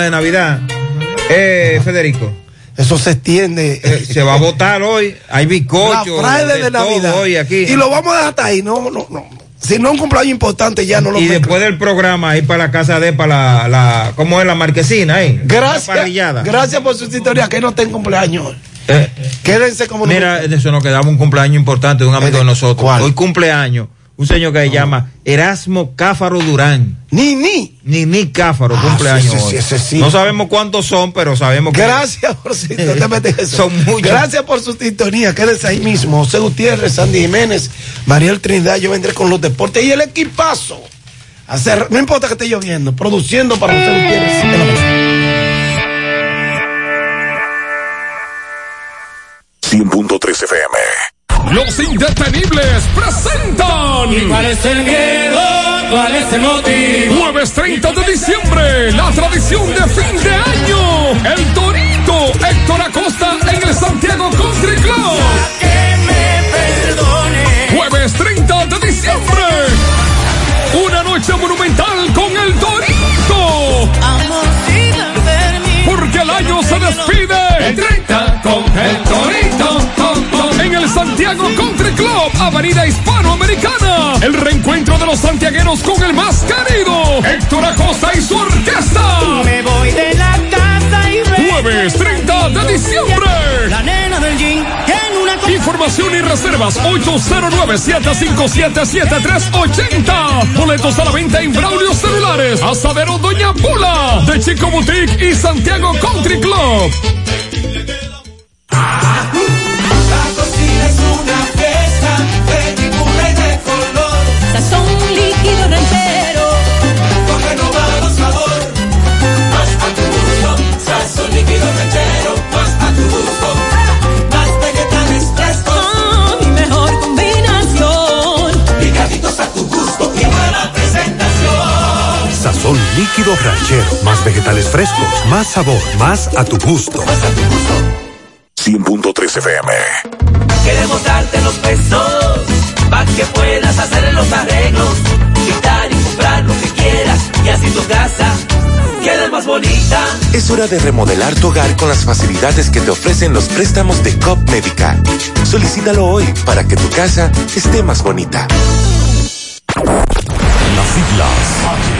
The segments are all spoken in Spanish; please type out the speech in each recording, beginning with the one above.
programa de Navidad. Eh, Federico. Eso se extiende. Eh, se va a votar hoy. Hay bizcocho. La de, de Navidad. Hoy aquí. Y lo vamos a dejar hasta ahí. No, no, no. Si no un cumpleaños importante ya no lo Y después del programa ahí para la casa de para la, la ¿cómo es la marquesina ahí? Gracias. Gracias por su historia que no tenga cumpleaños. Eh, Quédense como Mira, de eso nos quedamos un cumpleaños importante de un amigo de nosotros. ¿Cuál? Hoy cumpleaños. Un señor que se llama Erasmo Cáfaro Durán. Ni, ni. Ni, ni Cáfaro, Ah, cumpleaños. sí, sí, hoy. sí, ese sí. No sabemos cuántos son, pero sabemos que. Gracias por su. Son muchos. Gracias por su sintonía. Quédese ahí mismo. José Gutiérrez, Sandy Jiménez, Mariel Trinidad. Yo vendré con los deportes y el equipazo. Hacer, no importa que esté lloviendo, produciendo para José Gutiérrez. en la mesa. 100.3 FM. Los indetenibles presentan. ¿Y cuál es el miedo? ¿Cuál es el motivo? Jueves 30 de diciembre, la tradición de fin de año. El Torito Héctor Acosta en el Santiago Country Club. Que me perdone. Jueves 30 de diciembre. Una noche monumental con el Torito. Porque el año se despide. El 30 con el Torito. El Santiago Country Club, Avenida Hispanoamericana. El reencuentro de los santiagueros con el más querido, Héctor Acosta y su orquesta. Me voy de la casa y. Jueves 30 de diciembre. La nena del jean en una Información y reservas 809-757-7380. Boletos a la venta en Braulio Celulares, Asadero Doña Pula, de Chico Boutique y Santiago Country Club. Líquido ranchero. Con renovado sabor. Más a tu gusto. Sazón líquido ranchero. Más a tu gusto. Más vegetales frescos. Ah, mi mejor combinación. Picaditos a tu gusto y buena presentación. Sazón líquido ranchero. Más vegetales frescos. Más sabor. Más a tu gusto. 100.3 FM. Queremos darte los pesos para que puedas hacer los arreglos, comprar lo que quieras y así tu casa quede más bonita. Es hora de remodelar tu hogar con las facilidades que te ofrecen los préstamos de COP Médica. Solicítalo hoy para que tu casa esté más bonita. Las siglas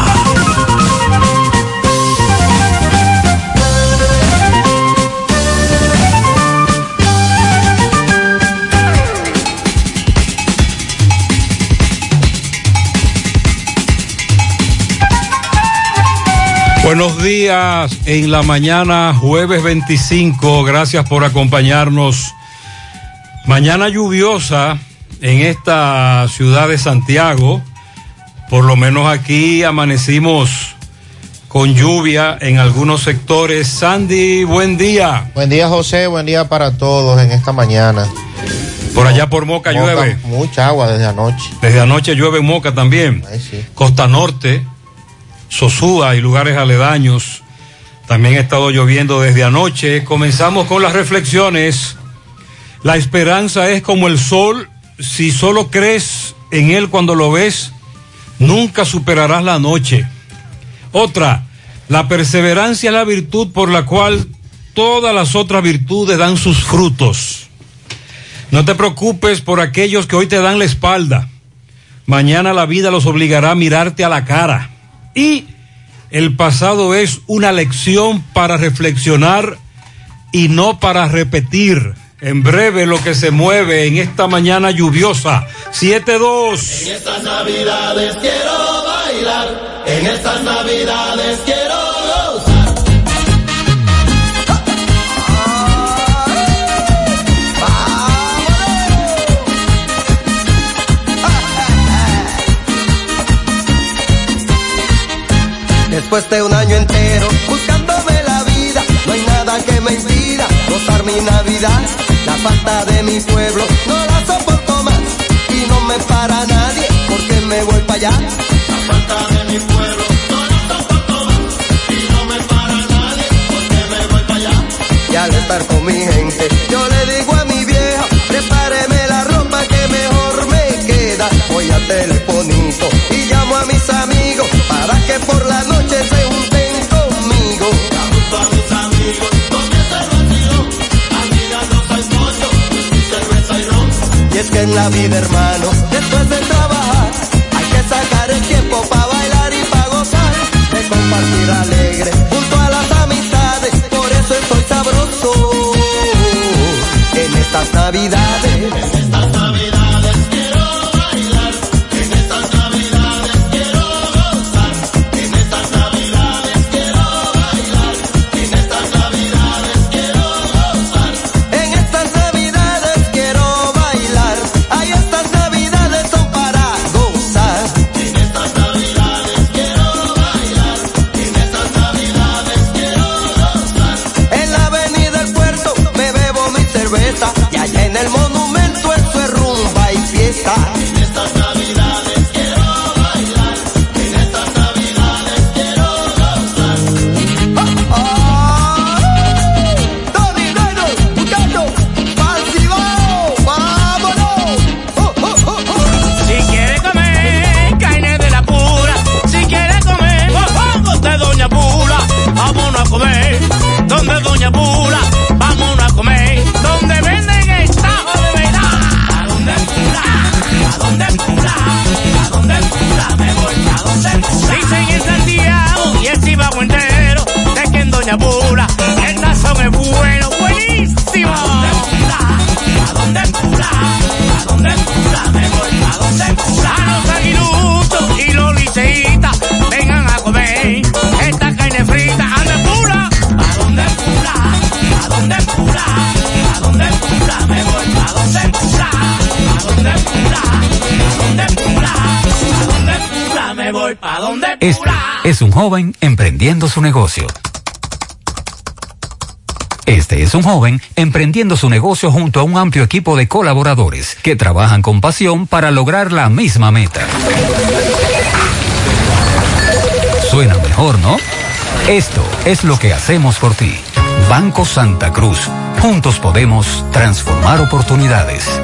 Buenos días en la mañana, jueves 25. Gracias por acompañarnos. Mañana lluviosa en esta ciudad de Santiago. Por lo menos aquí amanecimos con lluvia en algunos sectores. Sandy, buen día. Buen día, José. Buen día para todos en esta mañana. Por allá por Moca, Moca, llueve. Mucha agua desde anoche. Desde anoche llueve en Moca también. Sí. Costa Norte, Sosúa y lugares aledaños. También ha estado lloviendo desde anoche. Comenzamos con las reflexiones. La esperanza es como el sol. Si solo crees en él cuando lo ves, nunca superarás la noche. Otra, la perseverancia es la virtud por la cual todas las otras virtudes dan sus frutos. No te preocupes por aquellos que hoy te dan la espalda. Mañana la vida los obligará a mirarte a la cara. Y el pasado es una lección para reflexionar y no para repetir. En breve lo que se mueve en esta mañana lluviosa. 7-2. En estas navidades quiero bailar, en estas navidades Después de un año entero buscándome la vida, no hay nada que me impida gozar mi Navidad. La falta de mi pueblo no la soporto más. Y no me para nadie porque me voy para allá. La falta de mi pueblo no la soporto más. Y no me para nadie porque me voy para allá. Y al estar con mi gente, yo le digo a mi vieja, prepáreme la ropa que mejor me queda. Voy al telefonito y llamo a mis amigos que por la noche se junten conmigo. A amigos, cerveza y es que en la vida, hermano, después de trabajar, hay que sacar el tiempo para bailar y para gozar, de compartir alegre junto a las amistades. Por eso estoy sabroso. En estas navidades negocio. Este es un joven emprendiendo su negocio junto a un amplio equipo de colaboradores que trabajan con pasión para lograr la misma meta. Suena mejor, ¿no? Esto es lo que hacemos por ti. Banco Santa Cruz. Juntos podemos transformar oportunidades.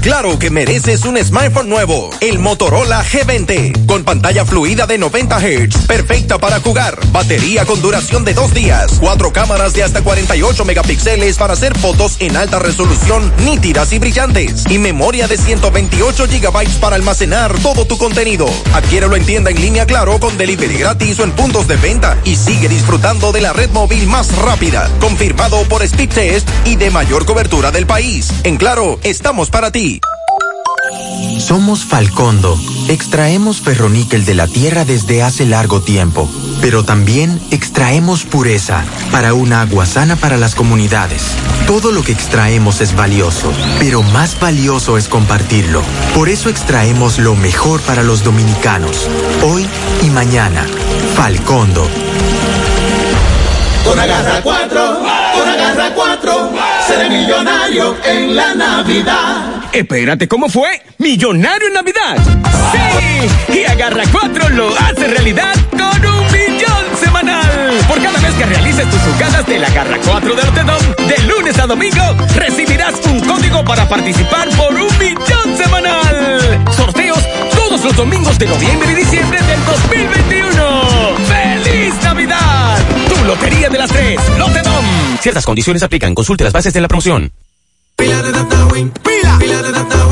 Claro que mereces un smartphone nuevo, el Motorola G20, con pantalla fluida de 90 Hz, perfecta para jugar, batería con duración de dos días, cuatro cámaras de hasta 48 megapíxeles para hacer fotos en alta resolución, nítidas y brillantes, y memoria de 128 gigabytes para almacenar todo tu contenido. Adquiérelo en tienda en línea Claro con delivery gratis o en puntos de venta y sigue disfrutando de la red móvil más rápida, confirmado por Speedtest y de mayor cobertura del país. En Claro, estamos para ti. Somos Falcondo. Extraemos ferroníquel de la tierra desde hace largo tiempo, pero también extraemos pureza para un agua sana para las comunidades. Todo lo que extraemos es valioso, pero más valioso es compartirlo. Por eso extraemos lo mejor para los dominicanos, hoy y mañana. Falcondo. Con agarra 4, con agarra 4, seré millonario en la Navidad. Espérate, ¿cómo fue? ¡Millonario en Navidad! ¡Sí! Y Agarra 4 lo hace realidad con un millón semanal. Por cada vez que realices tus jugadas de la Agarra 4 de Lotedom, de lunes a domingo, recibirás un código para participar por un millón semanal. Sorteos todos los domingos de noviembre y diciembre del 2021. Lotería de las Tres, Lotedom. Ciertas condiciones aplican. Consulte las bases de la promoción. Pila de data pila, pila de data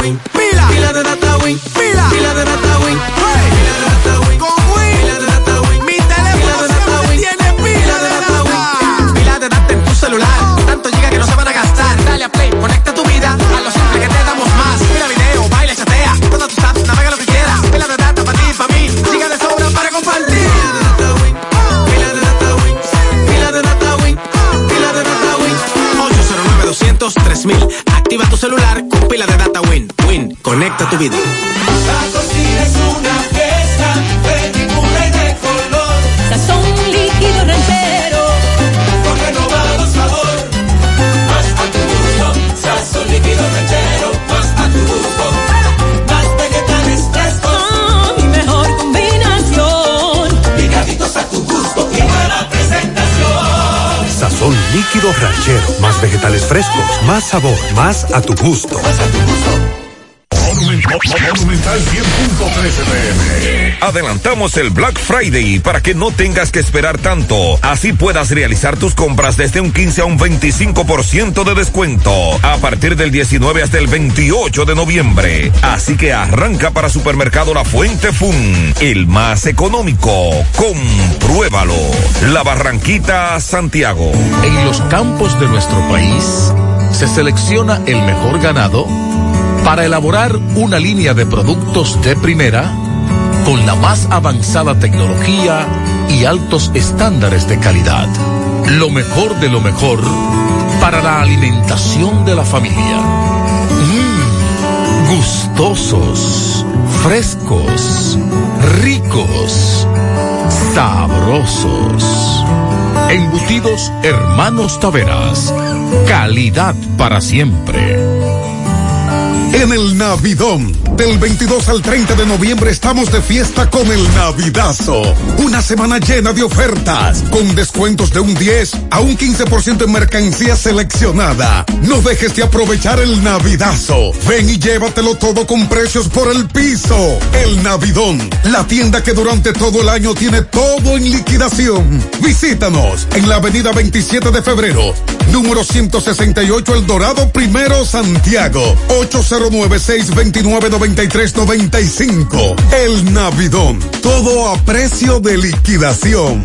Conecta tu vida. Tacos es una fiesta, película y de color. Sazón líquido ranchero. Con renovado sabor. Más a tu gusto. Sazón líquido ranchero. Más a tu gusto. Más vegetales frescos. Mi mejor combinación. Picaditos a tu gusto y buena presentación. Sazón líquido ranchero. Más vegetales frescos. Más sabor. Más a tu gusto. Más a tu gusto. Monumental 100.13 pm. Adelantamos el Black Friday para que no tengas que esperar tanto. Así puedas realizar tus compras desde un 15 a un 25% de descuento a partir del 19 hasta el 28 de noviembre. Así que arranca para Supermercado La Fuente Fun, el más económico. Compruébalo. La Barranquita Santiago. En los campos de nuestro país se selecciona el mejor ganado para elaborar una línea de productos de primera con la más avanzada tecnología y altos estándares de calidad. Lo mejor de lo mejor para la alimentación de la familia. Mmm, gustosos, frescos, ricos, sabrosos. Embutidos Hermanos Taveras. Calidad para siempre. En el Navidón, del 22 al 30 de noviembre estamos de fiesta con el Navidazo. Una semana llena de ofertas, con descuentos de un 10 a un 15% en mercancía seleccionada. No dejes de aprovechar el Navidazo. Ven y llévatelo todo con precios por el piso. El Navidón, la tienda que durante todo el año tiene todo en liquidación. Visítanos en la avenida 27 de febrero, número 168 El Dorado Primero Santiago, 809-629-9395. El Navidón, todo a precio de liquidación.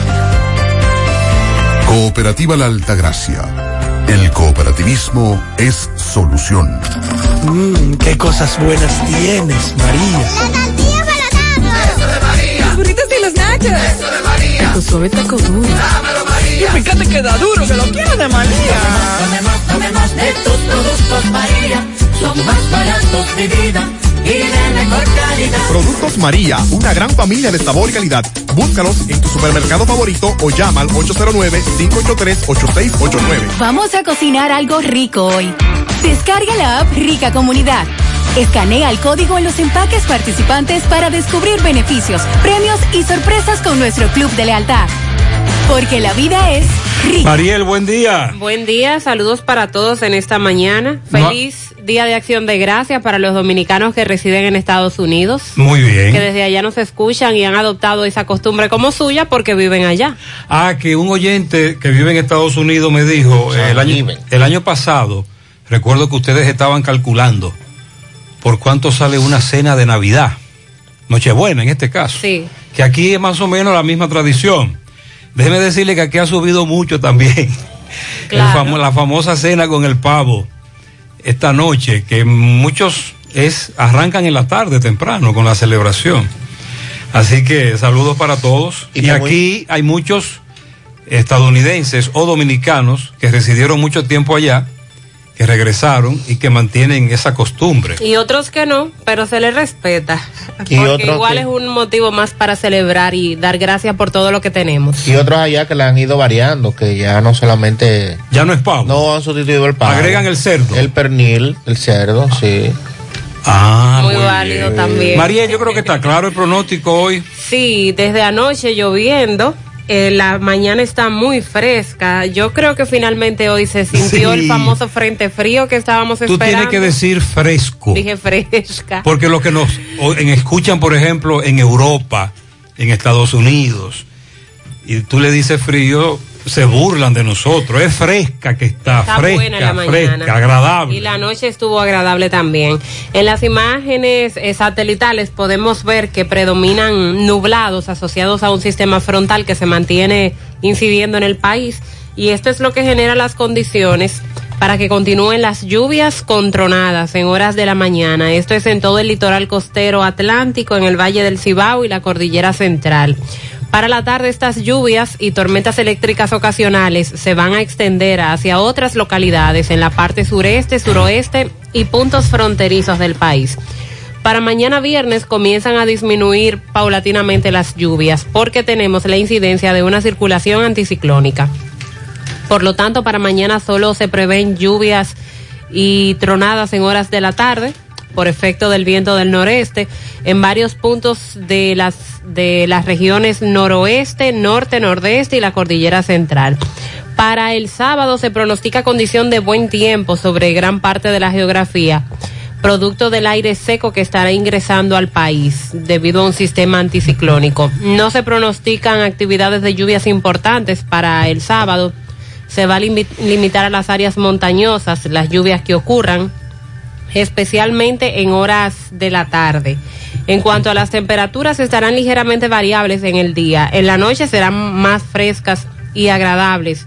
Cooperativa La Altagracia. El cooperativismo es solución. Mmm, qué cosas buenas tienes, María. La tortilla para Eso de María. Los burritos y los nachos. Eso de María. Tu suave taco duro. Dámelo, María. Y fíjate que da duro, que lo quiero de María. Tomemos, tomemos de tus productos, María. Son más baratos de vida y de mejor calidad. Productos María, una gran familia de sabor y calidad. Búscalos en tu supermercado favorito o llama al 809-583-8689. Vamos a cocinar algo rico hoy. Descarga la app Rica Comunidad. Escanea el código en los empaques participantes para descubrir beneficios, premios y sorpresas con nuestro club de lealtad. Porque la vida es rica. Mariel, buen día. Buen día, saludos para todos en esta mañana. Feliz Día de Acción de Gracias para los dominicanos que residen en Estados Unidos. Muy bien. Que desde allá nos escuchan y han adoptado esa costumbre como suya porque viven allá. Ah, que un oyente que vive en Estados Unidos me dijo eh, el, año, el año pasado, recuerdo que ustedes estaban calculando por cuánto sale una cena de Navidad. Nochebuena en este caso. Sí. Que aquí es más o menos la misma tradición. Déjeme decirle que aquí ha subido mucho también. Claro. Famo, la famosa cena con el pavo esta noche, que muchos es arrancan en la tarde temprano con la celebración. Así que saludos para todos. Y, y aquí muy... hay muchos estadounidenses o dominicanos que residieron mucho tiempo allá, que regresaron y que mantienen esa costumbre. Y otros que no, pero se les respeta. Y porque igual que... es un motivo más para celebrar y dar gracias por todo lo que tenemos. Y otros allá que le han ido variando, que ya no solamente... Ya no es pavo. No han sustituido el pavo. Agregan el cerdo. El pernil, el cerdo, sí. Ah, muy, muy válido bien. también. María, yo creo que está claro el pronóstico hoy. Sí, desde anoche lloviendo. Eh, la mañana está muy fresca. Yo creo que finalmente hoy se sintió sí. el famoso frente frío que estábamos esperando. Tú tienes que decir fresco. Dije fresca. Porque los que nos en, escuchan, por ejemplo, en Europa, en Estados Unidos, y tú le dices frío, se burlan de nosotros. Es fresca que está, Está fresca, buena la mañana. fresca, agradable. Y la noche estuvo agradable también. En las imágenes eh, satelitales podemos ver que predominan nublados asociados a un sistema frontal que se mantiene incidiendo en el país. Y esto es lo que genera las condiciones para que continúen las lluvias con tronadas en horas de la mañana. Esto es en todo el litoral costero atlántico, en el Valle del Cibao y la Cordillera Central. Para la tarde estas lluvias y tormentas eléctricas ocasionales se van a extender hacia otras localidades en la parte sureste, suroeste y puntos fronterizos del país. Para mañana viernes comienzan a disminuir paulatinamente las lluvias porque tenemos la incidencia de una circulación anticiclónica. Por lo tanto, para mañana solo se prevén lluvias y tronadas en horas de la tarde por efecto del viento del noreste en varios puntos de las de las regiones noroeste, norte, nordeste y la cordillera central. Para el sábado se pronostica condición de buen tiempo sobre gran parte de la geografía, producto del aire seco que estará ingresando al país debido a un sistema anticiclónico. No se pronostican actividades de lluvias importantes para el sábado. Se va a limi- limitar a las áreas montañosas las lluvias que ocurran especialmente en horas de la tarde. En cuanto a las temperaturas, estarán ligeramente variables en el día. En la noche serán más frescas y agradables,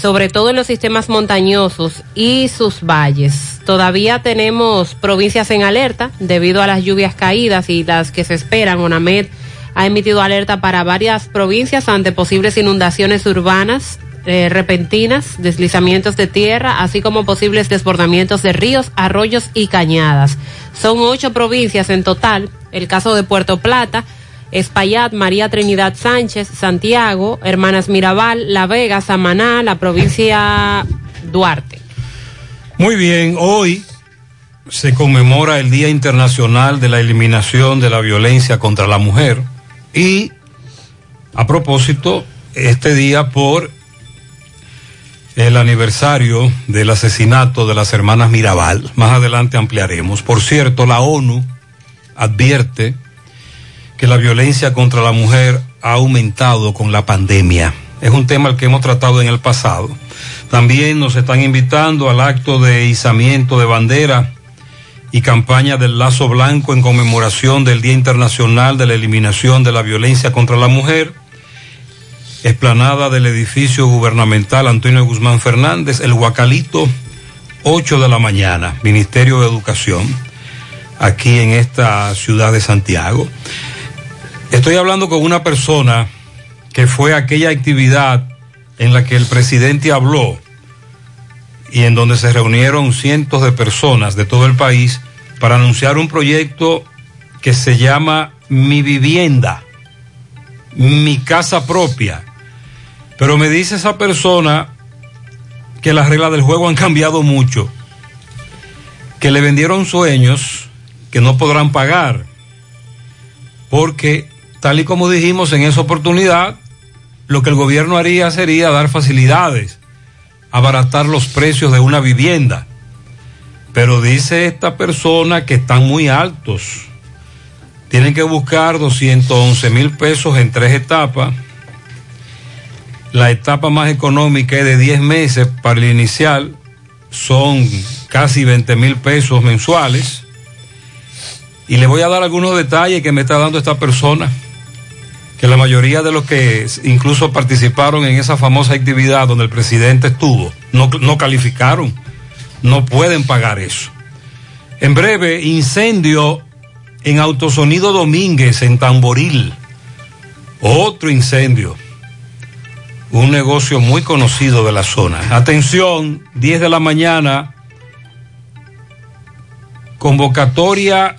sobre todo en los sistemas montañosos y sus valles. Todavía tenemos provincias en alerta debido a las lluvias caídas y las que se esperan. ONAMED ha emitido alerta para varias provincias ante posibles inundaciones urbanas eh, repentinas, deslizamientos de tierra, así como posibles desbordamientos de ríos, arroyos y cañadas. Son ocho provincias en total. El caso de Puerto Plata, Espaillat, María Trinidad Sánchez, Santiago, Hermanas Mirabal, La Vega, Samaná, la provincia Duarte. Muy bien, hoy se conmemora el Día Internacional de la Eliminación de la Violencia contra la Mujer y a propósito, este día por el aniversario del asesinato de las hermanas Mirabal. Más adelante ampliaremos. Por cierto, la ONU advierte que la violencia contra la mujer ha aumentado con la pandemia. Es un tema al que hemos tratado en el pasado. También nos están invitando al acto de izamiento de bandera y campaña del lazo blanco en conmemoración del Día Internacional de la Eliminación de la Violencia contra la Mujer explanada del edificio gubernamental Antonio Guzmán Fernández, el Huacalito, 8 de la mañana, Ministerio de Educación, aquí en esta ciudad de Santiago. Estoy hablando con una persona que fue aquella actividad en la que el presidente habló y en donde se reunieron cientos de personas de todo el país para anunciar un proyecto que se llama Mi Vivienda, Mi Casa Propia. Pero me dice esa persona que las reglas del juego han cambiado mucho, que le vendieron sueños que no podrán pagar, porque tal y como dijimos en esa oportunidad, lo que el gobierno haría sería dar facilidades, abaratar los precios de una vivienda. Pero dice esta persona que están muy altos. Tienen que buscar 211 mil pesos en tres etapas. La etapa más económica es de 10 meses para el inicial. Son casi 20 mil pesos mensuales. Y le voy a dar algunos detalles que me está dando esta persona. Que la mayoría de los que incluso participaron en esa famosa actividad donde el presidente estuvo, no, no calificaron. No pueden pagar eso. En breve, incendio en Autosonido Domínguez, en Tamboril. Otro incendio. Un negocio muy conocido de la zona. Atención, 10 de la mañana. Convocatoria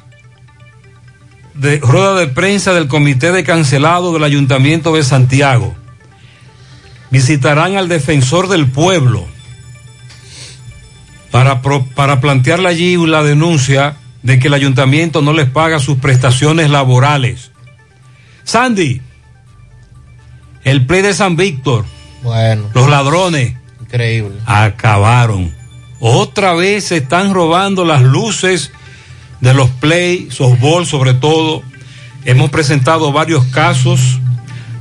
de rueda de prensa del Comité de Cancelado del Ayuntamiento de Santiago. Visitarán al defensor del pueblo para, para plantearle allí la denuncia de que el ayuntamiento no les paga sus prestaciones laborales. Sandy, el play de San Víctor, Bueno, los ladrones increíble. acabaron. Otra vez se están robando las luces de los play, softball sobre todo. Hemos presentado varios casos,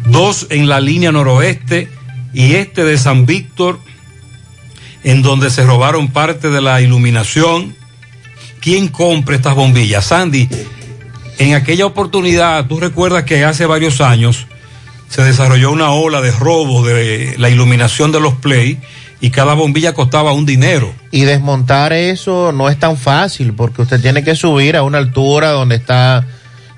dos en la línea noroeste y este de San Víctor, en donde se robaron parte de la iluminación. ¿Quién compra estas bombillas? Sandy, en aquella oportunidad, tú recuerdas que hace varios años se desarrolló una ola de robos de la iluminación de los play y cada bombilla costaba un dinero. Y desmontar eso no es tan fácil porque usted tiene que subir a una altura donde está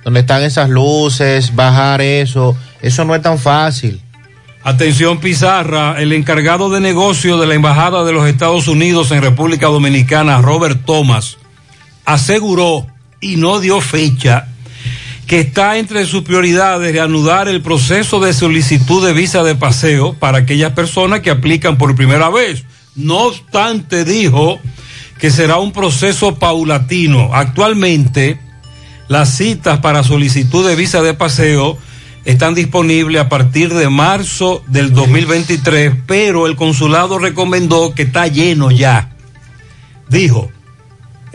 donde están esas luces, bajar eso, eso no es tan fácil. Atención Pizarra, el encargado de negocio de la Embajada de los Estados Unidos en República Dominicana, Robert Thomas, aseguró y no dio fecha que está entre sus prioridades reanudar el proceso de solicitud de visa de paseo para aquellas personas que aplican por primera vez. No obstante, dijo que será un proceso paulatino. Actualmente, las citas para solicitud de visa de paseo están disponibles a partir de marzo del 2023, pero el consulado recomendó que está lleno ya. Dijo,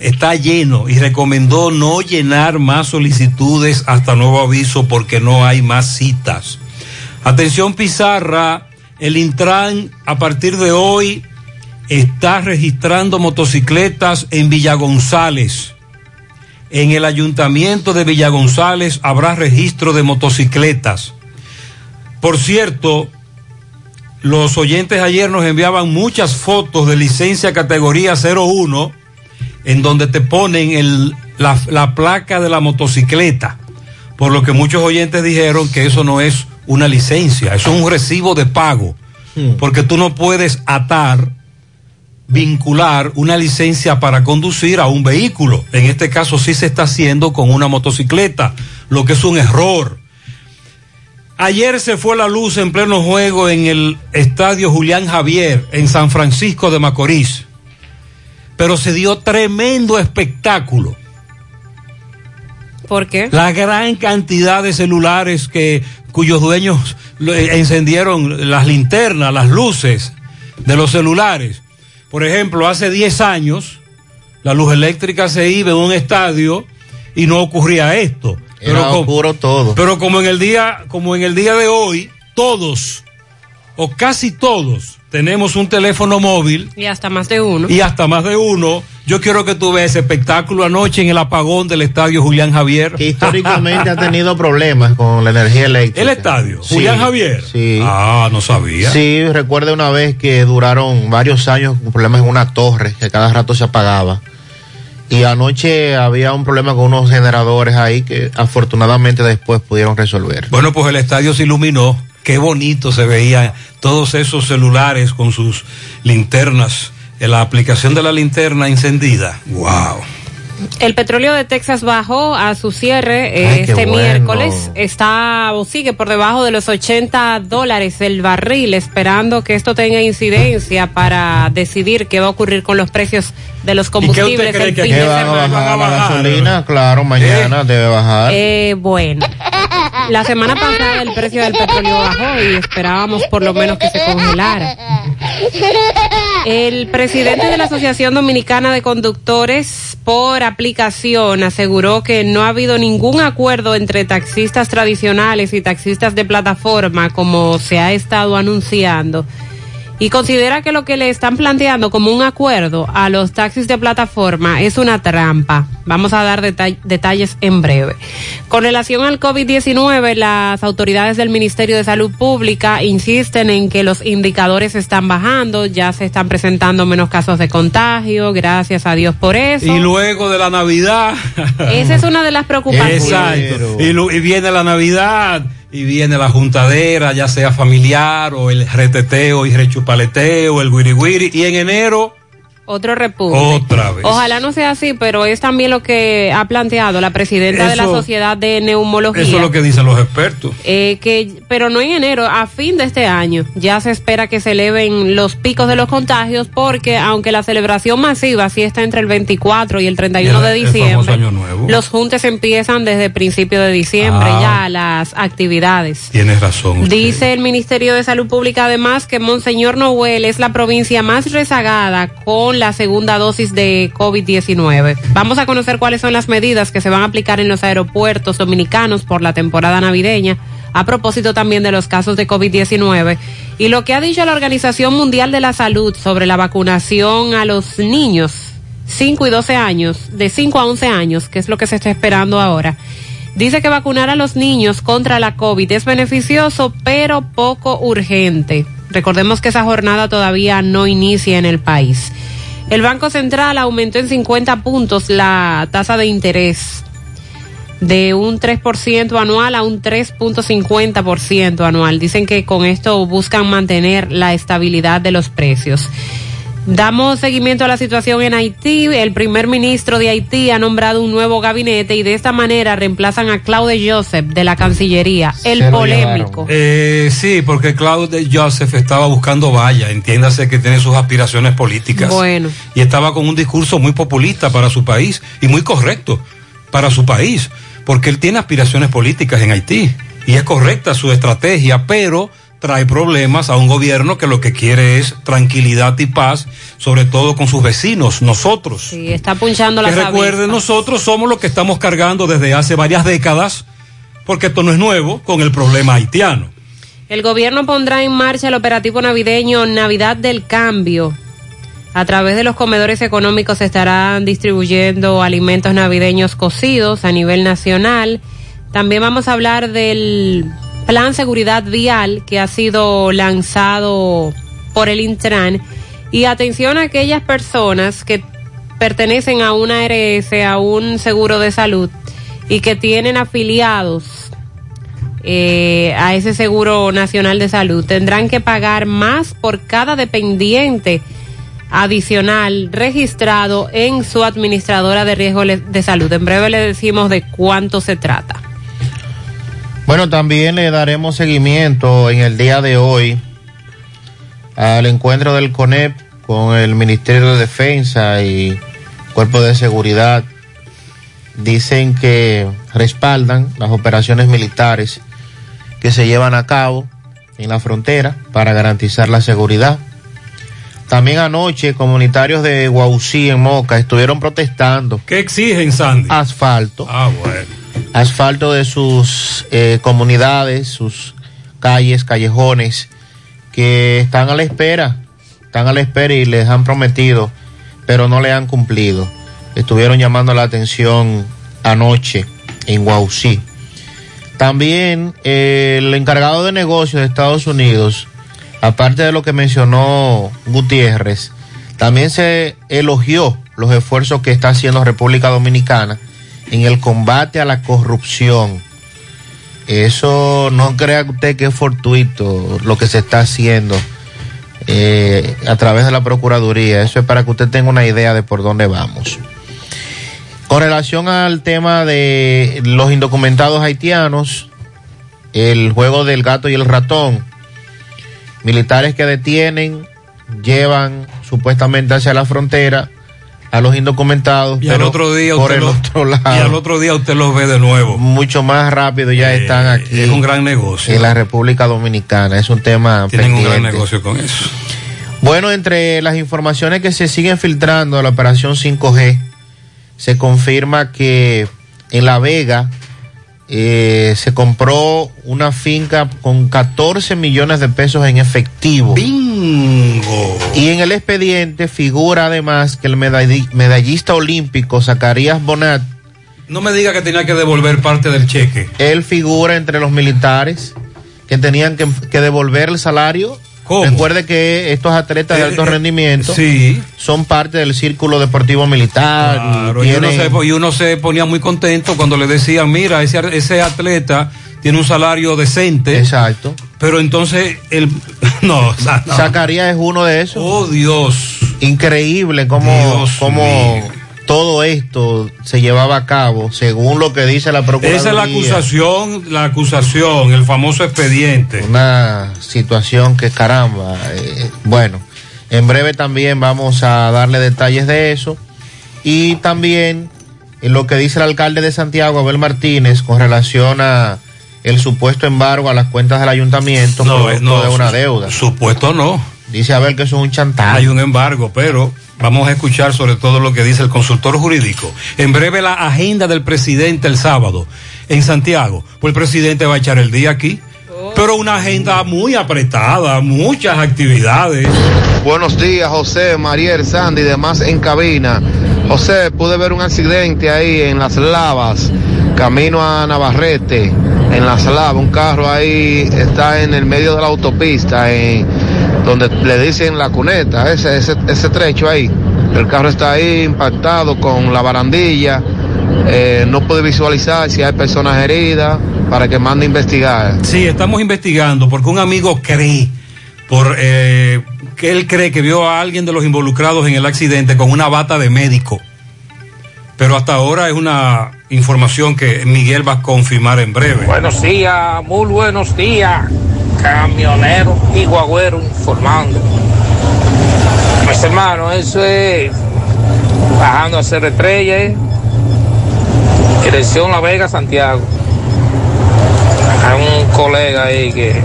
está lleno y recomendó no llenar más solicitudes hasta nuevo aviso porque no hay más citas. Atención Pizarra, el Intran a partir de hoy está registrando motocicletas en Villa González. En el ayuntamiento de Villa González habrá registro de motocicletas. Por cierto, los oyentes ayer nos enviaban muchas fotos de licencia categoría 01 en donde te ponen el, la, la placa de la motocicleta. Por lo que muchos oyentes dijeron que eso no es una licencia, eso es un recibo de pago. Porque tú no puedes atar, vincular una licencia para conducir a un vehículo. En este caso sí se está haciendo con una motocicleta, lo que es un error. Ayer se fue la luz en pleno juego en el estadio Julián Javier, en San Francisco de Macorís pero se dio tremendo espectáculo. ¿Por qué? La gran cantidad de celulares que cuyos dueños eh, encendieron las linternas, las luces de los celulares. Por ejemplo, hace 10 años la luz eléctrica se iba en un estadio y no ocurría esto. Era oscuro todo. pero como en el día, como en el día de hoy, todos o casi todos tenemos un teléfono móvil Y hasta más de uno. y hasta más de uno. Yo quiero que tú veas ese espectáculo anoche en el apagón del estadio Julián Javier. Que históricamente ha tenido problemas con la energía eléctrica. ¿El estadio? Sí, Julián Javier. Sí. Ah, no sabía. Sí, recuerdo una vez que duraron varios años con problemas en una torre que cada rato se apagaba. Y anoche había un problema con unos generadores ahí que afortunadamente después pudieron resolver. Bueno, pues el estadio se iluminó. Qué bonito se veían todos esos celulares con sus linternas. En la aplicación de la linterna encendida. ¡Wow! El petróleo de Texas bajó a su cierre eh, Ay, este bueno. miércoles. Está o sigue por debajo de los 80 dólares el barril, esperando que esto tenga incidencia para decidir qué va a ocurrir con los precios de los combustibles fin ¿Qué va a semana. bajar la gasolina? Claro, mañana debe bajar. Eh, bueno, la semana pasada el precio del petróleo bajó y esperábamos por lo menos que se congelara. El presidente de la Asociación Dominicana de Conductores por aplicación aseguró que no ha habido ningún acuerdo entre taxistas tradicionales y taxistas de plataforma como se ha estado anunciando y considera que lo que le están planteando como un acuerdo a los taxis de plataforma es una trampa. Vamos a dar deta- detalles en breve. Con relación al COVID-19, las autoridades del Ministerio de Salud Pública insisten en que los indicadores están bajando, ya se están presentando menos casos de contagio, gracias a Dios por eso. Y luego de la Navidad. Esa es una de las preocupaciones. Exacto. Y, lu- y viene la Navidad y viene la juntadera, ya sea familiar o el reteteo y rechupaleteo, el guiri guiri. Y en enero, Otro repunte. otra vez. Ojalá no sea así, pero es también lo que ha planteado la presidenta de la Sociedad de Neumología. Eso es lo que dicen los expertos. Eh, que, pero no en enero, a fin de este año, ya se espera que se eleven los picos de los contagios porque aunque la celebración masiva sí está entre el 24 y el 31 de El- el famoso diciembre, Año Nuevo. los juntes empiezan desde principio de diciembre Ah. ya las actividades. Tienes razón. usted. Dice el Ministerio de Salud Pública además que Monseñor Noel es la provincia más rezagada con la segunda dosis de COVID-19. Vamos a conocer cuáles son las medidas que se van a aplicar en los aeropuertos dominicanos por la temporada navideña. A propósito también de los casos de COVID-19 Y lo que ha dicho la Organización Mundial de la Salud sobre la vacunación a los niños 5 y 12 años, de 5 a 11 años, que es lo que se está esperando ahora, dice que vacunar a los niños contra la COVID es beneficioso, pero poco urgente. Recordemos que esa jornada todavía no inicia en el país. El Banco Central aumentó en 50 puntos la tasa de interés de un 3% anual a un 3.50% anual. Dicen que con esto buscan mantener la estabilidad de los precios. Damos seguimiento a la situación en Haití. El primer ministro de Haití ha nombrado un nuevo gabinete y de esta manera reemplazan a Claude Joseph de la Cancillería, el polémico. Eh, sí, porque Claude Joseph estaba buscando valla, entiéndase que tiene sus aspiraciones políticas. Bueno. Y estaba con un discurso muy populista para su país y muy correcto para su país, porque él tiene aspiraciones políticas en Haití y es correcta su estrategia, pero trae problemas a un gobierno que lo que quiere es tranquilidad y paz, sobre todo con sus vecinos, nosotros. Sí, está punchando la Que recuerden, nosotros somos los que estamos cargando desde hace varias décadas, porque esto no es nuevo, con el problema haitiano. El gobierno pondrá en marcha el operativo navideño Navidad del Cambio. A través de los comedores económicos se estarán distribuyendo alimentos navideños cocidos a nivel nacional. También vamos a hablar del Plan Seguridad Vial que ha sido lanzado por el Intran. Y atención a aquellas personas que pertenecen a una ARS, a un seguro de salud y que tienen afiliados eh, a ese seguro nacional de salud. Tendrán que pagar más por cada dependiente adicional registrado en su administradora de riesgo de salud. En breve le decimos de cuánto se trata. Bueno, también le daremos seguimiento en el día de hoy al encuentro del CONEP con el Ministerio de Defensa y Cuerpo de Seguridad. Dicen que respaldan las operaciones militares que se llevan a cabo en la frontera para garantizar la seguridad. También anoche comunitarios de Guausí en Moca estuvieron protestando. ¿Qué exigen, Sandy? Asfalto Ah, bueno. Asfalto de sus eh, comunidades, sus calles, callejones, que están a la espera, están a la espera y les han prometido, pero no le han cumplido. Estuvieron llamando la atención anoche en Guausí. También eh, el encargado de negocios de Estados Unidos, aparte de lo que mencionó Gutiérrez, también se elogió los esfuerzos que está haciendo República Dominicana en el combate a la corrupción. Eso no crea usted que es fortuito lo que se está haciendo eh, a través de la Procuraduría. Eso es para que usted tenga una idea de por dónde vamos. Con relación al tema de los indocumentados haitianos, el juego del gato y el ratón, militares que detienen, llevan supuestamente hacia la frontera a los indocumentados, Y al otro día por el lo- otro lado Y al otro día usted los ve de nuevo. mucho más rápido ya están aquí. es un gran negocio. En la República Dominicana. Es un tema Tienen un gran negocio con eso. Bueno, entre las informaciones que se siguen filtrando de la operación 5G, se confirma que en La Vega eh, se compró una finca con 14 millones de pesos en efectivo. ¡Bingo! Y en el expediente figura además que el medalli- medallista olímpico Zacarías Bonat No me diga que tenía que devolver parte del cheque. él figura entre los militares que tenían que, que devolver el salario. Recuerde que estos atletas de Eh, alto eh, rendimiento sí. son parte del círculo deportivo militar. y uno se, y uno se ponía muy contento cuando le decían, mira, ese, ese atleta tiene un salario decente. Exacto. Pero entonces, el, no, o sea, no. Zacarías es uno de esos. Oh, Dios. Increíble cómo, Dios cómo todo esto se llevaba a cabo, según lo que dice la Procuraduría. Esa es la acusación, la acusación, el famoso expediente. Una situación que caramba. eh, bueno, en breve también vamos a darle detalles de eso. Y también en lo que dice el alcalde de Santiago, Abel Martínez, con relación a el supuesto embargo a las cuentas del ayuntamiento No, eh, no, de una deuda. Supuesto no. Dice Abel que eso es un chantaje. Hay un embargo, pero vamos a escuchar sobre todo lo que dice el consultor jurídico. En breve la agenda del presidente el sábado en Santiago. Pues el presidente va a echar el día aquí. pero una agenda muy apretada, muchas actividades. Buenos días, José, Mariel, Sandy y demás en cabina. José, pude ver un accidente ahí en Las Lavas, camino a Navarrete, en Las Lavas. Un carro ahí está en el medio de la autopista, en donde le dicen la cuneta, ese, ese, ese trecho ahí. El carro está ahí impactado con la barandilla. Eh, no pude visualizar si hay personas heridas para que mande a investigar. Sí, estamos investigando porque un amigo cree, por eh, que él cree que vio a alguien de los involucrados en el accidente con una bata de médico. Pero hasta ahora es una información que Miguel va a confirmar en breve. Buenos días, muy buenos días, camionero y guagüero informando. Pues hermano, eso es bajando a hacer estrella, ¿eh? dirección La Vega, Santiago. Hay un colega ahí que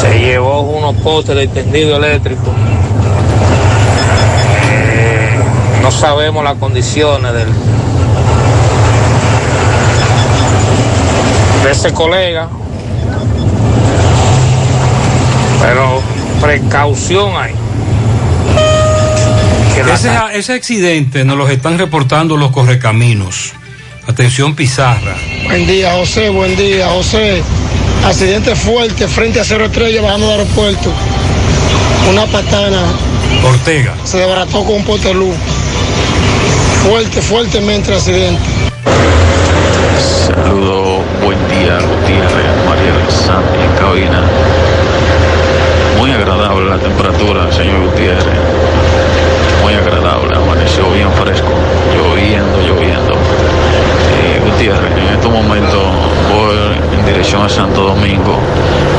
se llevó unos postes de tendido eléctrico. Eh, no sabemos las condiciones del, de ese colega, pero precaución hay. Ese, ese accidente nos los están reportando los correcaminos. Atención Pizarra. Buen día, José, buen día, José. Accidente fuerte frente a Cero Estrella bajando del aeropuerto. Una patana Ortega. se desbarató con un poste de luz. Fuerte, fuertemente el accidente. Saludos, buen día, Gutiérrez, María del Santi en cabina. Muy agradable la temperatura, señor Gutiérrez. Muy agradable, amaneció bien fresco, lloviendo, lloviendo. Eh, Gutiérrez, en estos momentos voy en dirección a Santo Domingo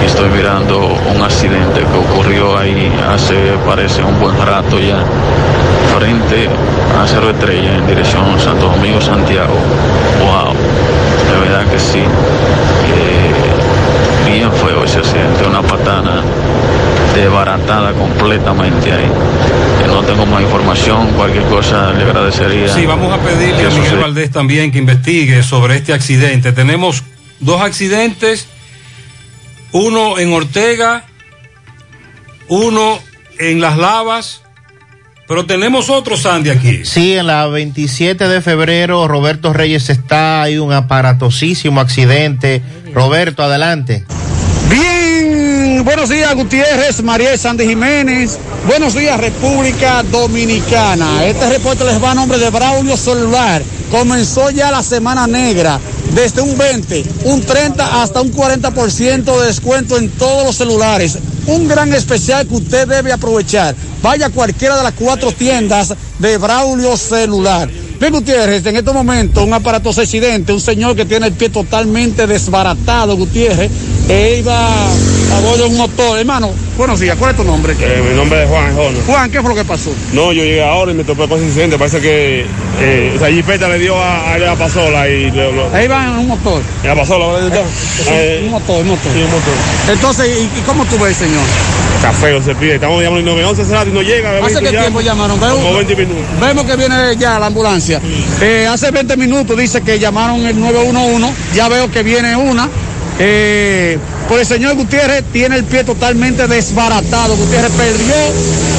y estoy mirando un accidente que ocurrió ahí hace, parece, un buen rato ya, frente a Cerro Estrella en dirección a Santo Domingo, Santiago. Wow, de verdad que sí. Eh, bien feo ese accidente, una patana desbaratada completamente ahí. No tengo más información, cualquier cosa le agradecería. Sí, vamos a pedirle a Miguel Valdés también que investigue sobre este accidente. Tenemos dos accidentes, uno en Ortega, uno en Las Lavas, pero tenemos otro Sandy aquí. Sí, en la 27 de febrero, Roberto Reyes está, hay un aparatosísimo accidente. Roberto, adelante. Buenos días Gutiérrez, María Sandy Jiménez. Buenos días República Dominicana. Este reporte les va a nombre de Braulio Celular. Comenzó ya la semana negra. Desde un 20, un 30 hasta un 40% de descuento en todos los celulares. Un gran especial que usted debe aprovechar. Vaya a cualquiera de las cuatro tiendas de Braulio Celular. Bien, Gutiérrez, en estos momentos un aparatoso accidente, un señor que tiene el pie totalmente desbaratado, Gutiérrez, e iba a bordo de un motor. Hermano, buenos días, ¿cuál es tu nombre? Eh, mi nombre es Juan Jonas. Juan, ¿qué fue lo que pasó? No, yo llegué ahora y me topé con ese incidente. Parece que eh, esa jipeta le dio a, a la pasola y le, lo- Ahí va en un motor. la pasola, ¿verdad? Sí, Eh, un motor, un motor. Sí, un motor. Entonces, ¿y, y cómo tú ves, señor? Café, se pide. Estamos llamando el 911 hace rato y no llega. ¿Hace qué tiempo llamaron? Vemos- Como 20 minutos. Vemos que viene ya la ambulancia. Eh, hace 20 minutos dice que llamaron el 911. Ya veo que viene una. Eh, pues el señor Gutiérrez tiene el pie totalmente desbaratado. Gutiérrez perdió,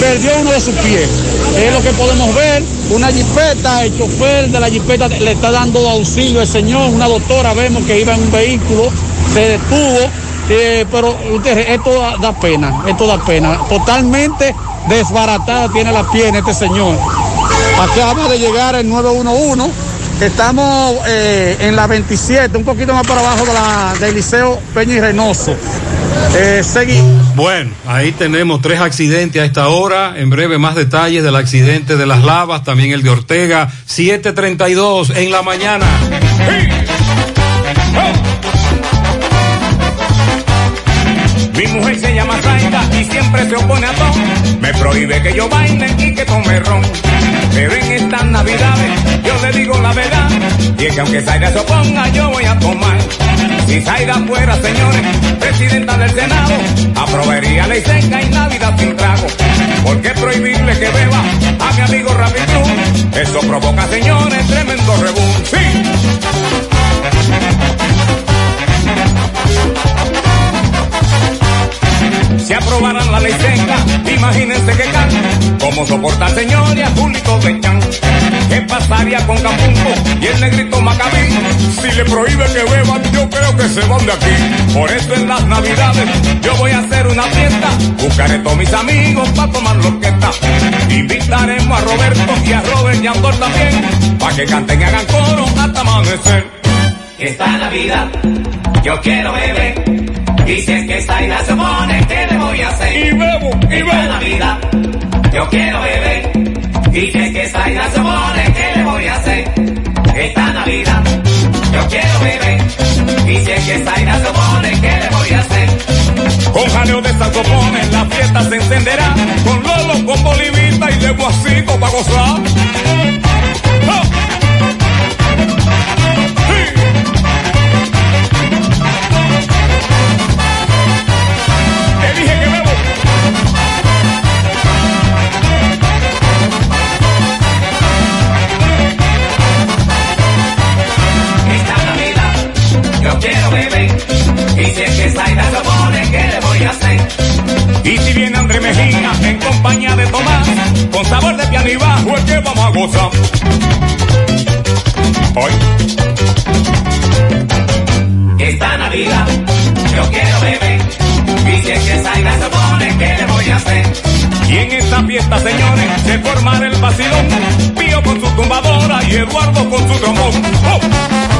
perdió uno de sus pies. Es lo que podemos ver. Una jipeta, el chofer de la jipeta le está dando auxilio al señor. Una doctora vemos que iba en un vehículo, se detuvo. Eh, pero Gutiérrez, esto da, da pena, esto da pena. Totalmente desbaratada tiene la pierna este señor. Acaba de llegar el 911. Estamos eh, en la 27, un poquito más para abajo de la, del Liceo Peña y Reynoso. Eh, seguimos. Bueno, ahí tenemos tres accidentes a esta hora. En breve más detalles del accidente de las lavas, también el de Ortega, 732 en la mañana. Mi mujer se llama Zaida y siempre se opone a todo. Me prohíbe que yo baile y que tome ron. Pero en estas navidades yo le digo la verdad. Y es que aunque Zaida se oponga, yo voy a tomar. Si Zaida fuera, señores, presidenta del Senado, aprobaría ley seca y Navidad sin trago. ¿Por qué prohibirle que beba a mi amigo Rapid Cruz? Eso provoca, señores, tremendo rebú. Si aprobaran la ley seca, imagínense que can. ¿Cómo soporta señor y a Julito de Chan? ¿Qué pasaría con Capumbo y el negrito Macabí? Si le prohíbe que beban, yo creo que se van de aquí. Por eso en las navidades yo voy a hacer una fiesta. Buscaré todos mis amigos para tomar loqueta. Invitaremos a Roberto y a Robert y a también. Para que canten y hagan coro hasta amanecer. Esta Navidad yo quiero beber. Y si es que esta isla se ¿qué le voy a hacer? Y bebo, y Esta bebo. Navidad yo quiero beber. Y si es que esta isla se ¿qué le voy a hacer? Esta Navidad yo quiero beber. Y si es que esta isla se ¿qué le voy a hacer? Con jaleo de saxofones la fiesta se encenderá. Con Lolo, con Bolivita y luego así para gozar. Dije que bebo. Esta Navidad yo quiero beber. Y si es que isla se pone, ¿qué le voy a hacer? Y si viene André Mejía en compañía de Tomás, con sabor de piano y bajo es que vamos a gozar. Hoy. Esta Navidad yo quiero beber. Y en esta fiesta, señores, se formará el vacilón. Pío con su tumbadora y Eduardo con su trombón. ¡Oh!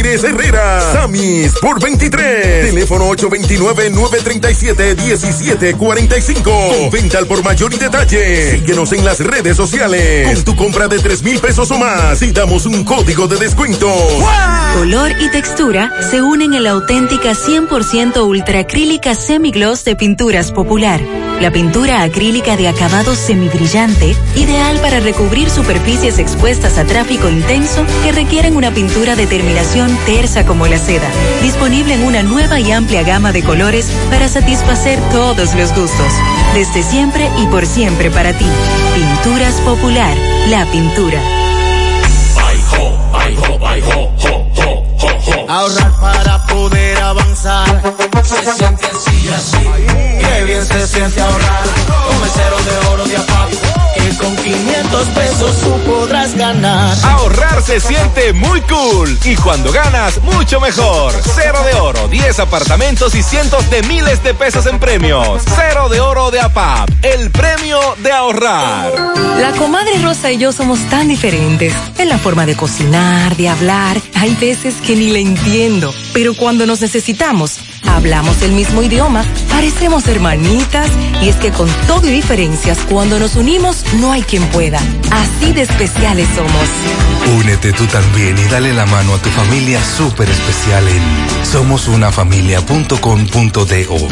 Herrera. Sammy Sport 23. Teléfono 829-937-1745. Con venta al por mayor y detalle. Síguenos en las redes sociales. Con tu compra de 3 mil pesos o más y damos un código de descuento. Color y textura se unen en la auténtica 100% ultracrílica semigloss de Pinturas Popular. La pintura acrílica de acabado semibrillante, ideal para recubrir superficies expuestas a tráfico intenso que requieren una pintura de terminación tersa como la seda. Disponible en una nueva y amplia gama de colores para satisfacer todos los gustos. Desde siempre y por siempre para ti. Pinturas Popular, la pintura. Ahorrar para poder avanzar. Se siente así, así. Qué bien se siente ahorrar. Cero de oro de APAP. Que con 500 pesos tú podrás ganar. Ahorrar se siente muy cool y cuando ganas, mucho mejor. Cero de oro, 10 apartamentos y cientos de miles de pesos en premios. Cero de oro de APAP, el premio de ahorrar. La comadre Rosa y yo somos tan diferentes en la forma de cocinar, de hablar. Hay veces que ni le entiendo, pero cuando nos necesitamos, hablamos el mismo idioma, parecemos hermanitas y es que con todo y diferencias, cuando nos unimos, no hay quien pueda. Así de especiales somos. Únete tú también y dale la mano a tu familia súper especial en somosunafamilia.com.do.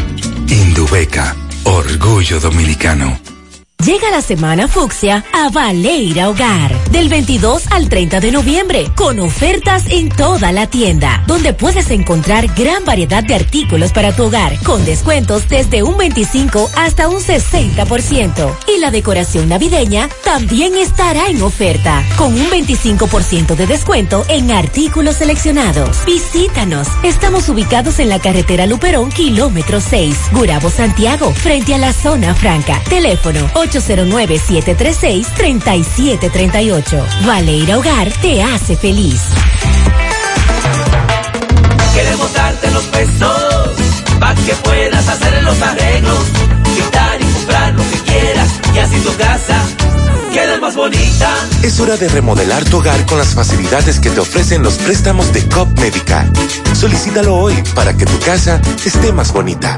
Indubeca, orgullo dominicano. Llega la semana fucsia a Valeira Hogar, del 22 al 30 de noviembre, con ofertas en toda la tienda, donde puedes encontrar gran variedad de artículos para tu hogar, con descuentos desde un 25 hasta un 60%. Y la decoración navideña también estará en oferta, con un 25% de descuento en artículos seleccionados. Visítanos, estamos ubicados en la carretera Luperón, kilómetro 6, Gurabo, Santiago, frente a la zona franca. Teléfono 809-736-3738. Valeira Hogar te hace feliz. Queremos darte los pesos para que puedas hacer los arreglos, quitar y comprar lo que quieras y así tu casa queda más bonita. Es hora de remodelar tu hogar con las facilidades que te ofrecen los préstamos de COP Médica. Solicítalo hoy para que tu casa esté más bonita.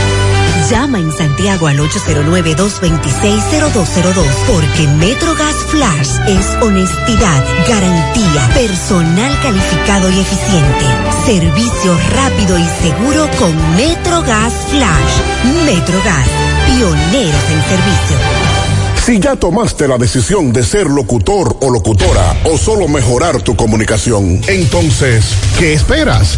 Llama en Santiago al 809-226-0202 porque MetroGas Flash es honestidad, garantía, personal calificado y eficiente, servicio rápido y seguro con MetroGas Flash. MetroGas, pioneros en servicio. Si ya tomaste la decisión de ser locutor o locutora o solo mejorar tu comunicación, entonces, ¿qué esperas?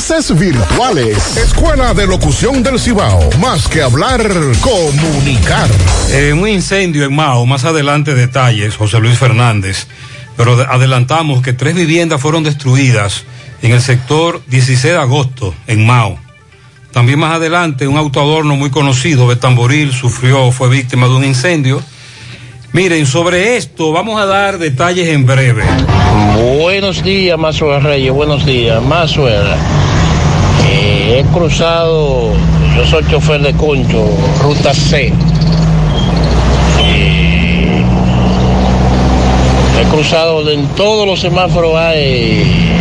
virtuales. Escuela de Locución del Cibao. Más que hablar, comunicar. Eh, un incendio en Mao, más adelante detalles, José Luis Fernández. Pero de- adelantamos que tres viviendas fueron destruidas en el sector 16 de agosto, en Mao. También más adelante, un autoadorno muy conocido, Betamboril, sufrió, fue víctima de un incendio. Miren, sobre esto vamos a dar detalles en breve. Buenos días, Mazuela Reyes, buenos días. Mazuela, eh, he cruzado, yo soy chofer de concho, ruta C. Eh, he cruzado en todos los semáforos hay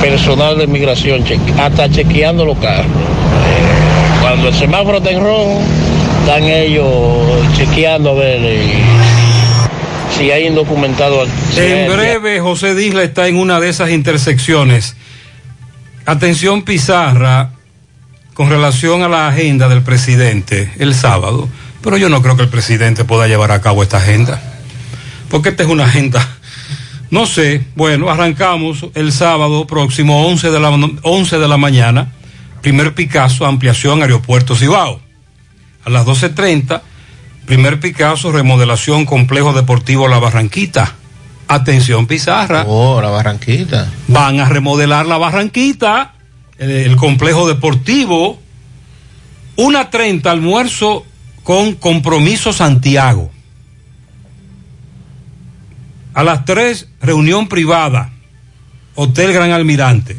personal de migración, hasta chequeando los carros. Eh, cuando el semáforo está en rojo, están ellos chequeando a ver eh, si hay indocumentado. En breve, José Disla está en una de esas intersecciones. Atención Pizarra, con relación a la agenda del presidente el sábado, pero yo no creo que el presidente pueda llevar a cabo esta agenda, porque esta es una agenda, no sé, bueno, arrancamos el sábado próximo 11 de la, 11 de la mañana, primer Picasso, ampliación aeropuerto Cibao. A las 12.30, primer Picasso, remodelación complejo deportivo La Barranquita. Atención Pizarra. Oh, la Barranquita. Van a remodelar la Barranquita, el, el complejo deportivo. Una 30 almuerzo con Compromiso Santiago. A las 3, reunión privada, Hotel Gran Almirante.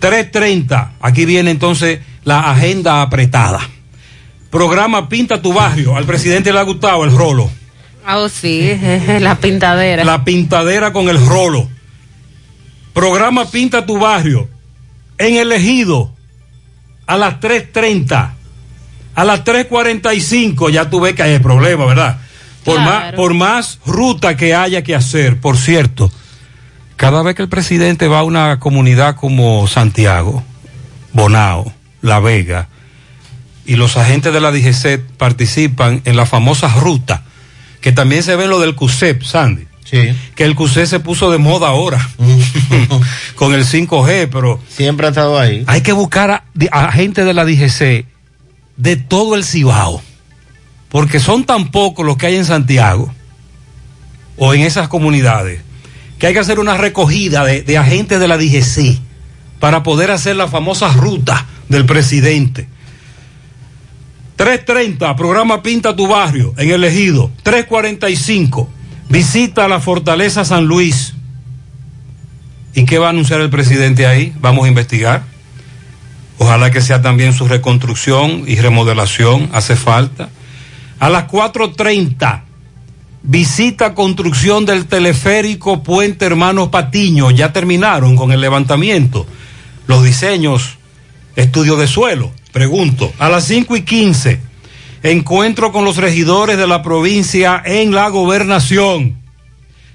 3.30, aquí viene entonces la agenda apretada. Programa Pinta tu Barrio, al presidente le ha gustado el rolo. Ah, oh, sí, la pintadera. La pintadera con el rolo. Programa Pinta tu Barrio, en el ejido, a las 3.30. A las 3.45 ya tú ves que hay problema, ¿verdad? Por, Claro. más, por más ruta que haya que hacer, por cierto, cada vez que el presidente va a una comunidad como Santiago, Bonao, La Vega, y los agentes de la DGC participan en la famosa ruta, que también se ve lo del CUSEP, Sandy. Sí. Que el CUSEP se puso de moda ahora, con el 5G, pero... Siempre ha estado ahí. Hay que buscar a, a gente de la DGC de todo el Cibao, porque son tan pocos los que hay en Santiago o en esas comunidades, que hay que hacer una recogida de, de agentes de la DGC para poder hacer la famosa ruta del presidente. 3.30, programa Pinta tu Barrio en el Ejido. 3.45, visita la Fortaleza San Luis. ¿Y qué va a anunciar el presidente ahí? Vamos a investigar. Ojalá que sea también su reconstrucción y remodelación, hace falta. A las 4.30, visita construcción del teleférico Puente Hermanos Patiño. Ya terminaron con el levantamiento. Los diseños, estudio de suelo. Pregunto. A las 5 y 15, encuentro con los regidores de la provincia en la gobernación.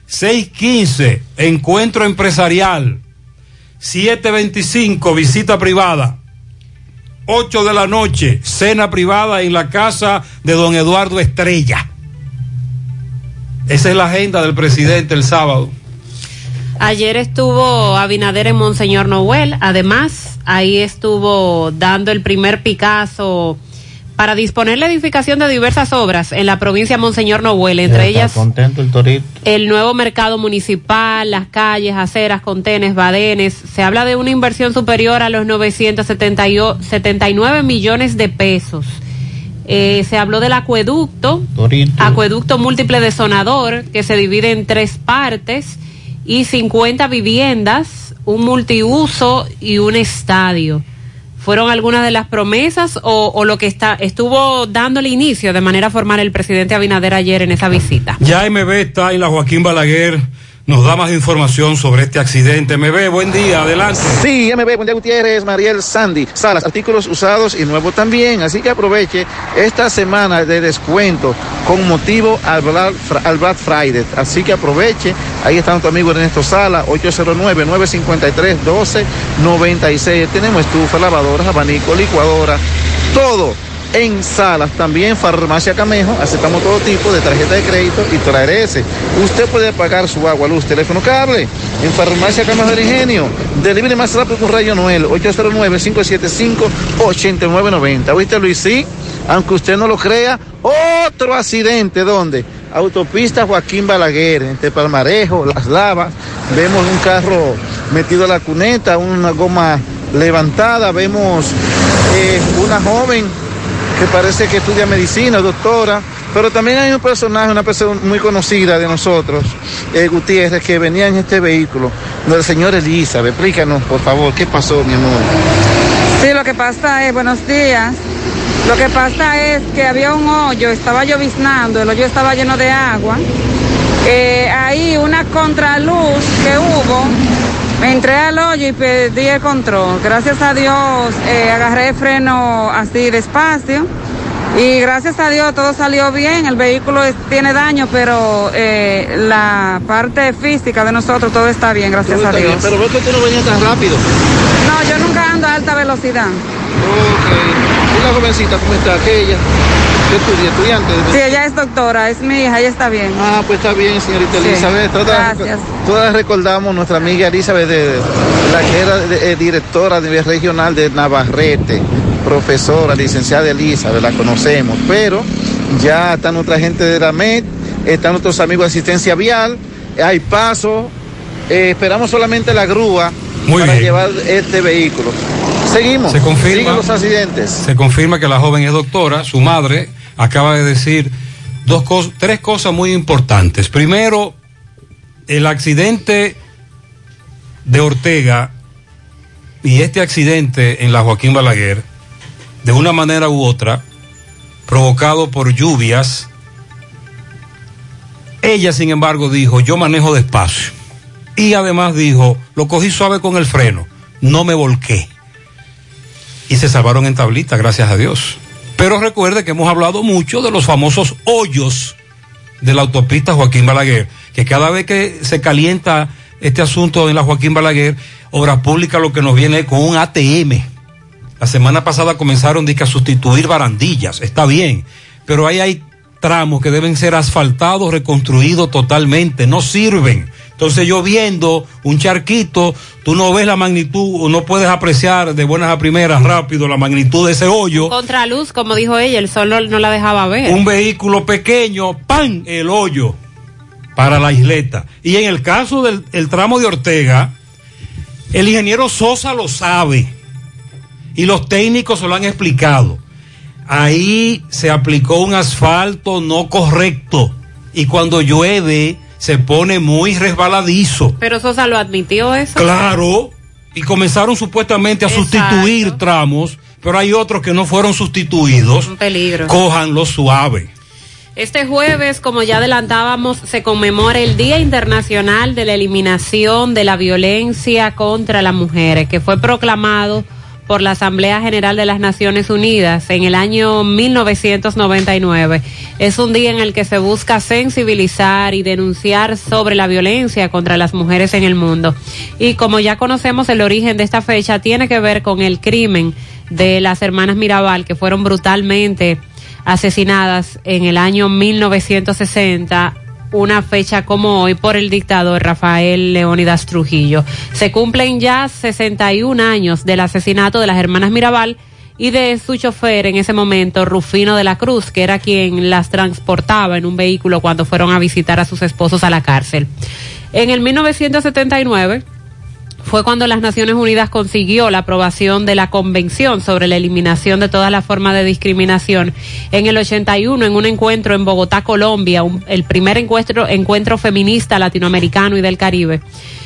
6.15, encuentro empresarial. 7.25, visita privada. 8 de la noche, cena privada en la casa de don Eduardo Estrella. Esa es la agenda del presidente el sábado. Ayer estuvo Abinader en Monseñor Noel. Además, ahí estuvo dando el primer Picasso para disponer la edificación de diversas obras en la provincia de Monseñor Noel, entre ellas contento el torito. el nuevo mercado municipal, las calles, aceras, contenes, badenes. Se habla de una inversión superior a los 979 millones de pesos. Eh, se habló del acueducto, Torito. acueducto múltiple desonador, que se divide en tres partes, y 50 viviendas, un multiuso y un estadio. ¿Fueron algunas de las promesas o, lo que está, estuvo dándole inicio de manera formal el presidente Abinader ayer en esa visita? Ya MB está en la Joaquín Balaguer. Nos da más información sobre este accidente. MB, buen día, adelante. Sí, MB, buen día Gutiérrez, Mariel Sandy, Salas, artículos usados y nuevos también, así que aproveche esta semana de descuento con motivo al Black, Friday, así que aproveche, ahí está nuestro amigo Ernesto Sala, 809-953-1296, tenemos estufa, lavadoras, abanico, licuadora, todo en salas. También Farmacia Camejo, aceptamos todo tipo de tarjeta de crédito y traerse. Usted puede pagar su agua, luz, teléfono, cable en Farmacia Camejo del Ingenio. Delivery más rápido con Rayo Noel, 809-575-8990. ¿Oíste, Luis? Sí, aunque usted no lo crea, otro accidente, ¿dónde? Autopista Joaquín Balaguer, entre Palmarejo, Las Lavas, vemos un carro metido a la cuneta, una goma levantada, vemos eh, una joven que parece que estudia medicina, doctora, pero también hay un personaje, una persona muy conocida de nosotros, eh, Gutiérrez, que venía en este vehículo, del señor Elizabeth. Explícanos, por favor, qué pasó, mi amor. Sí, lo que pasa es, buenos días. Lo que pasa es que había un hoyo, estaba lloviznando, el hoyo estaba lleno de agua. Eh, ahí una contraluz que hubo, me entré al hoyo y perdí el control. Gracias a Dios eh, agarré el freno así despacio y gracias a Dios todo salió bien. El vehículo es- tiene daño, pero eh, la parte física de nosotros todo está bien, gracias a Dios. bien, pero veo que usted no venía tan rápido. No, yo nunca ando a alta velocidad. Ok. ¿Y la jovencita cómo está? Aquella. ¿Qué estudia? ¿Estudiante? Sí, ella es doctora, es mi hija, ella está bien. Ah, pues está bien, señorita Sí, Elizabeth. Todas, gracias. todas recordamos nuestra amiga Elizabeth, de, de- la que era de- eh, directora a nivel regional de Navarrete, profesora, licenciada Elizabeth, la conocemos, pero ya está nuestra gente de la MED, están nuestros amigos de asistencia vial, hay paso, eh, esperamos solamente la grúa Muy para bien. llevar este vehículo. Seguimos. Se confirma. Siguen los accidentes. Se confirma que la joven es doctora, su madre acaba de decir dos tres cosas muy importantes. Primero, el accidente de Ortega y este accidente en la Joaquín Balaguer, de una manera u otra, provocado por lluvias, ella sin embargo dijo, yo manejo despacio. Y además dijo, lo cogí suave con el freno, no me volqué y se salvaron en tablita, gracias a Dios. Pero recuerde que hemos hablado mucho de los famosos hoyos de la autopista Joaquín Balaguer, que cada vez que se calienta este asunto en la Joaquín Balaguer, Obras Públicas lo que nos viene con un ATM. La semana pasada comenzaron a sustituir barandillas, está bien, pero ahí hay tramos que deben ser asfaltados, reconstruidos totalmente, no sirven. Entonces yo viendo un charquito, tú no ves la magnitud o no puedes apreciar de buenas a primeras rápido la magnitud de ese hoyo. Contraluz, como dijo ella, el sol no, no la dejaba ver. Un vehículo pequeño, ¡pam! El hoyo para la isleta. Y en el caso del el tramo de Ortega, el ingeniero Sosa lo sabe y los técnicos se lo han explicado. Ahí se aplicó un asfalto no correcto y cuando llueve se pone muy resbaladizo. Pero Sosa lo admitió eso. Claro, y comenzaron supuestamente a sustituir tramos, pero hay otros que no fueron sustituidos. Un peligro. Cójanlo suave. Este jueves, como ya adelantábamos, se conmemora el Día Internacional de la Eliminación de la Violencia contra las Mujeres, que fue proclamado por la Asamblea General de las Naciones Unidas en el año 1999. Es un día en el que se busca sensibilizar y denunciar sobre la violencia contra las mujeres en el mundo. Y como ya conocemos, el origen de esta fecha tiene que ver con el crimen de las hermanas Mirabal, que fueron brutalmente asesinadas en el año 1960 una fecha como hoy por el dictador Rafael Leónidas Trujillo. Se cumplen ya 61 años del asesinato de las hermanas Mirabal y de su chofer en ese momento, Rufino de la Cruz, que era quien las transportaba en un vehículo cuando fueron a visitar a sus esposos a la cárcel. En el 1979 fue cuando las Naciones Unidas consiguió la aprobación de la Convención sobre la eliminación de todas las formas de discriminación. En el 81, en un encuentro en Bogotá, Colombia, el primer encuentro, encuentro feminista latinoamericano y del Caribe,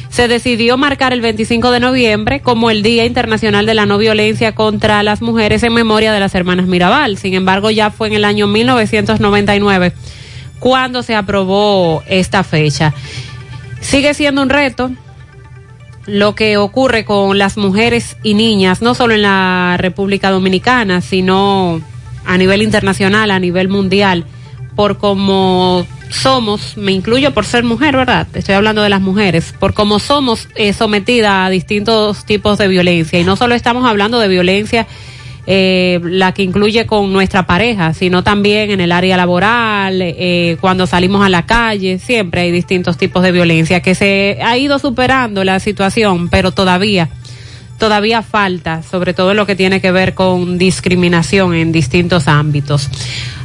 se decidió marcar el 25 de noviembre como el Día Internacional de la No Violencia contra las Mujeres en memoria de las hermanas Mirabal. Sin embargo, ya fue en el año 1999 cuando se aprobó esta fecha. Sigue siendo un reto lo que ocurre con las mujeres y niñas, no solo en la República Dominicana, sino a nivel internacional, a nivel mundial, por cómo somos, me incluyo por ser mujer, ¿verdad? Estoy hablando de las mujeres, por cómo somos eh, sometidas a distintos tipos de violencia. Y no solo estamos hablando de violencia eh, la que incluye con nuestra pareja, sino también en el área laboral, eh, cuando salimos a la calle, siempre hay distintos tipos de violencia que se ha ido superando la situación, pero todavía, todavía falta, sobre todo lo que tiene que ver con discriminación en distintos ámbitos.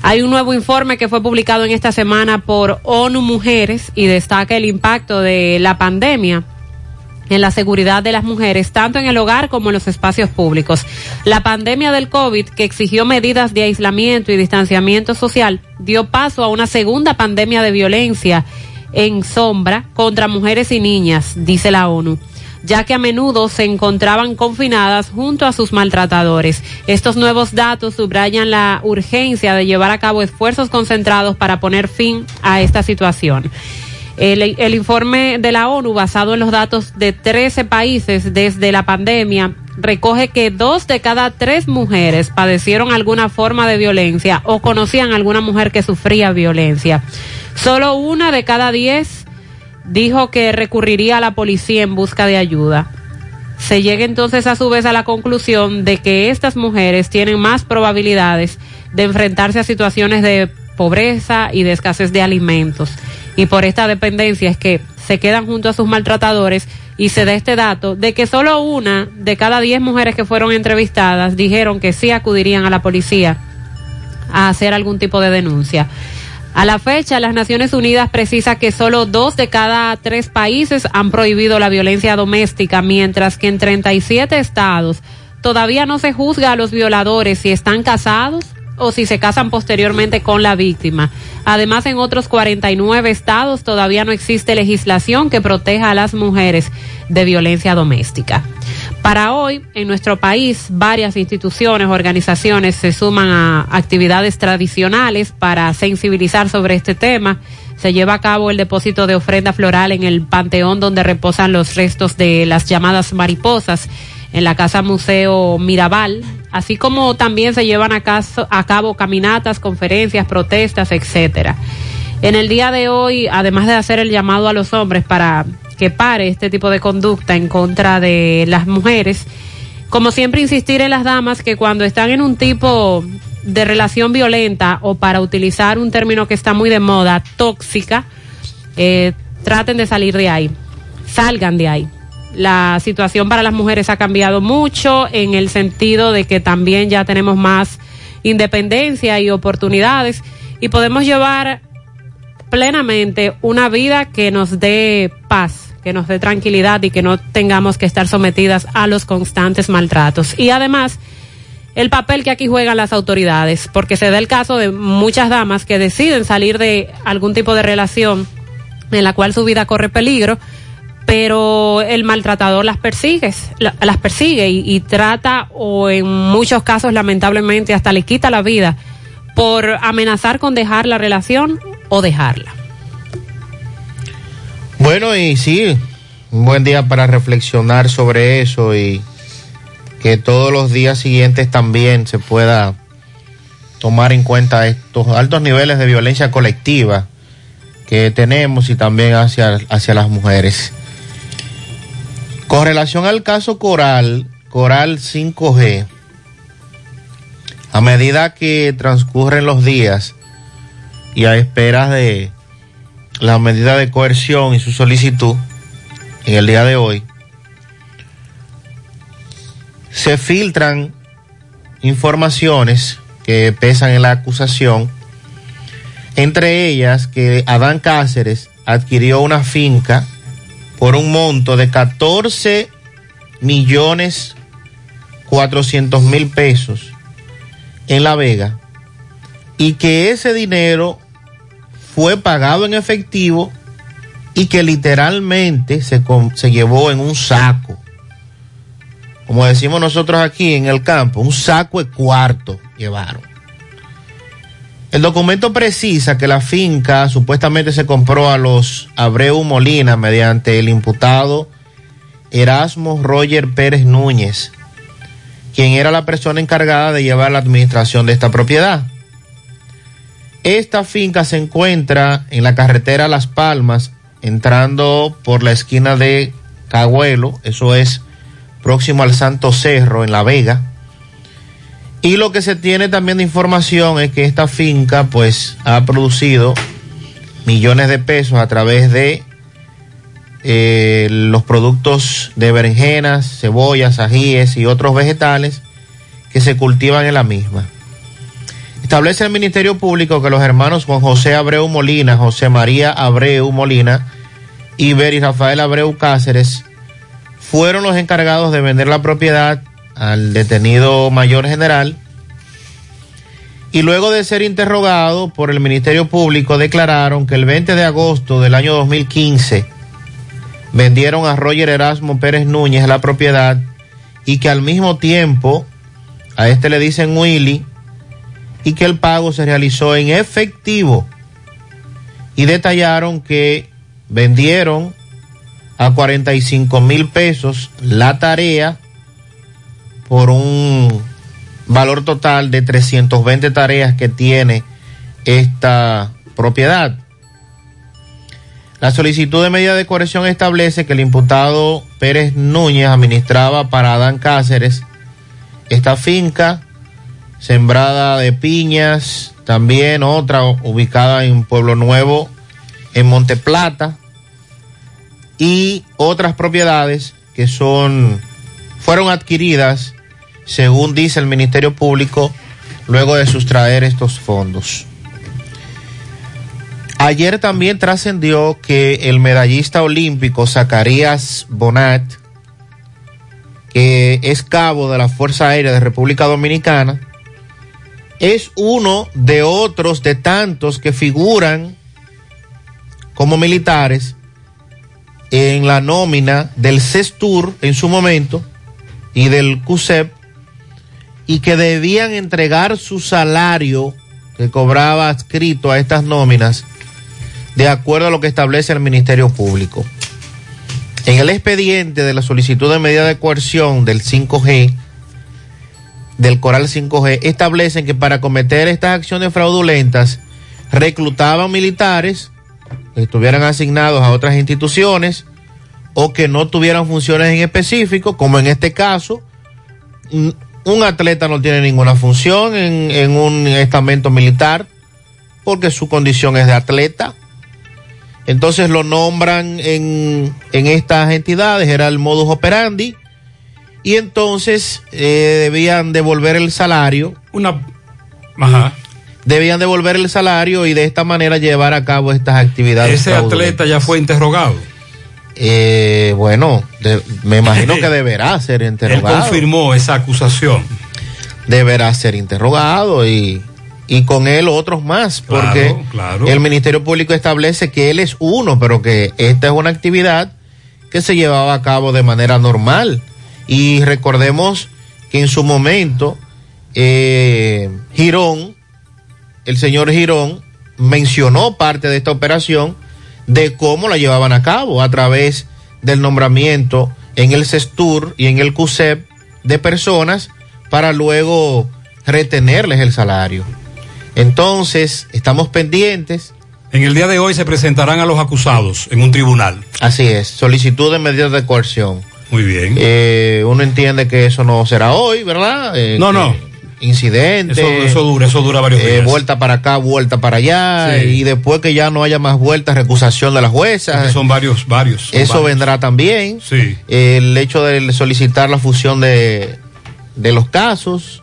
Hay un nuevo informe que fue publicado en esta semana por ONU Mujeres y destaca el impacto de la pandemia en la seguridad de las mujeres, tanto en el hogar como en los espacios públicos. La pandemia del COVID, que exigió medidas de aislamiento y distanciamiento social, dio paso a una segunda pandemia de violencia en sombra contra mujeres y niñas, dice la ONU ya que a menudo se encontraban confinadas junto a sus maltratadores. Estos nuevos datos subrayan la urgencia de llevar a cabo esfuerzos concentrados para poner fin a esta situación. El, informe de la ONU, basado en los datos de 13 países desde la pandemia, recoge que dos de cada tres mujeres padecieron alguna forma de violencia o conocían alguna mujer que sufría violencia. Solo una de cada diez dijo que recurriría a la policía en busca de ayuda. Se llega entonces a su vez a la conclusión de que estas mujeres tienen más probabilidades de enfrentarse a situaciones de pobreza y de escasez de alimentos. Y por esta dependencia es que se quedan junto a sus maltratadores y se da este dato de que solo una de cada diez mujeres que fueron entrevistadas dijeron que sí acudirían a la policía a hacer algún tipo de denuncia. A la fecha, las Naciones Unidas precisa que solo dos de cada tres países han prohibido la violencia doméstica, mientras que en 37 estados todavía no se juzga a los violadores si están casados o si se casan posteriormente con la víctima. Además, en otros 49 estados todavía no existe legislación que proteja a las mujeres de violencia doméstica. Para hoy, en nuestro país, varias instituciones, organizaciones se suman a actividades tradicionales para sensibilizar sobre este tema. Se lleva a cabo el depósito de ofrenda floral en el panteón donde reposan los restos de las llamadas mariposas en la Casa Museo Mirabal, así como también se llevan a, cabo caminatas, conferencias, protestas, etcétera. En el día de hoy, además de hacer el llamado a los hombres para que pare este tipo de conducta en contra de las mujeres, como siempre insistir en las damas que cuando están en un tipo de relación violenta o para utilizar un término que está muy de moda, tóxica, eh, traten de salir de ahí, salgan de ahí. La situación para las mujeres ha cambiado mucho en el sentido de que también ya tenemos más independencia y oportunidades y podemos llevar plenamente una vida que nos dé paz, que nos dé tranquilidad y que no tengamos que estar sometidas a los constantes maltratos. Y además, el papel que aquí juegan las autoridades, porque se da el caso de muchas damas que deciden salir de algún tipo de relación en la cual su vida corre peligro, pero el maltratador las persigue, la- las persigue y, y trata o en muchos casos lamentablemente hasta le quita la vida por amenazar con dejar la relación o dejarla. Bueno, y sí, un buen día para reflexionar sobre eso y que todos los días siguientes también se pueda tomar en cuenta estos altos niveles de violencia colectiva que tenemos y también hacia, hacia las mujeres. Con relación al caso Coral, Coral 5G, a medida que transcurren los días y a esperas de la medida de coerción y su solicitud en el día de hoy, se filtran informaciones que pesan en la acusación, entre ellas que Adán Cáceres adquirió una finca por un monto de 14 millones 400 mil pesos en La Vega y que ese dinero fue pagado en efectivo y que literalmente se, se llevó en un saco. Como decimos nosotros aquí en el campo, un saco de cuarto llevaron. El documento precisa que la finca supuestamente se compró a los Abreu Molina mediante el imputado Erasmo Roger Pérez Núñez, quien era la persona encargada de llevar la administración de esta propiedad. Esta finca se encuentra en la carretera Las Palmas, entrando por la esquina de Cagüelo, eso es próximo al Santo Cerro, en La Vega. Y lo que se tiene también de información es que esta finca pues ha producido millones de pesos a través de eh, los productos de berenjenas, cebollas, ajíes y otros vegetales que se cultivan en la misma. Establece el Ministerio Público que los hermanos Juan José Abreu Molina, José María Abreu Molina y Beri Rafael Abreu Cáceres fueron los encargados de vender la propiedad al detenido mayor general y luego de ser interrogado por el Ministerio Público declararon que el 20 de agosto del año 2015 vendieron a Roger Erasmo Pérez Núñez la propiedad y que al mismo tiempo a este le dicen Willy y que el pago se realizó en efectivo. Y detallaron que vendieron a 45 mil pesos la tarea por un valor total de 320 tareas que tiene esta propiedad. La solicitud de medida de coerción establece que el imputado Pérez Núñez administraba para Adán Cáceres esta finca sembrada de piñas, también otra ubicada en Pueblo Nuevo, en Monte Plata, y otras propiedades que son fueron adquiridas, según dice el Ministerio Público, luego de sustraer estos fondos. Ayer también trascendió que el medallista olímpico Zacarías Bonat, que es cabo de la Fuerza Aérea de República Dominicana, es uno de otros de tantos que figuran como militares en la nómina del CESTUR en su momento y del CUSEP y que debían entregar su salario que cobraba adscrito a estas nóminas de acuerdo a lo que establece el Ministerio Público. En el expediente de la solicitud de medida de coerción del 5G, del Coral 5G, establecen que para cometer estas acciones fraudulentas reclutaban militares que estuvieran asignados a otras instituciones o que no tuvieran funciones en específico, como en este caso, un atleta no tiene ninguna función en, en un estamento militar porque su condición es de atleta. Entonces lo nombran en, en estas entidades, era el modus operandi, y entonces eh, debían devolver el salario. Una. Ajá. Debían devolver el salario y de esta manera llevar a cabo estas actividades. Ese atleta ya fue interrogado. Eh, bueno, de- me imagino que deberá ser Él interrogado. confirmó esa acusación. Deberá ser interrogado y, y con él otros más, porque claro. el Ministerio Público establece que él es uno, pero que esta es una actividad que se llevaba a cabo de manera normal. Y recordemos que en su momento, eh, Girón, el señor Girón, mencionó parte de esta operación de cómo la llevaban a cabo a través del nombramiento en el CESTUR y en el CUSEP de personas para luego retenerles el salario. Entonces, estamos pendientes. En el día de hoy se presentarán a los acusados en un tribunal. Así es, solicitud de medidas de coerción. Muy bien. Eh, uno entiende que eso no será hoy, ¿verdad? Eh, No, que no. Incidente. Eso, eso dura, eso dura varios eh, días. vuelta para acá, vuelta para allá, Sí. y después que ya no haya más vueltas, recusación de la jueza. Porque son varios, varios. son Eso varios. vendrá también. Sí. El hecho de solicitar la fusión de, de los casos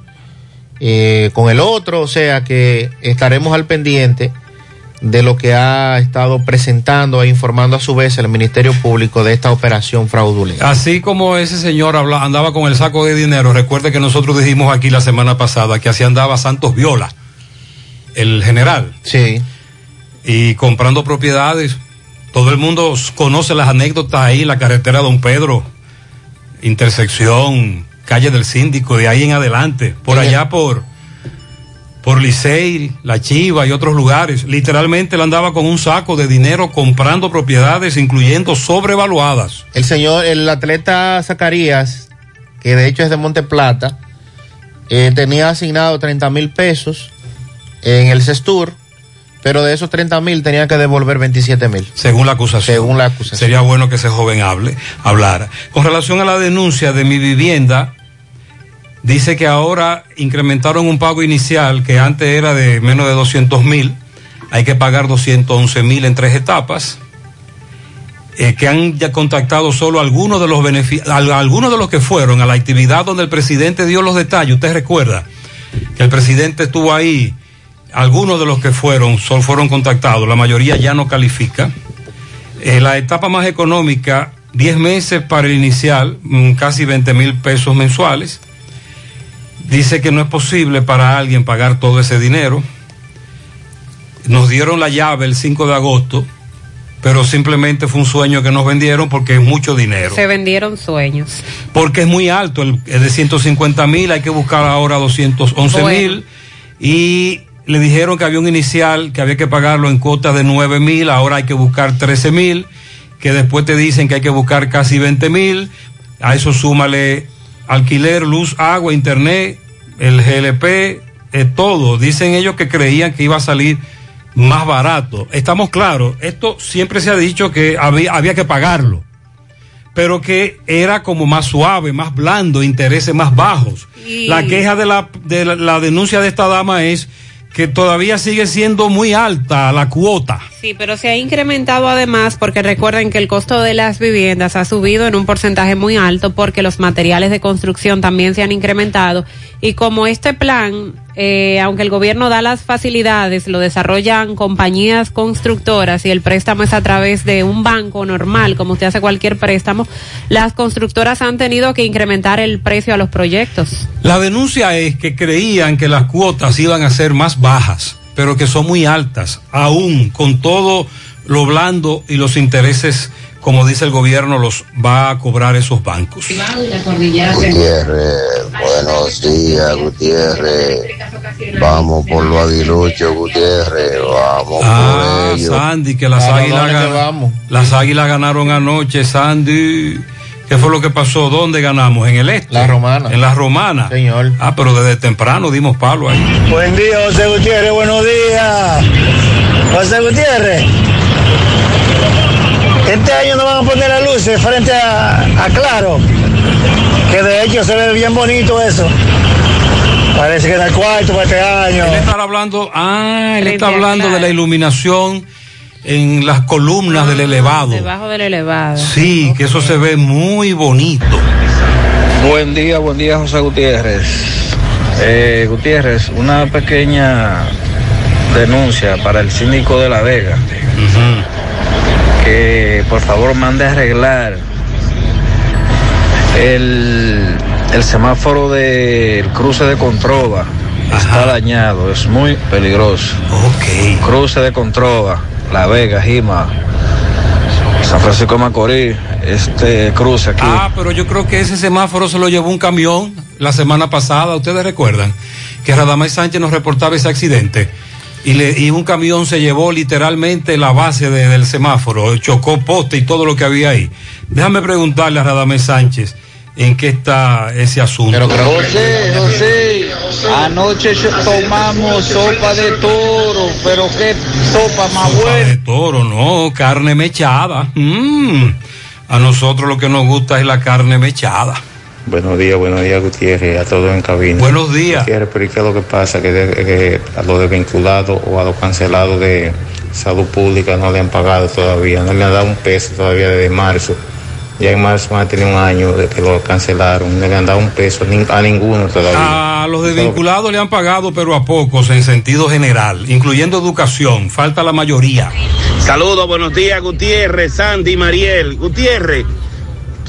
eh, con el otro, o sea que estaremos al pendiente de lo que ha estado presentando e informando a su vez el Ministerio Público de esta operación fraudulenta. Así como ese señor andaba con el saco de dinero, recuerde que nosotros dijimos aquí la semana pasada que así andaba Santos Viola, el general. Sí. Y comprando propiedades. Todo el mundo conoce las anécdotas ahí, la carretera Don Pedro, intersección, calle del síndico, de ahí en adelante, por En el- allá por, por Licey, La Chiva y otros lugares. Literalmente él andaba con un saco de dinero comprando propiedades, incluyendo sobrevaluadas. El señor, el atleta Zacarías, que de hecho es de Monte Plata, eh, tenía asignado 30 mil pesos en el CESTUR, pero de esos 30 mil tenía que devolver 27 mil. Según la acusación. Según la acusación. Sería bueno que ese joven hable, hablara. Con relación a la denuncia de mi vivienda, dice que ahora incrementaron un pago inicial que antes era de menos de 200 mil. Hay que pagar 211 mil en tres etapas. eh, que han ya contactado solo algunos de los benefi- al- algunos de los que fueron a la actividad donde el presidente dio los detalles. Usted recuerda que el presidente estuvo ahí. Algunos de los que fueron solo fueron contactados. La mayoría ya no califica. Eh, la etapa más económica, 10 meses para el inicial, mm, casi 20 mil pesos mensuales. Dice que no es posible para alguien pagar todo ese dinero. Nos dieron la llave el 5 de agosto, pero simplemente fue un sueño que nos vendieron porque es mucho dinero. Se vendieron sueños. Porque es muy alto, el, es de 150 mil, hay que buscar ahora 211 mil. Y le dijeron que había un inicial que había que pagarlo en cuotas de 9 mil, ahora hay que buscar 13 mil, que después te dicen que hay que buscar casi 20 mil. A eso súmale alquiler, luz, agua, internet, el GLP, eh, todo. Dicen ellos que creían que iba a salir más barato. Estamos claros, esto siempre se ha dicho que había, había que pagarlo pero que era como más suave, más blando, intereses más bajos. Y- La queja de, la, de la, la denuncia de esta dama es que todavía sigue siendo muy alta la cuota. Sí, pero se ha incrementado además porque recuerden que el costo de las viviendas ha subido en un porcentaje muy alto porque los materiales de construcción también se han incrementado y como este plan eh, aunque el gobierno da las facilidades, lo desarrollan compañías constructoras y el préstamo es a través de un banco normal, como usted hace cualquier préstamo, las constructoras han tenido que incrementar el precio a los proyectos. La denuncia es que creían que las cuotas iban a ser más bajas, pero que son muy altas, aún con todo lo blando y los intereses, como dice el gobierno, los va a cobrar esos bancos. Gutiérrez, buenos días, Gutiérrez. Vamos por lo aguilucho, Gutiérrez. Vamos Ah, por ello. Sandy, que las ¿Para águilas las águilas ganaron anoche, Sandy. ¿Qué fue lo que pasó? ¿Dónde ganamos? ¿En el este? La Romana. En la Romana. Señor. Ah, pero desde temprano dimos palo ahí. Buen día, José Gutiérrez, buenos días. José Gutiérrez, este año no van a poner las luces frente a, a Claro, que de hecho se ve bien bonito eso. Parece que en el cuarto para este año. Él está hablando, ah, él está hablando de la iluminación en las columnas del elevado. Debajo del elevado. Sí, que eso se ve muy bonito. Buen día, buen día, José Gutiérrez. Eh, Gutiérrez, una pequeña denuncia para el síndico de La Vega. Que por favor mande a arreglar el, el semáforo del cruce de Controva. Está dañado, es muy peligroso. Ok. Cruce de Controva, La Vega, Jima, San Francisco de Macorís, este cruce aquí. Ah, pero yo creo que ese semáforo se lo llevó un camión la semana pasada. Ustedes recuerdan que Radamés Sánchez nos reportaba ese accidente y, le, y un camión se llevó literalmente la base de- del semáforo, chocó poste y todo lo que había ahí. Déjame preguntarle a Radamés Sánchez en qué está ese asunto. José, José, anoche tomamos sopa de toro, pero qué sopa más buena. de toro, no, carne mechada. Mm. A nosotros lo que nos gusta es la carne mechada. Buenos días, buenos días, Gutiérrez, a todos en cabina. Buenos días. Gutiérrez, pero ¿y qué es lo que pasa? Que, de- que a los desvinculados o a los cancelados de salud pública no le han pagado todavía, no le han dado un peso todavía desde marzo. Ya en marzo van a tener un año de que lo cancelaron, no le han dado un peso ni- a ninguno todavía. A los desvinculados le han pagado, pero a pocos en sentido general, incluyendo educación. Falta la mayoría. Saludos, buenos días, Gutiérrez, Sandy, Mariel. Gutiérrez,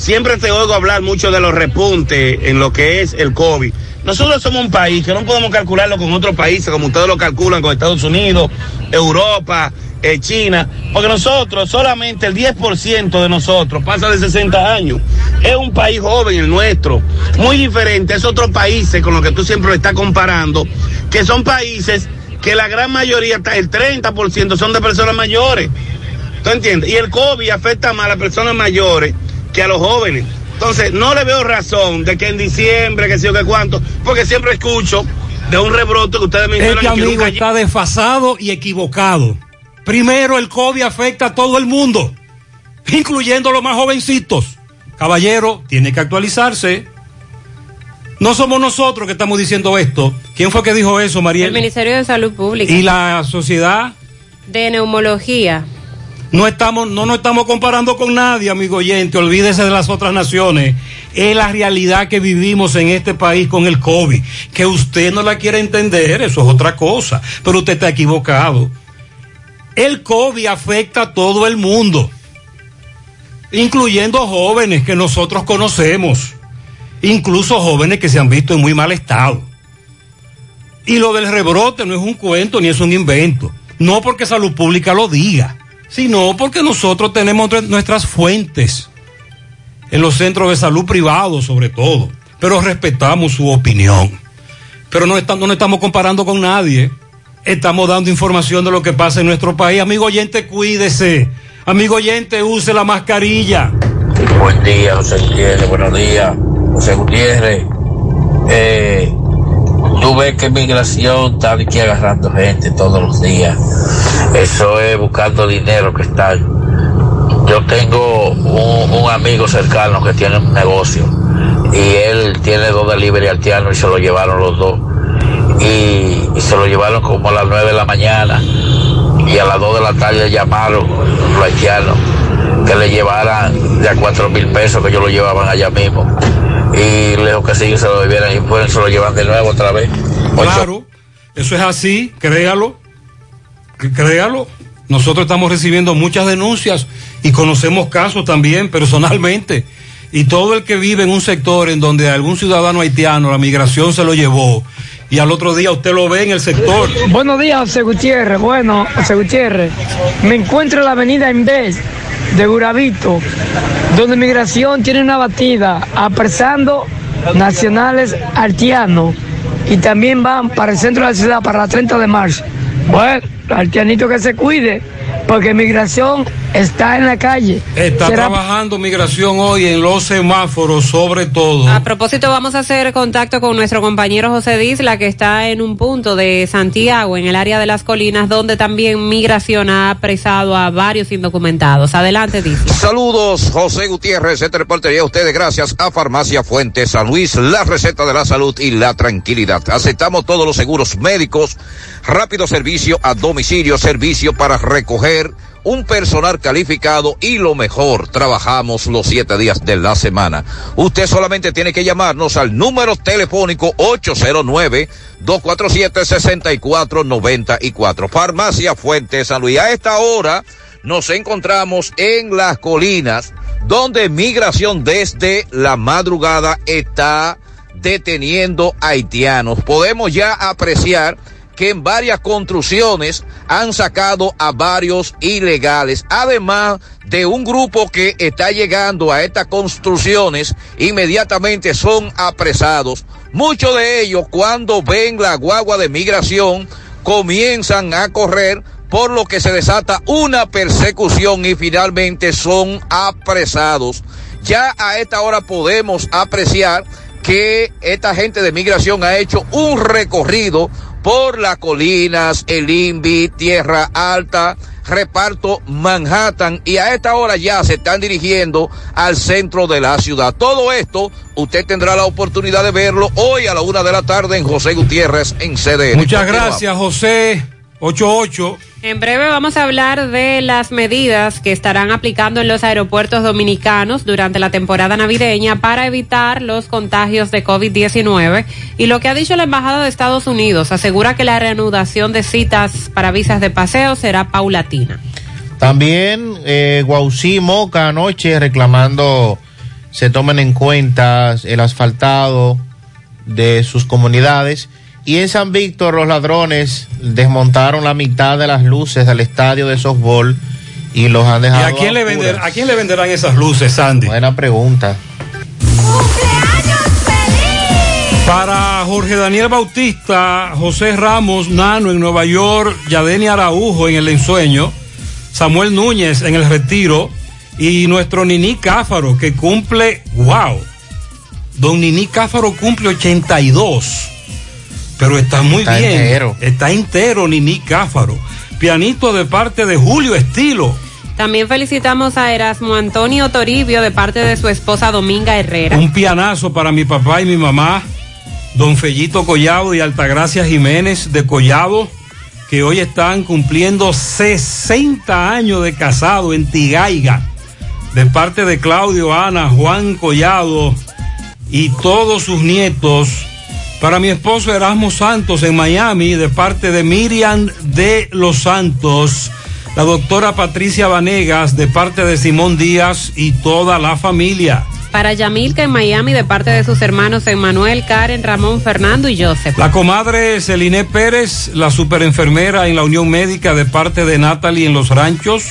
siempre te oigo hablar mucho de los repuntes en lo que es el COVID. Nosotros somos un país que no podemos calcularlo con otros países, como ustedes lo calculan con Estados Unidos, Europa, eh, China, porque nosotros, solamente el 10% de nosotros pasa de 60 años. Es un país joven el nuestro, muy diferente a esos otros países con los que tú siempre lo estás comparando, que son países que la gran mayoría, el 30% son de personas mayores. ¿Tú entiendes? Y el COVID afecta más a las personas mayores que a los jóvenes. Entonces, no le veo razón de que en diciembre, que sé yo qué cuánto, porque siempre escucho de un rebrote que ustedes mencionan Este y que amigo nunca está desfasado y equivocado. Primero, el COVID afecta a todo el mundo, incluyendo los más jovencitos. Caballero, tiene que actualizarse. No somos nosotros que estamos diciendo esto. ¿Quién fue que dijo eso, El Mariel? Ministerio de Salud Pública. Y la sociedad De neumología. No estamos, no nos estamos comparando con nadie, amigo oyente. Olvídese de las otras naciones. Es la realidad que vivimos en este país con el COVID. Que usted no la quiere entender, eso es otra cosa. Pero usted está equivocado. El COVID afecta a todo el mundo, incluyendo jóvenes que nosotros conocemos, incluso jóvenes que se han visto en muy mal estado. Y lo del rebrote no es un cuento ni es un invento. No porque salud pública lo diga, sino porque nosotros tenemos nuestra- nuestras fuentes en los centros de salud privados sobre todo. Pero respetamos su opinión. Pero no, no nos estamos comparando con nadie. Estamos dando información de lo que pasa en nuestro país. Amigo oyente, cuídese. Amigo oyente, use la mascarilla. Buen día, José Gutiérrez. Buenos días, José Gutiérrez. Eh, tú ves que migración está aquí agarrando gente todos los días. Eso es buscando dinero que están. Yo tengo un, un amigo cercano que tiene un negocio y él tiene dos delivery haitianos y se lo llevaron los dos. Y, se lo llevaron como a las nueve de la mañana y a las dos de la tarde llamaron los haitianos que le llevaran ya cuatro mil pesos que ellos lo llevaban allá mismo. Y lejos que sí, se lo debieran y pueden se lo llevan de nuevo otra vez. Ocho- Claro, Eso es así, créalo, créalo. Nosotros estamos recibiendo muchas denuncias y conocemos casos también personalmente. Y todo el que vive en un sector en donde algún ciudadano haitiano, la migración se lo llevó, y al otro día usted lo ve en el sector. Buenos días, José Gutiérrez. Bueno, José Gutiérrez, me encuentro en la avenida Inves de Guravito, donde migración tiene una batida apresando nacionales haitianos y también van para el centro de la ciudad para la 30 de marzo. Bueno, haitianito que se cuide, porque migración está en la calle. Está Será- trabajando migración hoy en los semáforos, sobre todo. A propósito, vamos a hacer contacto con nuestro compañero José Disla, que está en un punto de Santiago, en el área de las colinas, donde también migración ha apresado a varios indocumentados. Adelante, Disla. Saludos, José Gutiérrez. Este reportería a ustedes gracias a Farmacia Fuente San Luis, la receta de la salud y la tranquilidad. Aceptamos todos los seguros médicos, rápido servicio a domicilio, servicio para recoger un personal calificado y lo mejor, trabajamos los siete días de la semana. Usted solamente tiene que llamarnos al número telefónico 809-247-6494. Farmacia Fuente San Luis. A esta hora nos encontramos en las colinas donde migración desde la madrugada está deteniendo haitianos. Podemos ya apreciar que en varias construcciones han sacado a varios ilegales, además de un grupo que está llegando a estas construcciones, inmediatamente son apresados. Muchos de ellos cuando ven la guagua de migración comienzan a correr por lo que se desata una persecución y finalmente son apresados. Ya a esta hora podemos apreciar que esta gente de migración ha hecho un recorrido por las colinas, el INVI, Tierra Alta, reparto Manhattan y a esta hora ya se están dirigiendo al centro de la ciudad. Todo esto usted tendrá la oportunidad de verlo hoy a la una de la tarde en José Gutiérrez en CDN. Muchas gracias, José. 88. En breve vamos a hablar de las medidas que estarán aplicando en los aeropuertos dominicanos durante la temporada navideña para evitar los contagios de COVID-19 y lo que ha dicho la Embajada de Estados Unidos asegura que la reanudación de citas para visas de paseo será paulatina. También eh, Moca anoche reclamando se tomen en cuenta el asfaltado de sus comunidades. Y en San Víctor los ladrones desmontaron la mitad de las luces del estadio de softball y los han ¿Y dejado. a quién, le vender, a quién le venderán esas luces, Sandy? Buena pregunta. Para Jorge Daniel Bautista, José Ramos, Nano en Nueva York, Yadeni Araujo en el ensueño, Samuel Núñez en el retiro y nuestro Nini Cáfaro que cumple, wow, don Nini Cáfaro cumple 82, pero está muy Está bien, entero. está entero Nini Cáfaro, pianito de parte de Julio Estilo. También felicitamos a Erasmo Antonio Toribio de parte de su esposa Dominga Herrera. Un pianazo para mi papá y mi mamá, don Fellito Collado y Altagracia Jiménez de Collado, que hoy están cumpliendo 60 años de casado en Tigaiga, de parte de Claudio, Ana, Juan Collado y todos sus nietos. Para mi esposo Erasmo Santos en Miami, de parte de Miriam de los Santos. La doctora Patricia Vanegas, de parte de Simón Díaz y toda la familia. Para Yamilca en Miami de parte de sus hermanos Emmanuel, Karen, Ramón, Fernando y Joseph. La comadre Celine Pérez, la superenfermera en la Unión Médica de parte de Natalie en Los Ranchos.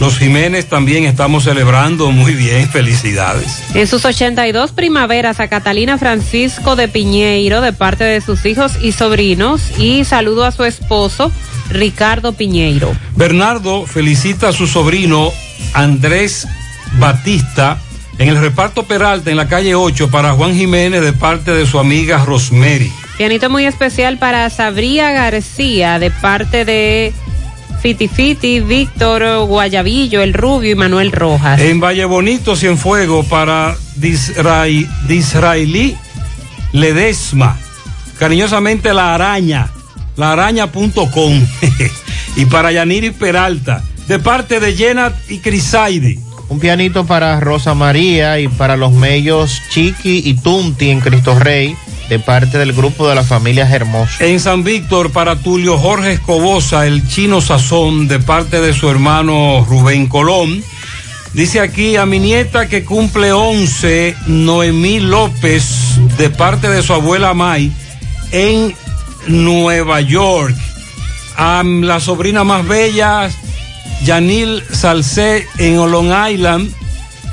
Los Jiménez también estamos celebrando muy bien, felicidades. En sus 82 primaveras a Catalina Francisco de Piñeiro de parte de sus hijos y sobrinos y saludo a su esposo Ricardo Piñeiro. Bernardo felicita a su sobrino Andrés Batista en el reparto Peralta en la calle 8 para Juan Jiménez de parte de su amiga Rosemary. Pianito muy especial para Sabría García de parte de Fiti Fiti, Víctor Guayabillo, El Rubio y Manuel Rojas. En Valle Bonito, Cienfuego, para Disraí, Disraelí Ledesma. Cariñosamente la araña, laaraña.com. y para Yaniri Peralta, de parte de Jenat y Crisaidi. Un pianito para Rosa María y para los mellos Chiqui y Tunti en Cristo Rey, de parte del grupo de la familia Hermoso. En San Víctor, para Tulio Jorge Escobosa, el chino sazón, de parte de su hermano Rubén Colón. Dice aquí a mi nieta que cumple 11, Noemí López, de parte de su abuela May, en Nueva York. A la sobrina más bella, Yanil Salcé, en Long Island,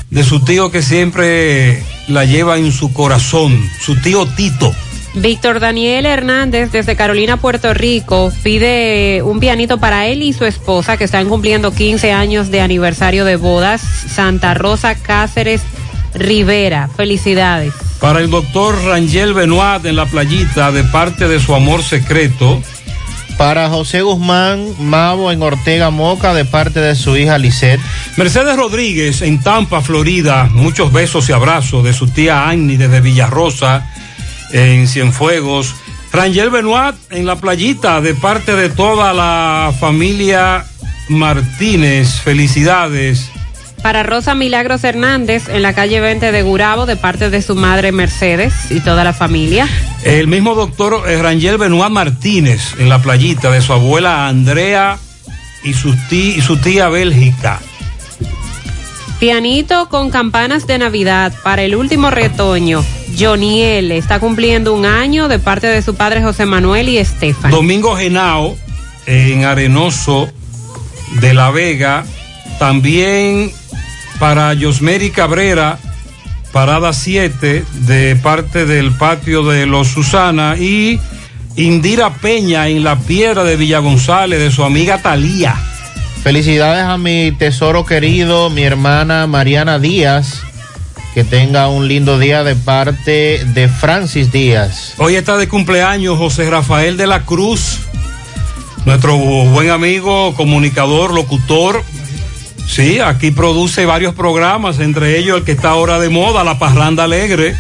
de su tío que siempre la lleva en su corazón, su tío Tito. Víctor Daniel Hernández desde Carolina, Puerto Rico, pide un pianito para él y su esposa que están cumpliendo 15 años de aniversario de bodas. Santa Rosa Cáceres Rivera. Felicidades. Para el doctor Rangel Benoit en la playita de parte de su amor secreto. Para José Guzmán Mavo en Ortega Moca de parte de su hija Lisette. Mercedes Rodríguez en Tampa, Florida. Muchos besos y abrazos de su tía Annie desde Villarrosa en Cienfuegos. Rangel Benoit en la playita de parte de toda la familia Martínez. Felicidades. Para Rosa Milagros Hernández en la calle 20 de Gurabo de parte de su madre Mercedes y toda la familia. El mismo doctor eh, Rangel Benoit Martínez en la playita de su abuela Andrea y su tía, y su tía Bélgica. Pianito con campanas de Navidad para el último retoño. Joniel está cumpliendo un año de parte de su padre José Manuel y Estefan. Domingo Genao en Arenoso de La Vega. También para Yosmeri Cabrera, parada 7 de parte del patio de los Susana. Y Indira Peña en la piedra de Villa González de su amiga Talía. Felicidades a mi tesoro querido, mi hermana Mariana Díaz. Que tenga un lindo día de parte de Francis Díaz. Hoy está de cumpleaños José Rafael de la Cruz, nuestro buen amigo, comunicador, locutor. Sí, aquí produce varios programas, entre ellos el que está ahora de moda, La Parranda Alegre,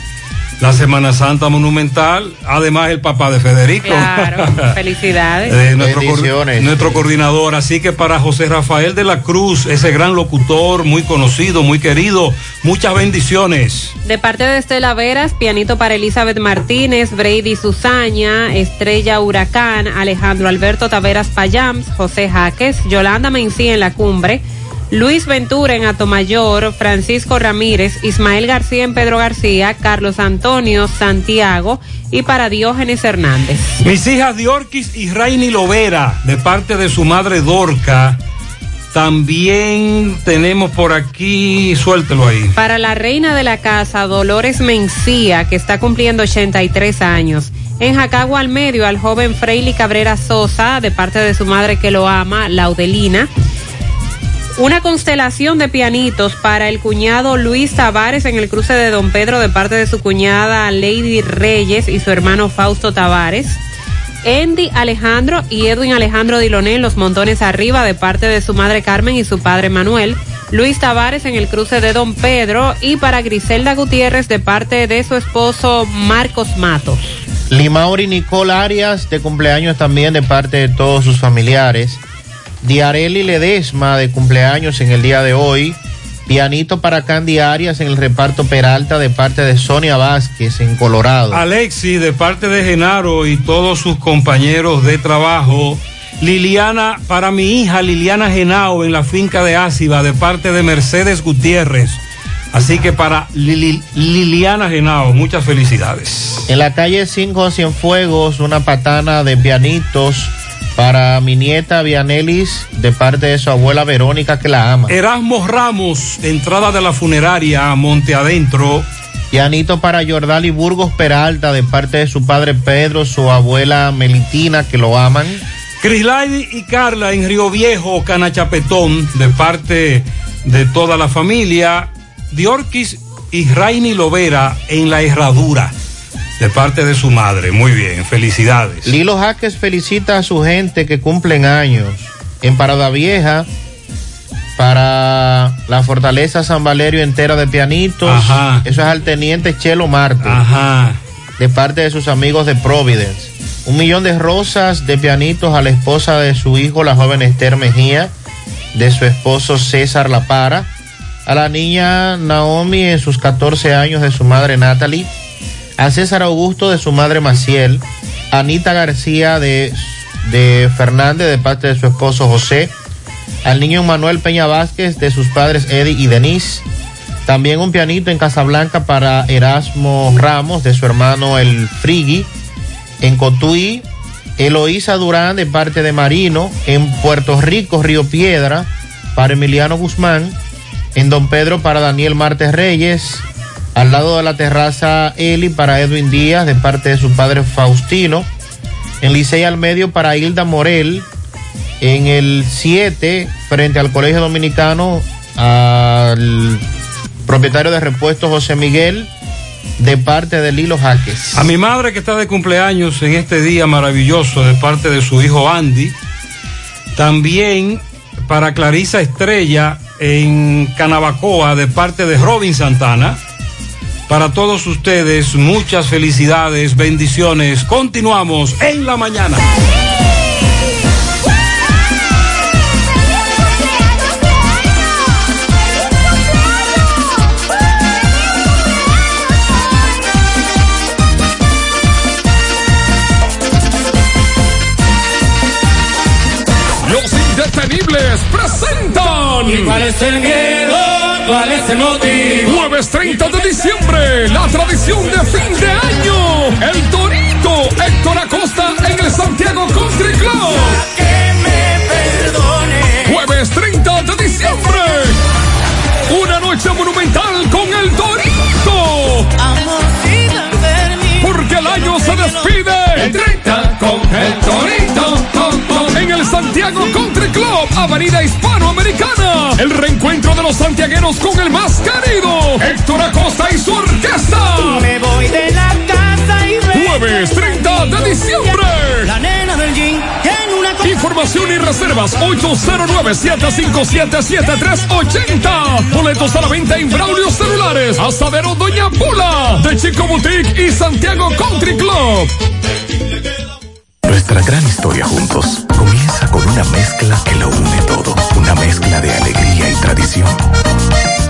la Semana Santa Monumental, además el papá de Federico. Claro, felicidades. Eh, nuestro, coor- nuestro coordinador. Así que para José Rafael de la Cruz, ese gran locutor, muy conocido, muy querido, muchas bendiciones. De parte de Estela Veras, pianito para Elizabeth Martínez, Brady Susaña, Estrella Huracán, Alejandro Alberto Taveras Payams, José Jaques, Yolanda Mencí en la cumbre, Luis Ventura en Atomayor, Francisco Ramírez, Ismael García en Pedro García, Carlos Antonio Santiago y para Diógenes Hernández. Mis hijas Diorquis y Rainy Lovera, de parte de su madre Dorca. También tenemos por aquí, suéltelo ahí. Para la reina de la casa, Dolores Mencía, que está cumpliendo 83 años. En Jacagua al medio, al joven Freily Cabrera Sosa, de parte de su madre que lo ama, Laudelina. Una constelación de pianitos para el cuñado Luis Tavares en el cruce de Don Pedro de parte de su cuñada Lady Reyes y su hermano Fausto Tavares. Andy Alejandro y Edwin Alejandro Diloné en los montones arriba de parte de su madre Carmen y su padre Manuel. Luis Tavares en el cruce de Don Pedro y para Griselda Gutiérrez de parte de su esposo Marcos Matos. Limauri Nicole Arias, de cumpleaños también de parte de todos sus familiares. Diareli Ledesma, de cumpleaños en el día de hoy. Pianito para Candy Arias en el reparto Peralta de parte de Sonia Vázquez en Colorado. Alexi, de parte de Genaro y todos sus compañeros de trabajo. Liliana, para mi hija Liliana Genao en la finca de Áciba, de parte de Mercedes Gutiérrez. Así que para Lili- Liliana Genao, muchas felicidades. En la calle 5 Cienfuegos, una patana de pianitos para mi nieta Vianelis de parte de su abuela Verónica que la ama. Erasmo Ramos, entrada de la funeraria Monte Adentro. Pianito para Jordali Burgos Peralta de parte de su padre Pedro, su abuela Melitina que lo aman. Crislaidi y Carla en Río Viejo, Canachapetón, de parte de toda la familia. Diorquis y Rainy Lovera en la Herradura, de parte de su madre. Muy bien, felicidades. Lilo Jaques felicita a su gente que cumplen años. En Parada Vieja, para la Fortaleza San Valerio entera de pianitos. Ajá. Eso es al teniente Chelo Marte. Ajá. De parte de sus amigos de Providence. Un millón de rosas de pianitos a la esposa de su hijo, la joven Esther Mejía, de su esposo César La Para. A la niña Naomi en sus 14 años de su madre Natalie. A César Augusto de su madre Maciel, Anita García de, de Fernández de parte de su esposo José, al niño Manuel Peña Vázquez de sus padres Eddie y Denise, también un pianito en Casablanca para Erasmo Ramos de su hermano El Frigui, en Cotuí, Eloísa Durán de parte de Marino, en Puerto Rico, Río Piedra, para Emiliano Guzmán, en Don Pedro para Daniel Martes Reyes, al lado de la terraza Eli para Edwin Díaz de parte de su padre Faustino, en Licey al medio para Hilda Morel, en el 7 frente al Colegio Dominicano al propietario de repuestos José Miguel de parte de Lilo Jaques. A mi madre que está de cumpleaños en este día maravilloso de parte de su hijo Andy. También para Clarisa Estrella en Canabacoa de parte de Robin Santana. Para todos ustedes, muchas felicidades, bendiciones. Continuamos en la mañana. Los indetenibles presentan. ¿Y cuál es el miedo? ¿Cuál es el motivo? Jueves 30 de diciembre, la tradición de fin de año. El Torito Héctor Acosta en el Santiago Country Club. Que me perdone. Jueves 30 de diciembre. Una noche monumental con el Torito. Porque el año se despide. El 30 con el Torito. Con. En el Santiago Country Club, Avenida Hispanoamericana. El reencuentro de los santiagueros con el más querido, Héctor Acosta y su orquesta. Me voy de la casa y ve- Jueves 30 de diciembre. La nena del jean tiene una. Información y reservas 809-757-7380. Boletos a la venta en Braulio Celulares. Asadero Doña Pula. De Chico Boutique y Santiago Country Club. Nuestra gran historia juntos una mezcla que lo une todo. Una mezcla de alegría y tradición,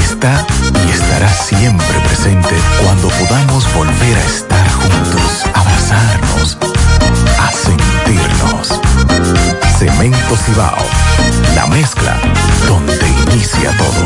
está y estará siempre presente cuando podamos volver a estar juntos, abrazarnos, a sentirnos. Cemento Cibao, la mezcla donde inicia todo.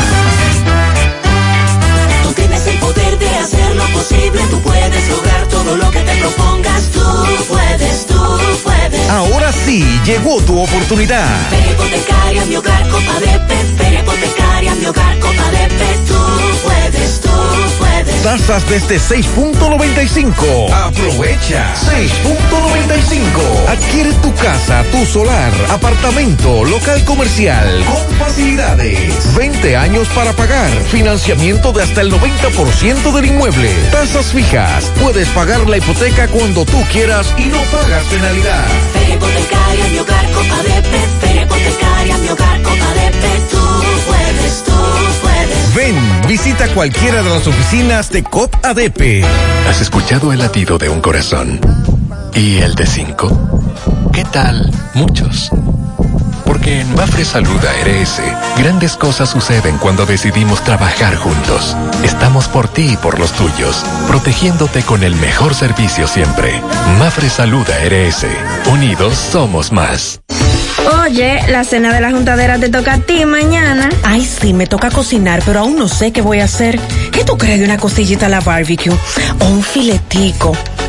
Tú tienes el poder de hacer lo posible. Tú puedes lograr todo lo que te propongas. Tú puedes, tú puedes. Ahora sí, llegó tu oportunidad. Feria hipotecaria, mi hogar, copa de pez. Feria hipotecaria, mi hogar, copa de pez. Tú puedes, tú puedes. Tasas desde 6.95. Aprovecha. 6.95. Adquiere tu casa, tu solar, apartamento, local comercial con facilidades. 20 años para pagar. Financiamiento de hasta el 90% del inmueble. Tasas fijas. Puedes pagar la hipoteca cuando tú quieras y no pagas penalidad. Hipotecaria, mi hogar, copa de pez. Hipotecaria, mi hogar, copa de pez. Tú puedes, tú puedes. Ven, visita cualquiera de las oficinas de COP ADP. ¿Has escuchado el latido de un corazón? ¿Y el de cinco? ¿Qué tal? Muchos. Porque en Mafre Salud ARS, grandes cosas suceden cuando decidimos trabajar juntos. Estamos por ti y por los tuyos, protegiéndote con el mejor servicio siempre. Mafre Salud ARS. Unidos somos más. Oye, la cena de la juntadera te toca a ti mañana. Ay, sí, me toca cocinar, pero aún no sé qué voy a hacer. ¿Qué tú crees de una costillita a la barbecue? O un filetico.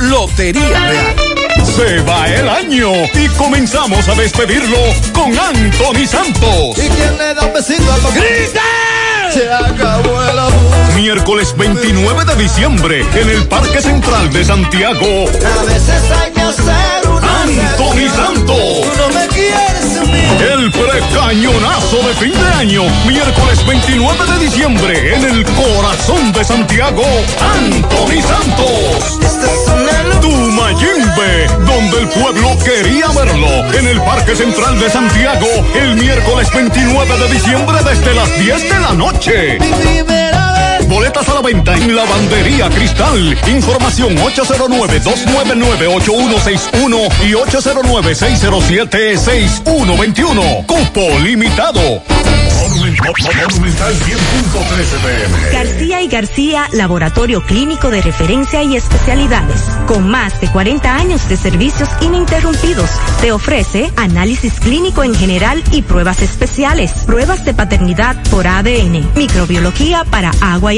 Lotería Real. Se va el año y comenzamos a despedirlo con Anthony Santos. ¿Y quién le da un besito al ¡Grita! Se acabó el amor. Miércoles 29 de diciembre en el Parque Central de Santiago. A veces hay que hacer una Anthony. Santos. Tú no me quieres. El precañonazo de fin de año, miércoles 29 de diciembre, en el corazón de Santiago, Anthony Santos. Tu Mayimbe, donde el pueblo quería verlo, en el Parque Central de Santiago, el miércoles 29 de diciembre desde las 10 de la noche. Boletas a la venta en Lavandería Cristal. Información 809-299-8161 y 809-607-6121. Cupo limitado. Monumental 10.13 pm. García y García, laboratorio clínico de referencia y especialidades, con más de 40 años de servicios ininterrumpidos, te ofrece análisis clínico en general y pruebas especiales, pruebas de paternidad por ADN, microbiología para agua y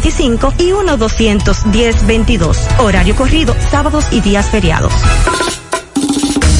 809-575-9025 y 1-210-22. Horario corrido, sábados y días feriados.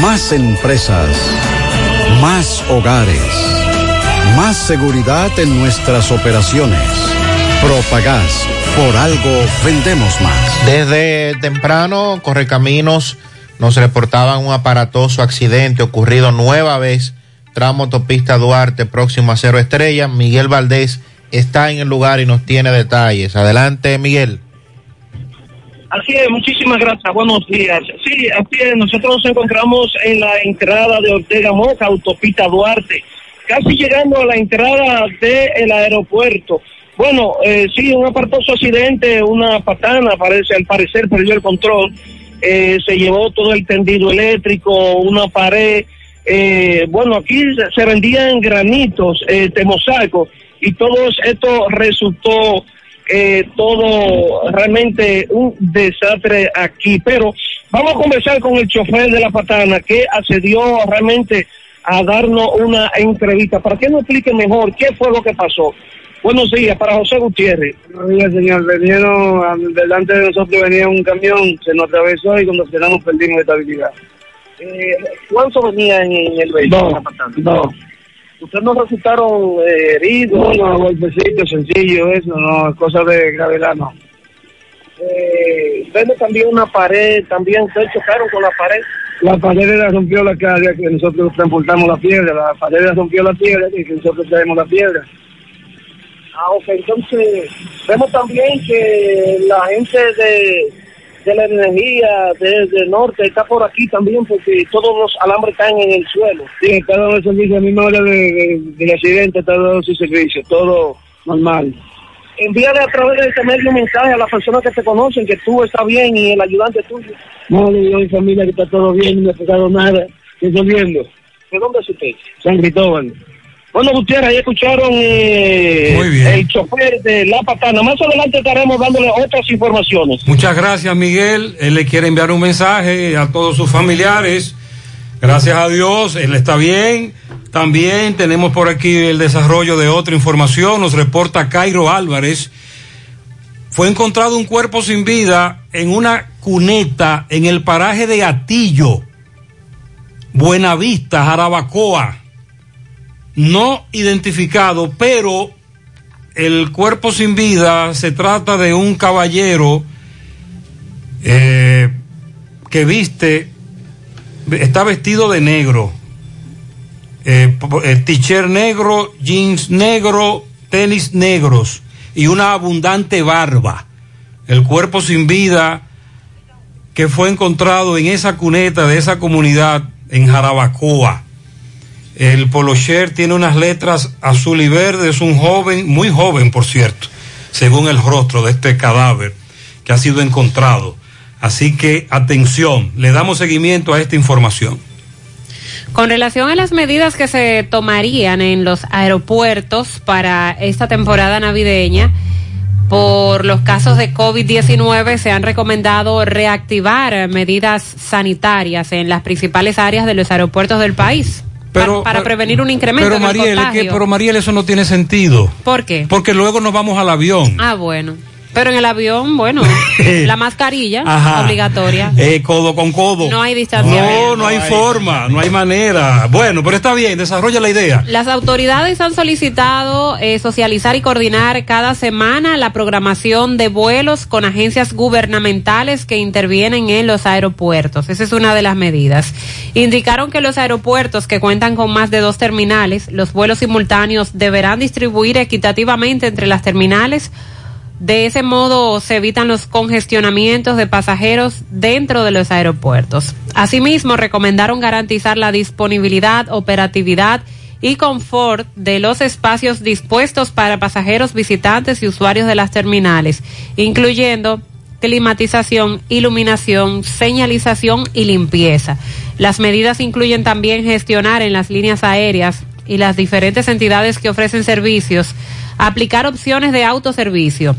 Más empresas. Más hogares. Más seguridad en nuestras operaciones. Propagás. Por algo vendemos más. Desde temprano, Correcaminos nos reportaban un aparatoso accidente ocurrido nueva vez, tramo autopista Duarte, próximo a Cero Estrella. Miguel Valdés está en el lugar y nos tiene detalles. Adelante, Miguel. Así es, muchísimas gracias, buenos días. Sí, así es, nosotros nos encontramos en la entrada de Ortega Moca, autopista Duarte, casi llegando a la entrada del aeropuerto. Bueno, eh, sí, un apartoso accidente, una patana, parece, al parecer perdió el control, eh, se llevó todo el tendido eléctrico, una pared, eh, bueno, aquí se- vendían granitos eh, de mosaico y todo esto resultó eh, todo realmente un desastre aquí. Pero vamos a conversar con el chofer de la patana que accedió realmente a darnos una entrevista para que nos explique mejor qué fue lo que pasó. Buenos días, para José Gutiérrez. Buenos días, señor. Vinieron, ah, delante de nosotros venía un camión, se nos atravesó y cuando frenamos perdimos estabilidad. Eh, ¿Cuántos venían en el vehículo? Dos, dos. ¿Ustedes no resultaron eh, heridos? No, no, golpecito, sencillo, eso, no, cosas de gravedad, no. Eh, vemos también una pared, también ustedes chocaron con la pared. La pared la rompió la calle que nosotros transportamos la piedra, la pared la rompió la piedra y que nosotros traemos la piedra. Ah, ok, entonces vemos también que la gente de, de la energía desde el norte está por aquí también porque todos los alambres caen en el suelo. Sí, está dando servicio a misma hora de, de- del accidente, está dando su servicio, todo normal. Envíale a través de este medio un mensaje a las personas que te conocen que tú estás bien y el ayudante tuyo. No, le digo a mi familia que está todo bien, no me ha pasado nada, resolviendo. ¿De dónde es usted? San Cristóbal. Bueno, Gutiérrez, ahí escucharon eh, el chofer de La Patana. Más adelante estaremos dándole otras informaciones. Muchas gracias, Miguel. Él le quiere enviar un mensaje a todos sus familiares. Gracias a Dios, él está bien. También tenemos por aquí el desarrollo de otra información. Nos reporta Cairo Álvarez. Fue encontrado un cuerpo sin vida en una cuneta en el paraje de Atillo, Buenavista, Jarabacoa. No identificado, pero el cuerpo sin vida se trata de un caballero eh, que viste, está vestido de negro, eh, t-shirt negro, jeans negro, tenis negros y una abundante barba. El cuerpo sin vida que fue encontrado en esa cuneta de esa comunidad en Jarabacoa. El polo shirt tiene unas letras azul y verde, es un joven, muy joven por cierto, según el rostro de este cadáver que ha sido encontrado. Así que atención, le damos seguimiento a esta información. Con relación a las medidas que se tomarían en los aeropuertos para esta temporada navideña, por los casos de COVID-19 se han recomendado reactivar medidas sanitarias en las principales áreas de los aeropuertos del país Pero- para, para prevenir un incremento Pero Mariel, es que- pero Mariel, eso no tiene sentido. ¿Por qué? Porque luego nos vamos al avión. Ah, bueno. Pero en el avión, bueno, la mascarilla Ajá. obligatoria. Eh, codo con codo. No hay distanciamiento. No, no hay forma, no hay manera. Bueno, pero está bien, desarrolla la idea. Las autoridades han solicitado eh, socializar y coordinar cada semana la programación de vuelos con agencias gubernamentales que intervienen en los aeropuertos. Esa es una de las medidas. Indicaron que los aeropuertos que cuentan con más de dos terminales, los vuelos simultáneos deberán distribuir equitativamente entre las terminales. De ese modo se evitan los congestionamientos de pasajeros dentro de los aeropuertos. Asimismo, recomendaron garantizar la disponibilidad, operatividad y confort de los espacios dispuestos para pasajeros, visitantes y usuarios de las terminales, incluyendo climatización, iluminación, señalización y limpieza. Las medidas incluyen también gestionar en las líneas aéreas y las diferentes entidades que ofrecen servicios, aplicar opciones de autoservicio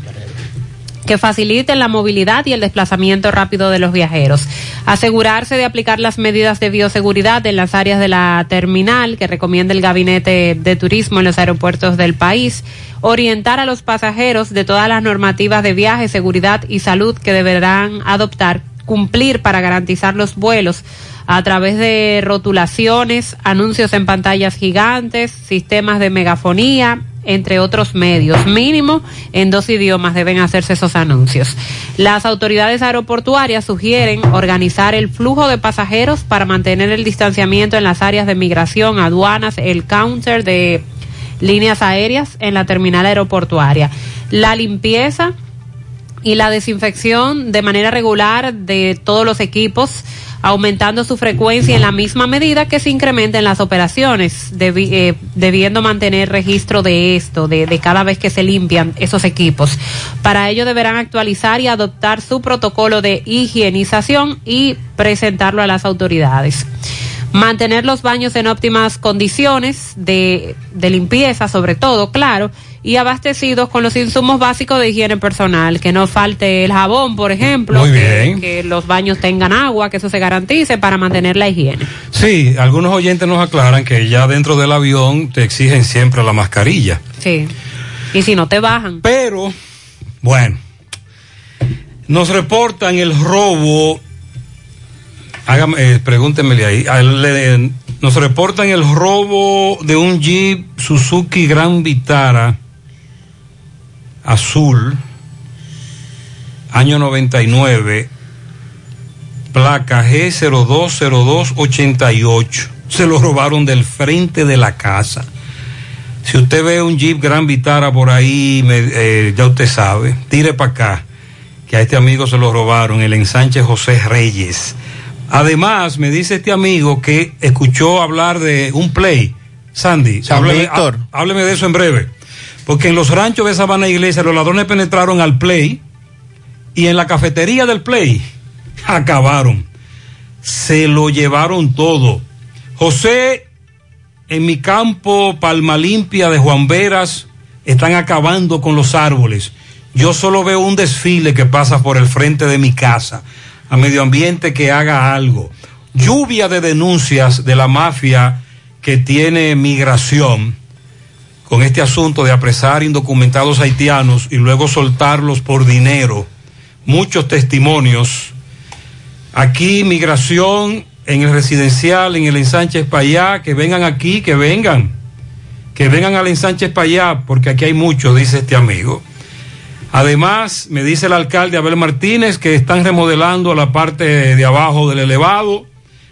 que faciliten la movilidad y el desplazamiento rápido de los viajeros. Asegurarse de aplicar las medidas de bioseguridad en las áreas de la terminal que recomienda el Gabinete de Turismo en los aeropuertos del país. Orientar a los pasajeros de todas las normativas de viaje, seguridad y salud que deberán adoptar, cumplir para garantizar los vuelos a través de rotulaciones, anuncios en pantallas gigantes, sistemas de megafonía, entre otros medios. Mínimo en dos idiomas deben hacerse esos anuncios. Las autoridades aeroportuarias sugieren organizar el flujo de pasajeros para mantener el distanciamiento en las áreas de migración, aduanas, el counter de líneas aéreas en la terminal aeroportuaria. La limpieza y la desinfección de manera regular de todos los equipos, aumentando su frecuencia en la misma medida que se incrementen las operaciones, eh, debiendo mantener registro de esto, de, cada vez que se limpian esos equipos. Para ello deberán actualizar y adoptar su protocolo de higienización y presentarlo a las autoridades mantener los baños en óptimas condiciones de limpieza, sobre todo, claro, y abastecidos con los insumos básicos de higiene personal, que no falte el jabón, por ejemplo, Muy que- bien. que los baños tengan agua, que eso se garantice para mantener la higiene. Sí, algunos oyentes nos aclaran que ya dentro del avión te exigen siempre la mascarilla. Sí. Y si no te bajan. Pero, bueno, nos reportan el robo. Hágame, eh, pregúntenmele ahí. nos reportan el robo de un Jeep Suzuki Gran Vitara azul, año 99, placa G020288. Se lo robaron del frente de la casa. Si usted ve un Jeep Gran Vitara por ahí, me- eh, ya usted sabe, tire para acá, que a este amigo se lo robaron, el ensanche José Reyes. Además, me dice este amigo que escuchó hablar de un play. Sandy, San hábleme, hábleme de eso en breve. Porque en los ranchos de Sabana Iglesia los ladrones penetraron al play y en la cafetería del play acabaron. Se lo llevaron todo. José en mi campo, Palma Limpia de Juan Veras, están acabando con los árboles. Yo solo veo un desfile que pasa por el frente de mi casa. A medio ambiente que haga algo. Lluvia de denuncias de la mafia que tiene migración con este asunto de apresar indocumentados haitianos y luego soltarlos por dinero. Muchos testimonios. Aquí migración en el residencial, en el ensanche Payá, que vengan aquí, que vengan. Que vengan al ensanche Payá, porque aquí hay muchos, dice este amigo. Además, me dice el alcalde Abel Martínez que están remodelando la parte de abajo del elevado.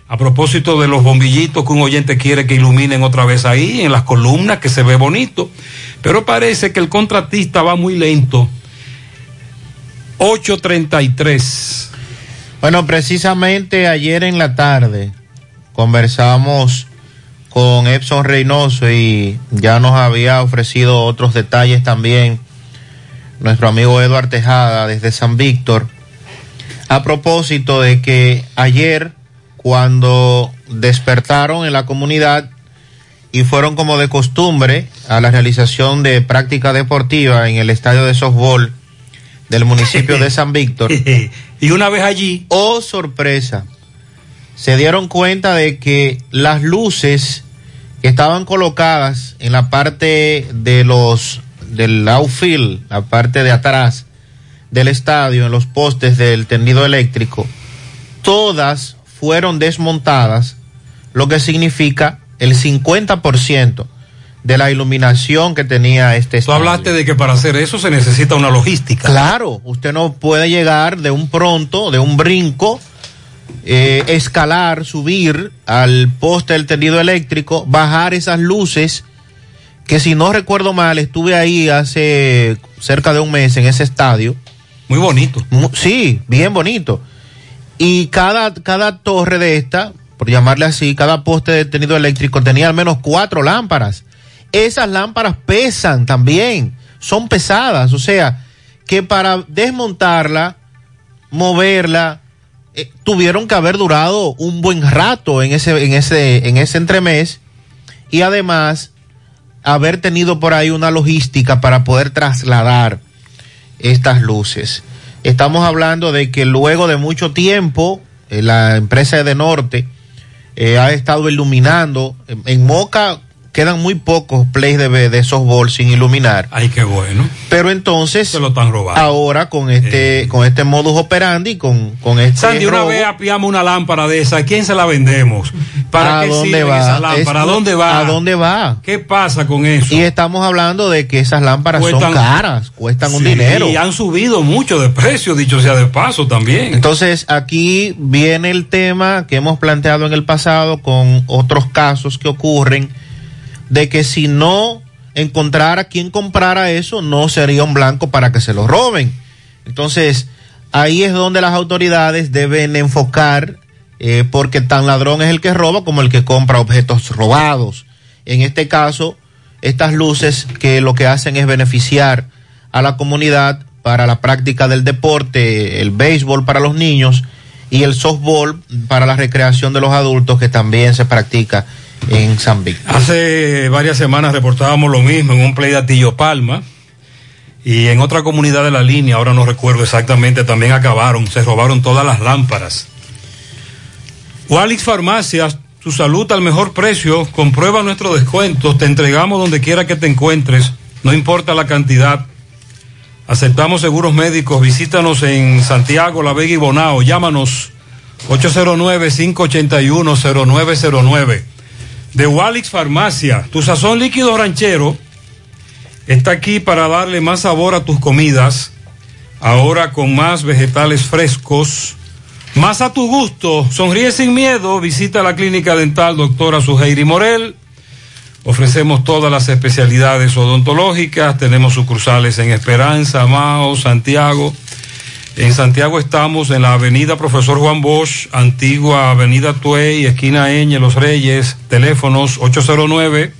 A propósito de los bombillitos que un oyente quiere que iluminen otra vez ahí, en las columnas, que se ve bonito. Pero parece que el contratista va muy lento. 833. Bueno, precisamente ayer en la tarde conversamos con Epson Reynoso y ya nos había ofrecido otros detalles también nuestro amigo Eduardo Tejada desde San Víctor a propósito de que ayer cuando despertaron en la comunidad y fueron como de costumbre a la realización de práctica deportiva en el estadio de softball del municipio de San Víctor. y una vez allí, oh sorpresa, se dieron cuenta de que las luces que estaban colocadas en la parte de los del outfield, la parte de atrás del estadio, en los postes del tendido eléctrico, todas fueron desmontadas, lo que significa el 50% de la iluminación que tenía este Tú estadio. hablaste de que para hacer eso se necesita una logística. Claro, usted no puede llegar de un pronto, de un brinco, eh, escalar, subir al poste del tendido eléctrico, bajar esas luces, que si no recuerdo mal, estuve ahí hace cerca de un mes en ese estadio. Muy bonito. Sí, bien bonito. Y cada, cada torre de esta, por llamarle así, cada poste de tendido eléctrico tenía al menos cuatro lámparas. Esas lámparas pesan también, son pesadas, o sea, que para desmontarla, moverla, eh, tuvieron que haber durado un buen rato en ese, en ese, en ese entremés y además haber tenido por ahí una logística para poder trasladar estas luces. Estamos hablando de que luego de mucho tiempo, eh, la empresa de Norte eh, ha estado iluminando. En, en Moca quedan muy pocos plays de, de softball sin iluminar. Ay, qué bueno. Pero entonces, Se lo están robando. ahora con este, con este modus operandi, con, con este Sandy, una robo, vez apiamos una lámpara de esa, ¿a quién se la vendemos? ¿Para ¿a qué dónde va? esas lámparas? ¿A dónde va? ¿A dónde va? ¿Qué pasa con eso? Y estamos hablando de que esas lámparas son Cuestan- caras, cuestan un dinero. Y han subido mucho de precio, dicho sea de paso también. Entonces aquí viene el tema que hemos planteado en el pasado con otros casos que ocurren de que si no encontrara quien comprara eso, no sería un blanco para que se lo roben. Entonces ahí es donde las autoridades deben enfocar, eh, porque tan ladrón es el que roba como el que compra objetos robados. En este caso, estas luces que lo que hacen es beneficiar a la comunidad para la práctica del deporte, el béisbol para los niños y el softball para la recreación de los adultos que también se practica en San Víctor. Hace varias semanas reportábamos lo mismo en un play de Atillo Palma y en otra comunidad de la línea, ahora no recuerdo exactamente, también acabaron, se robaron todas las lámparas. Walix Farmacias, tu salud al mejor precio, comprueba nuestros descuentos, te entregamos donde quiera que te encuentres, no importa la cantidad. Aceptamos seguros médicos, visítanos en Santiago, La Vega y Bonao, llámanos 809-581-0909. De Walix Farmacia, tu sazón líquido ranchero está aquí para darle más sabor a tus comidas, ahora con más vegetales frescos, más a tu gusto. Sonríe sin miedo, visita la clínica dental doctora Suheiri Morel. Ofrecemos todas las especialidades odontológicas, tenemos sucursales en Esperanza, Mao, Santiago. En Santiago estamos en la avenida Profesor Juan Bosch, antigua avenida Tuey, esquina Eñe, Los Reyes, teléfonos 809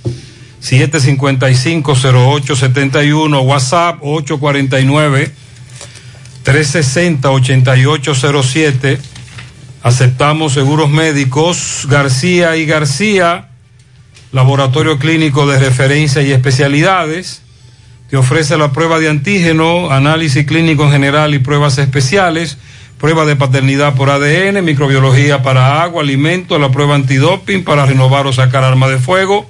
755-0871, WhatsApp 849 360 8807. Aceptamos seguros médicos García y García, laboratorio clínico de referencia y especialidades. Te ofrece la prueba de antígeno, análisis clínico en general y pruebas especiales, prueba de paternidad por ADN, microbiología para agua, alimento, la prueba antidoping para renovar o sacar arma de fuego.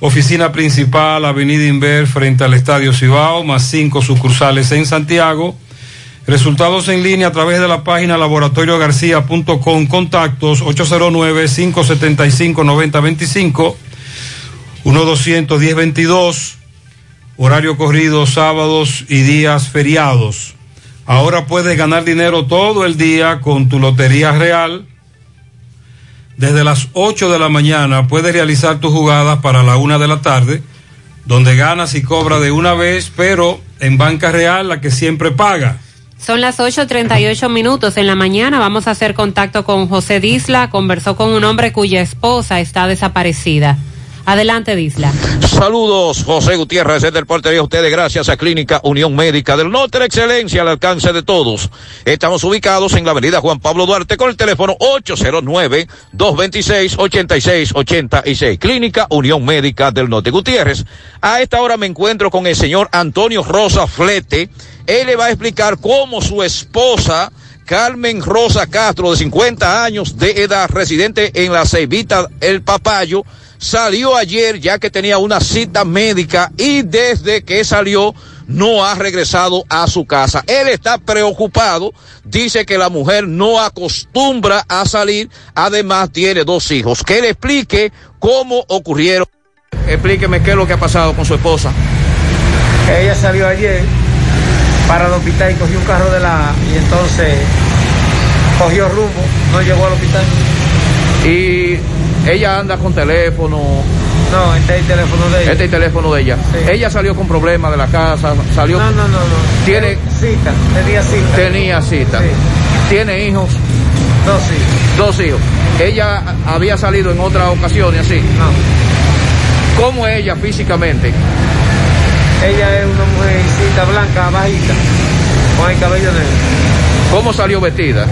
Oficina principal, Avenida Inver, frente al Estadio Cibao, más cinco sucursales en Santiago. Resultados en línea a través de la página laboratoriogarcía.com. Contactos 809-575-9025, 1-210-22. Horario corrido sábados y días feriados. Ahora puedes ganar dinero todo el día con tu Lotería Real. Desde las 8 de la mañana puedes realizar tus jugadas para la una de la tarde, donde ganas y cobras de una vez, pero en Banca Real la que siempre paga. Son las 8.38 minutos en la mañana. Vamos a hacer contacto con José Disla. Conversó con un hombre cuya esposa está desaparecida. Adelante, Disla. Saludos, José Gutiérrez, desde el portería. Ustedes, gracias a Clínica Unión Médica del Norte, la excelencia al alcance de todos. Estamos ubicados en la avenida Juan Pablo Duarte con el teléfono 809-226-8686. Clínica Unión Médica del Norte. Gutiérrez, a esta hora me encuentro con el señor Antonio Rosa Flete. Él le va a explicar cómo su esposa, Carmen Rosa Castro, de 50 años de edad, residente en la Ceibita El Papayo, salió ayer ya que tenía una cita médica y desde que salió no ha regresado a su casa. Él está preocupado, dice que la mujer no acostumbra a salir, además tiene dos hijos. Que él explique cómo ocurrieron. Explíqueme qué es lo que ha pasado con su esposa. Ella salió ayer para el hospital y cogió un carro de la y entonces cogió rumbo, no llegó al hospital. Y ella anda con teléfono. No, este es el teléfono de ella. Este es el teléfono de ella. Sí. Ella salió con problemas de la casa, salió. No, no, no, no. Tiene cita, tenía cita. Tenía cita. Sí. Tiene hijos. Dos hijos. Dos hijos. Ella había salido en otras ocasiones así. No. ¿Cómo es ella físicamente? Ella es una mujercita blanca, bajita, con el cabello negro. ¿Cómo salió vestida?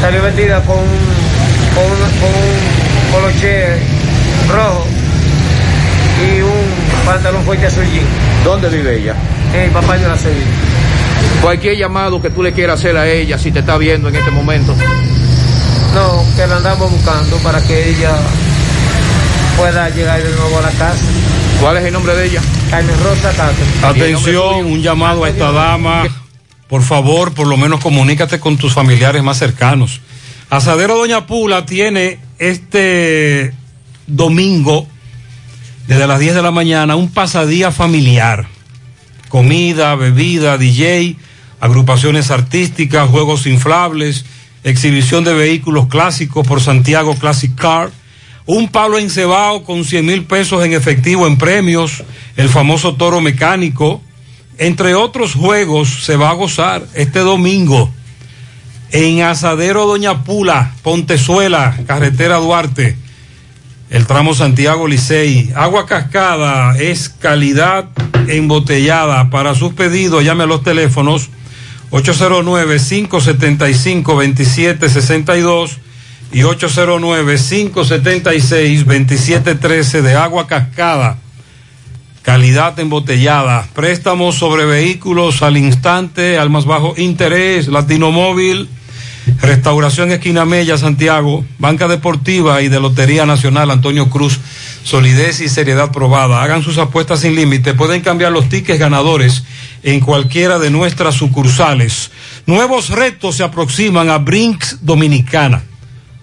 Salió vestida con, con, con un poloche rojo y un pantalón fuerte azul jean. ¿Dónde vive ella? En el papá de la Sevilla. Cualquier llamado que tú le quieras hacer a ella, si te está viendo en este momento. No, que la andamos buscando para que ella pueda llegar de nuevo a la casa. ¿Cuál es el nombre de ella? Carmen Rosa Castro. Atención, un llamado a esta dama. Por favor, por lo menos comunícate con tus familiares más cercanos. Asadero Doña Pula tiene este domingo, desde las 10 de la mañana, un pasadía familiar. Comida, bebida, DJ, agrupaciones artísticas, juegos inflables, exhibición de vehículos clásicos por Santiago Classic Car, un palo encebado con 100 mil pesos en efectivo en premios, el famoso toro mecánico, entre otros juegos se va a gozar este domingo en Asadero Doña Pula, Pontezuela, Carretera Duarte, el tramo Santiago Licey. Agua cascada es calidad embotellada. Para sus pedidos, llame a los teléfonos 809-575-2762 y 809-576-2713 de agua cascada. Calidad embotellada. Préstamos sobre vehículos al instante, al más bajo interés. Latino Móvil. Restauración Esquina Mella, Santiago. Banca Deportiva y de Lotería Nacional Antonio Cruz. Solidez y seriedad probada. Hagan sus apuestas sin límite. Pueden cambiar los tickets ganadores en cualquiera de nuestras sucursales. Nuevos retos se aproximan a Brinks Dominicana.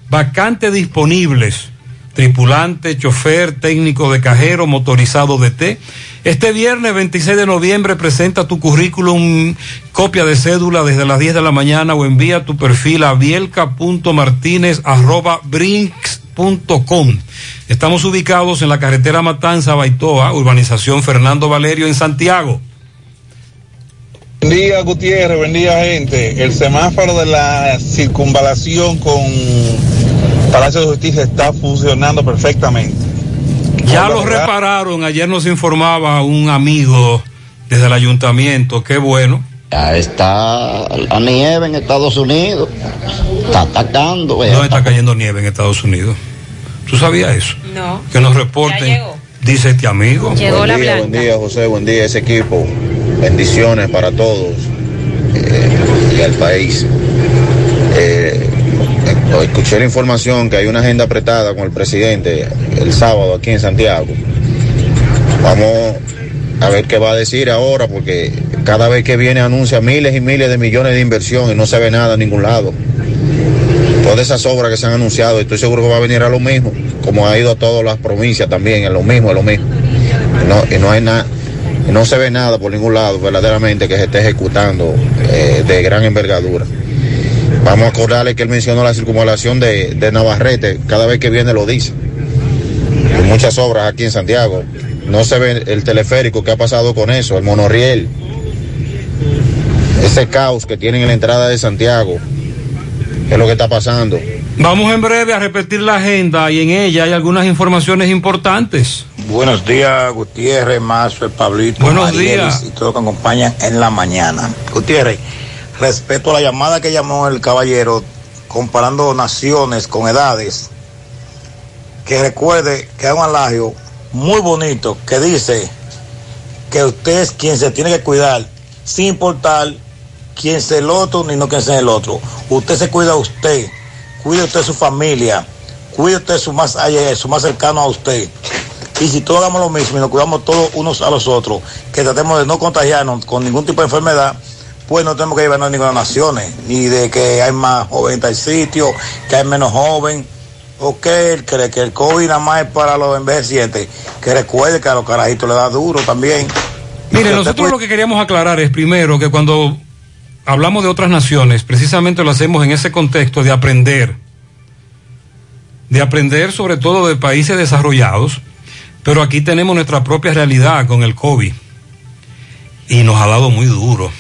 Vacantes disponibles. Tripulante, chofer, técnico de cajero, motorizado de T. Este viernes 26 de noviembre presenta tu currículum, copia de cédula desde las 10 de la mañana o envía tu perfil a bielka.martinez.brinks.com. Estamos ubicados en la carretera Matanza Baitoa, urbanización Fernando Valerio en Santiago. Buen día, Gutiérrez, buen día, gente. El semáforo de la circunvalación con Palacio de Justicia está funcionando perfectamente. Ya lo repararon, ayer nos informaba un amigo desde el ayuntamiento, qué bueno. Ya está la nieve en Estados Unidos, está atacando. No está cayendo nieve en Estados Unidos. ¿Tú sabías eso? No. Que nos reporten, dice este amigo. Llegó la buen día, blanca. buen día, José, buen día, ese equipo. Bendiciones para todos eh, y al país. Escuché la información que hay una agenda apretada con el presidente el sábado aquí en Santiago. Vamos a ver qué va a decir ahora, porque cada vez que viene anuncia miles y miles de millones de inversión y no se ve nada en ningún lado. Todas esas obras que se han anunciado, estoy seguro que va a venir a lo mismo, como ha ido a todas las provincias también, es lo mismo, es lo mismo. Y no, hay nada, no se ve nada por ningún lado verdaderamente que se esté ejecutando eh, de gran envergadura. Vamos a acordarle que él mencionó la circunvalación de, de Navarrete, cada vez que viene lo dice. Y muchas obras aquí en Santiago. No se ve el teleférico, ¿qué ha pasado con eso? El monorriel. Ese caos que tienen en la entrada de Santiago. ¿Qué es lo que está pasando? Vamos en breve a repetir la agenda y en ella hay algunas informaciones importantes. Buenos días, Gutiérrez, Mazo, Pablito, Buenos Marielis días. y todos los que acompañan en la mañana. Gutiérrez, respecto a la llamada que llamó el caballero comparando naciones con edades, que recuerde que hay un alagio muy bonito que dice que usted es quien se tiene que cuidar, sin importar quién sea el otro ni no quién sea el otro. Usted se cuida a usted, cuide usted su familia, cuide usted su más allá, su más cercano a usted. Y si todos hagamos lo mismo y nos cuidamos todos unos a los otros, que tratemos de no contagiarnos con ningún tipo de enfermedad, pues no tenemos que llevarnos a ninguna naciones, ni de que hay más joven en tal sitio, que hay menos joven. O que él cree que el COVID nada más es para los envejecientes, que recuerde que a los carajitos le da duro también. Mire, nosotros lo que queríamos aclarar es primero que cuando hablamos de otras naciones, precisamente lo hacemos en ese contexto de aprender, de aprender sobre todo de países desarrollados, pero aquí tenemos nuestra propia realidad con el COVID y nos ha dado muy duro.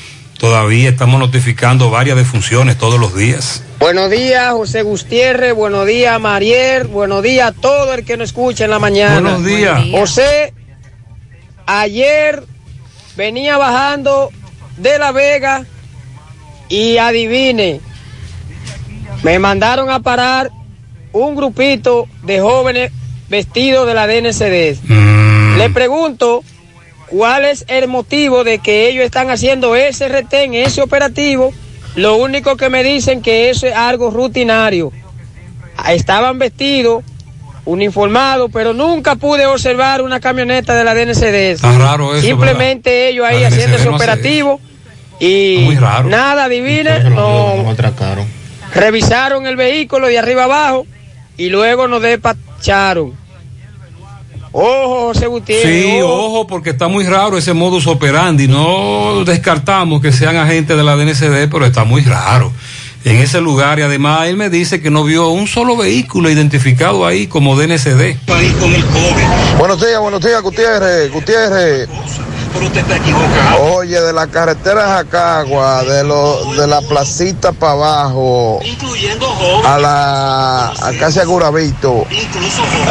Todavía estamos notificando varias defunciones todos los días. Buenos días, José Gutiérrez. Buenos días, Mariel. Buenos días a todo el que nos escucha en la mañana. Buenos días. José, ayer venía bajando de La Vega y adivine, me mandaron a parar un grupito de jóvenes vestidos de la DNCD. Le pregunto cuál es el motivo de que ellos están haciendo ese retén, ese operativo. Lo único que me dicen que eso es algo rutinario. Estaban vestidos, uniformados, pero nunca pude observar una camioneta de la DNCD. Está raro eso, Simplemente ellos ahí haciendo ese no hace operativo y Muy raro. nada, adivine, no, revisaron el vehículo de arriba abajo y luego nos despacharon. Ojo, José Gutiérrez. Sí, ojo, porque está muy raro ese modus operandi. No descartamos que sean agentes de la DNCD, pero está muy raro en ese lugar. Y además él me dice que no vio un solo vehículo identificado ahí como DNCD. Buenos días, buenos días, Gutiérrez. Gutiérrez, Oye, de la carretera Jacagua, de lo, de la placita para abajo, a la a casi a Guravito.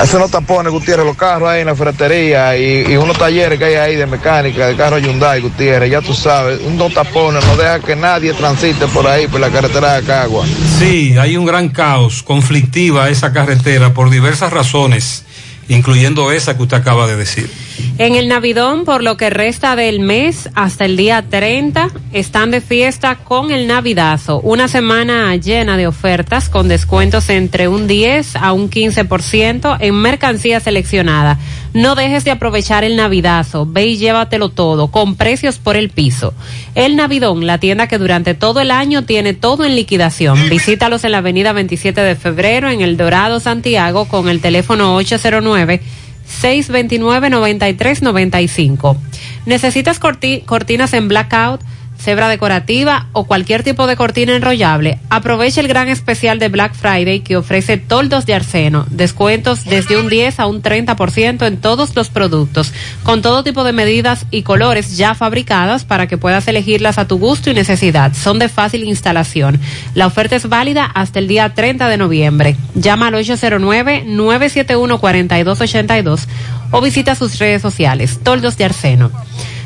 Eso no tapones, Gutiérrez, los carros ahí en la ferretería y, y unos talleres que hay ahí de mecánica, de carros Hyundai, Gutiérrez, ya tú sabes, un no tapones, no deja que nadie transite por ahí, por la carretera Jacagua. Sí, hay un gran caos, conflictiva esa carretera por diversas razones, incluyendo esa que usted acaba de decir. En el Navidón, por lo que resta del mes hasta el día 30, están de fiesta con el Navidazo. Una semana llena de ofertas con descuentos entre un 10 a un 15% en mercancía seleccionada. No dejes de aprovechar el Navidazo. Ve y llévatelo todo con precios por el piso. El Navidón, la tienda que durante todo el año tiene todo en liquidación. Visítalos en la avenida 27 de febrero en El Dorado, Santiago, con el teléfono 809 629-9395. ¿Necesitas corti cortinas en blackout, cebra decorativa o cualquier tipo de cortina enrollable? Aprovecha el gran especial de Black Friday que ofrece toldos de arseno, descuentos desde un 10 a un 30% en todos los productos, con todo tipo de medidas y colores ya fabricadas para que puedas elegirlas a tu gusto y necesidad. Son de fácil instalación. La oferta es válida hasta el día 30 de noviembre. Llama al 809-971-4282 o visita sus redes sociales. Toldos de Arseno.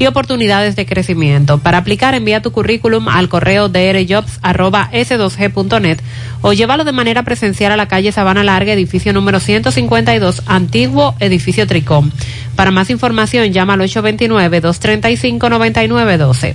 y oportunidades de crecimiento. Para aplicar, envía tu currículum al correo drjobs.s2g.net o llévalo de manera presencial a la calle Sabana Larga, edificio número 152, antiguo edificio Tricom. Para más información, llama al 829-235-9912.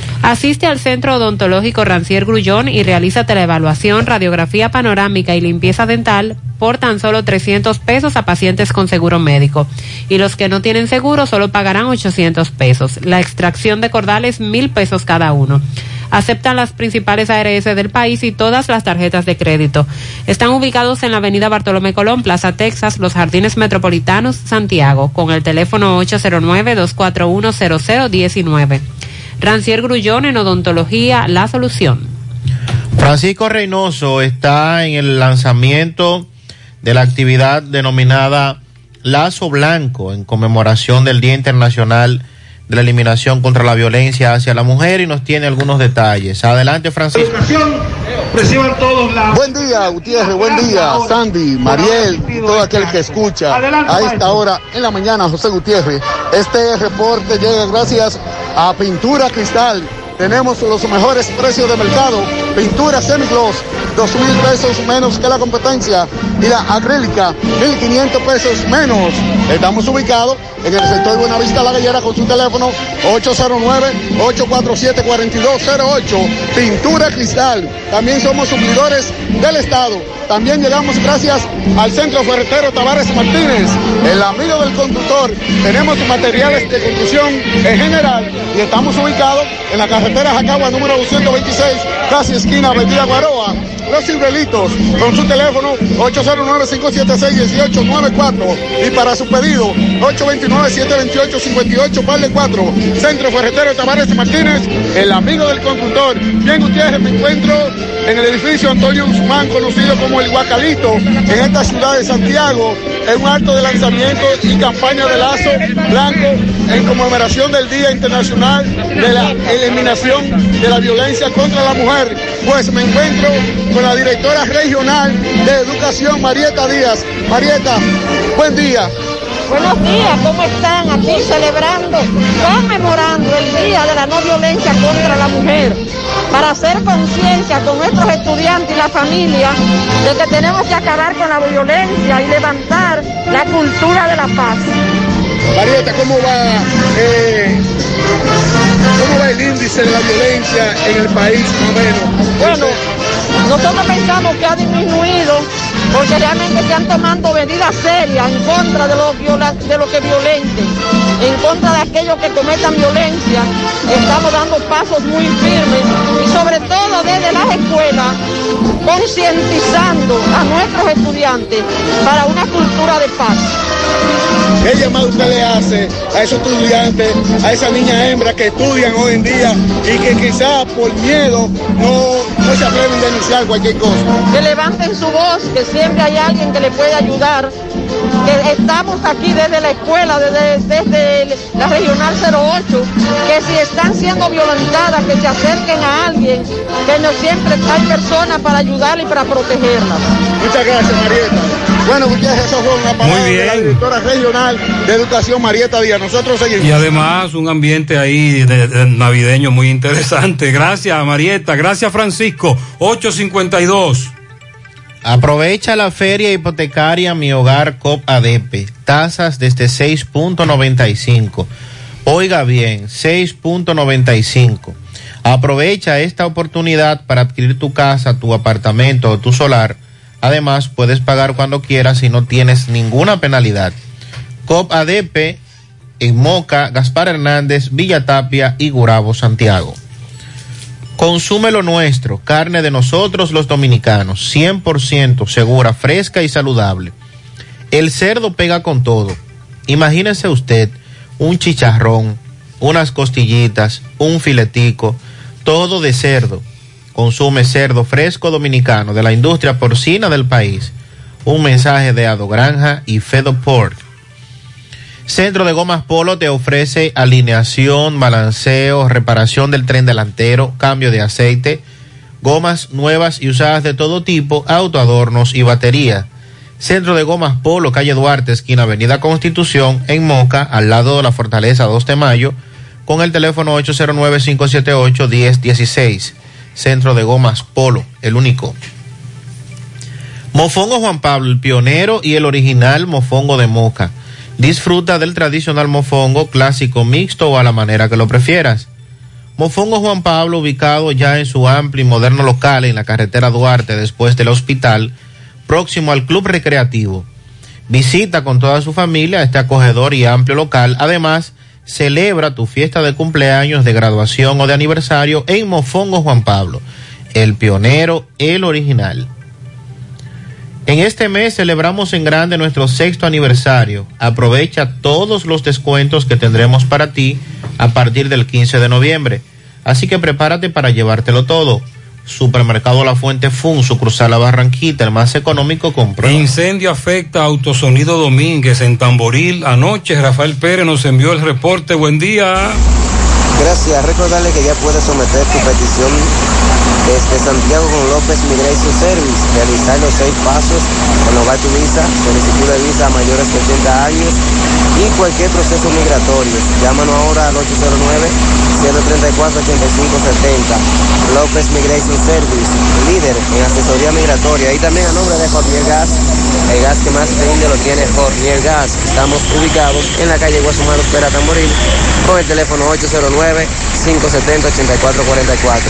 Asiste al Centro Odontológico Rancier Grullón y realízate la evaluación, radiografía panorámica y limpieza dental por tan solo 300 pesos a pacientes con seguro médico. Y los que no tienen seguro solo pagarán 800 pesos. La extracción de cordales, mil pesos cada uno. Aceptan las principales ARS del país y todas las tarjetas de crédito. Están ubicados en la avenida Bartolomé Colón, Plaza Texas, Los Jardines Metropolitanos, Santiago, con el teléfono 809-241-0019. Rancier Grullón en Odontología, la solución. Francisco Reynoso está en el lanzamiento de la actividad denominada Lazo Blanco en conmemoración del Día Internacional de la Eliminación contra la Violencia hacia la Mujer y nos tiene algunos detalles. Adelante, Francisco. Reciban todos la... Buen día, Gutiérrez, buen día, Sandy, Mariel, todo aquel que escucha a esta hora en la mañana, José Gutiérrez. Este reporte llega gracias a Pintura Cristal. Tenemos los mejores precios de mercado. Pintura semigloss, dos mil pesos menos que la competencia. Y la acrílica, mil quinientos pesos menos. Estamos ubicados en el sector Buenavista La Gallera con su teléfono 809-847-4208. Pintura Cristal. También somos suplidores del Estado. También llegamos gracias al Centro Ferretero Tavares Martínez, el amigo del conductor. Tenemos materiales de construcción en general y estamos ubicados en la carretera Jacagua número 226, casi esquina Avenida Guaroa. Los Cibrelitos con su teléfono 809-576-1894 y para su pedido 829-728-58 par de 4. Centro Ferretero Tavares Martínez, el amigo del conductor. Bien, Gutiérrez, me encuentro en el edificio Antonio Guzmán, conocido como el Guacalito, en esta ciudad de Santiago, en un acto de lanzamiento y campaña de lazo blanco en conmemoración del Día Internacional de la Eliminación de la Violencia contra la Mujer. Pues me encuentro con la directora regional de Educación, Marieta Díaz. Marieta, buen día. Buenos días, ¿cómo están? Aquí celebrando, conmemorando el Día de la No Violencia contra la Mujer, para hacer conciencia con nuestros estudiantes y la familia de que tenemos que acabar con la violencia y levantar la cultura de la paz. Marieta, ¿cómo va eh, ¿Cómo va el índice de la violencia en el país, más o menos? Bueno, nosotros pensamos que ha disminuido porque realmente se han tomado medidas serias en contra de los viola- de lo que es violente, en contra de aquellos que cometan violencia. Estamos dando pasos muy firmes y sobre todo desde las escuelas concientizando a nuestros estudiantes para una cultura de paz. ¿Qué llamado usted le hace a esos estudiantes, a esas niñas hembras que estudian hoy en día y que quizás por miedo no, no se atreven a denunciar cualquier cosa? que levanten su voz, que siempre hay alguien que le puede ayudar, que estamos aquí desde la escuela, desde, desde la regional 08, que si están siendo violentadas, que se acerquen a alguien, que no siempre hay personas para ayudarla y para protegerlas. Muchas gracias, Marieta. Bueno, muchas gracias, eso fue una palabra Muy de la directora regional de educación, Marieta Díaz. Nosotros seguimos. Y además un ambiente ahí de- de navideño muy interesante. Gracias, Marieta. Gracias, Francisco. 852. Aprovecha la feria hipotecaria Mi Hogar COP ADP. Tasas desde 6.95. Oiga bien, 6.95. Aprovecha esta oportunidad para adquirir tu casa, tu apartamento o tu solar. Además, puedes pagar cuando quieras y no tienes ninguna penalidad. COP ADP en Moca, Gaspar Hernández, Villa Tapia y Gurabo, Santiago. Consume lo nuestro, carne de nosotros los dominicanos, 100% segura, fresca y saludable. El cerdo pega con todo. Imagínese usted un chicharrón, unas costillitas, un filetico, todo de cerdo. Consume cerdo fresco dominicano de la industria porcina del país. Un mensaje de Ado Granja y Fedo Pork. Centro de Gomas Polo te ofrece alineación, balanceo, reparación del tren delantero, cambio de aceite, gomas nuevas y usadas de todo tipo, autoadornos y batería. Centro de Gomas Polo, calle Duarte, esquina Avenida Constitución, en Moca, al lado de la Fortaleza 2 de Mayo, con el teléfono 809-578-1016. Centro de Gomas Polo, el único. Mofongo Juan Pablo, el pionero y el original mofongo de Moca. Disfruta del tradicional mofongo clásico mixto o a la manera que lo prefieras. Mofongo Juan Pablo, ubicado ya en su amplio y moderno local en la carretera Duarte después del hospital, próximo al club recreativo. Visita con toda su familia este acogedor y amplio local. Además, celebra tu fiesta de cumpleaños, de graduación o de aniversario en Mofongo Juan Pablo, el pionero, el original. En este mes celebramos en grande nuestro sexto aniversario. Aprovecha todos los descuentos que tendremos para ti a partir del 15 de noviembre. Así que prepárate para llevártelo todo. Supermercado La Fuente Fun, sucursal La Barranquita, el más económico compró. Incendio afecta a Autosonido Domínguez en Tamboril. Anoche Rafael Pérez nos envió el reporte. Buen día. Gracias. Recordarle que ya puedes someter tu petición desde Santiago con López Migration Service. Realizar los seis pasos, renovar tu visa, solicitud de visa a mayores de 80 años y cualquier proceso migratorio. Llámanos ahora al 809-134-8570. López Migration Service, líder en asesoría migratoria. Y también a nombre de Jornier Gas, el gas que más rinde lo tiene Jornier Gas. Estamos ubicados en la calle Guasumaro Espera Tamboril con el teléfono 809-570-8444.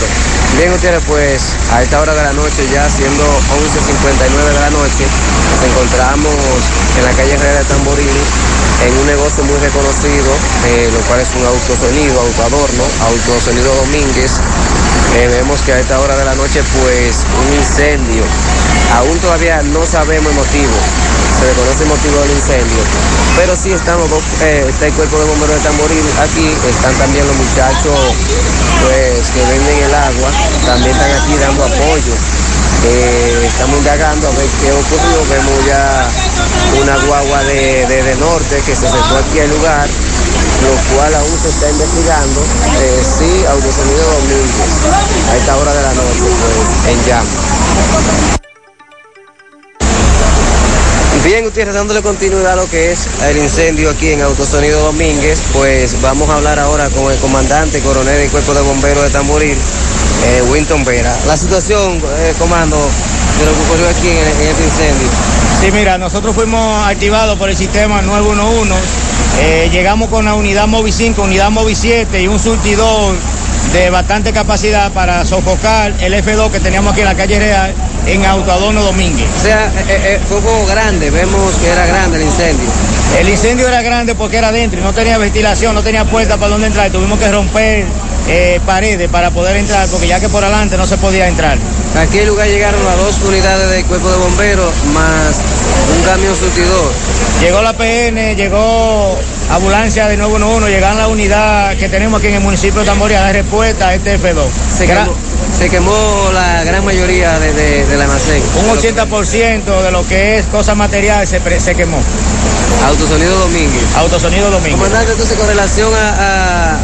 Bien, ustedes, pues a esta hora de la noche, ya siendo 11.59 de la noche, nos encontramos en la calle Herrera de Tamboril en un negocio muy reconocido, eh, lo cual es un autosonido, autoadorno, autosonido Domínguez. Eh, vemos que a esta hora de la noche, pues un incendio. Aún todavía no sabemos el motivo, se desconoce el motivo del incendio, pero sí están eh, está el cuerpo de bomberos de Tamboril aquí, están también los muchachos pues que venden el agua, también están aquí dando apoyo. Eh, estamos indagando a ver qué ocurrió, vemos ya una guagua de, de, de norte que se acercó aquí al lugar, lo cual aún se está investigando. Eh, sí, Autosonido Domínguez, a esta hora de la noche, pues en llamas. Bien, Gutiérrez, dándole continuidad a lo que es el incendio aquí en Autosonido Domínguez, pues vamos a hablar ahora con el comandante, coronel del Cuerpo de Bomberos de Tamboril, eh, Winton Vera. La situación, eh, comando, de lo que ocurrió aquí en, en, este incendio. Sí, mira, nosotros fuimos activados por el sistema 911 Eh, llegamos con la unidad Movi 5, unidad Movi 7 y un surtidor de bastante capacidad para sofocar el F2 que teníamos aquí en la calle Real en Autoadorno Domínguez. O sea, eh, eh, fue un poco grande, vemos que era grande el incendio. El incendio era grande porque era dentro y no tenía ventilación, no tenía puerta para donde entrar. Tuvimos que romper eh, paredes para poder entrar porque ya que por adelante no se podía entrar. A aquel lugar llegaron las dos unidades del cuerpo de bomberos más un camión surtidor. Llegó la PN, llegó ambulancia de 911, llegaron la unidad que tenemos aquí en el municipio de Tamborí a dar respuesta a este F2. Se quemó, se quemó la gran mayoría de, de, del almacén. Un 80% de lo que es cosa material se, pre- se quemó. Autosonido Domínguez. Autosonido Domínguez. Comandante, entonces con relación a,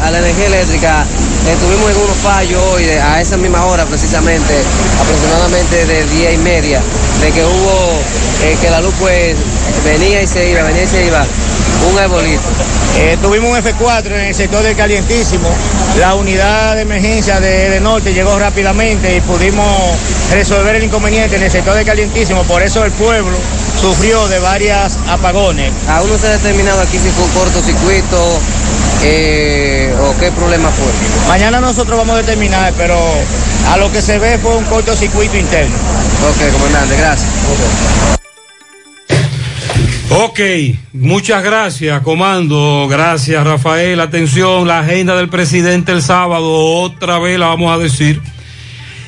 a- a la energía eléctrica, estuvimos en unos fallos hoy de- a esa misma hora precisamente, aproximadamente de día y media, de que hubo, eh, que la luz pues venía y se iba, venía y se iba, un arbolito. Eh, tuvimos un F4 en el sector del Calientísimo. La unidad de emergencia de, de Norte llegó rápidamente y pudimos resolver el inconveniente en el sector del Calientísimo. Por eso el pueblo sufrió de varias apagones. Aún no se ha determinado aquí si fue un cortocircuito eh, o qué problema fue. Mañana nosotros vamos a determinar, pero a lo que se ve fue un cortocircuito interno. Ok, comandante, gracias. Ok, muchas gracias, comando. Gracias, Rafael. Atención, la agenda del presidente el sábado, otra vez la vamos a decir.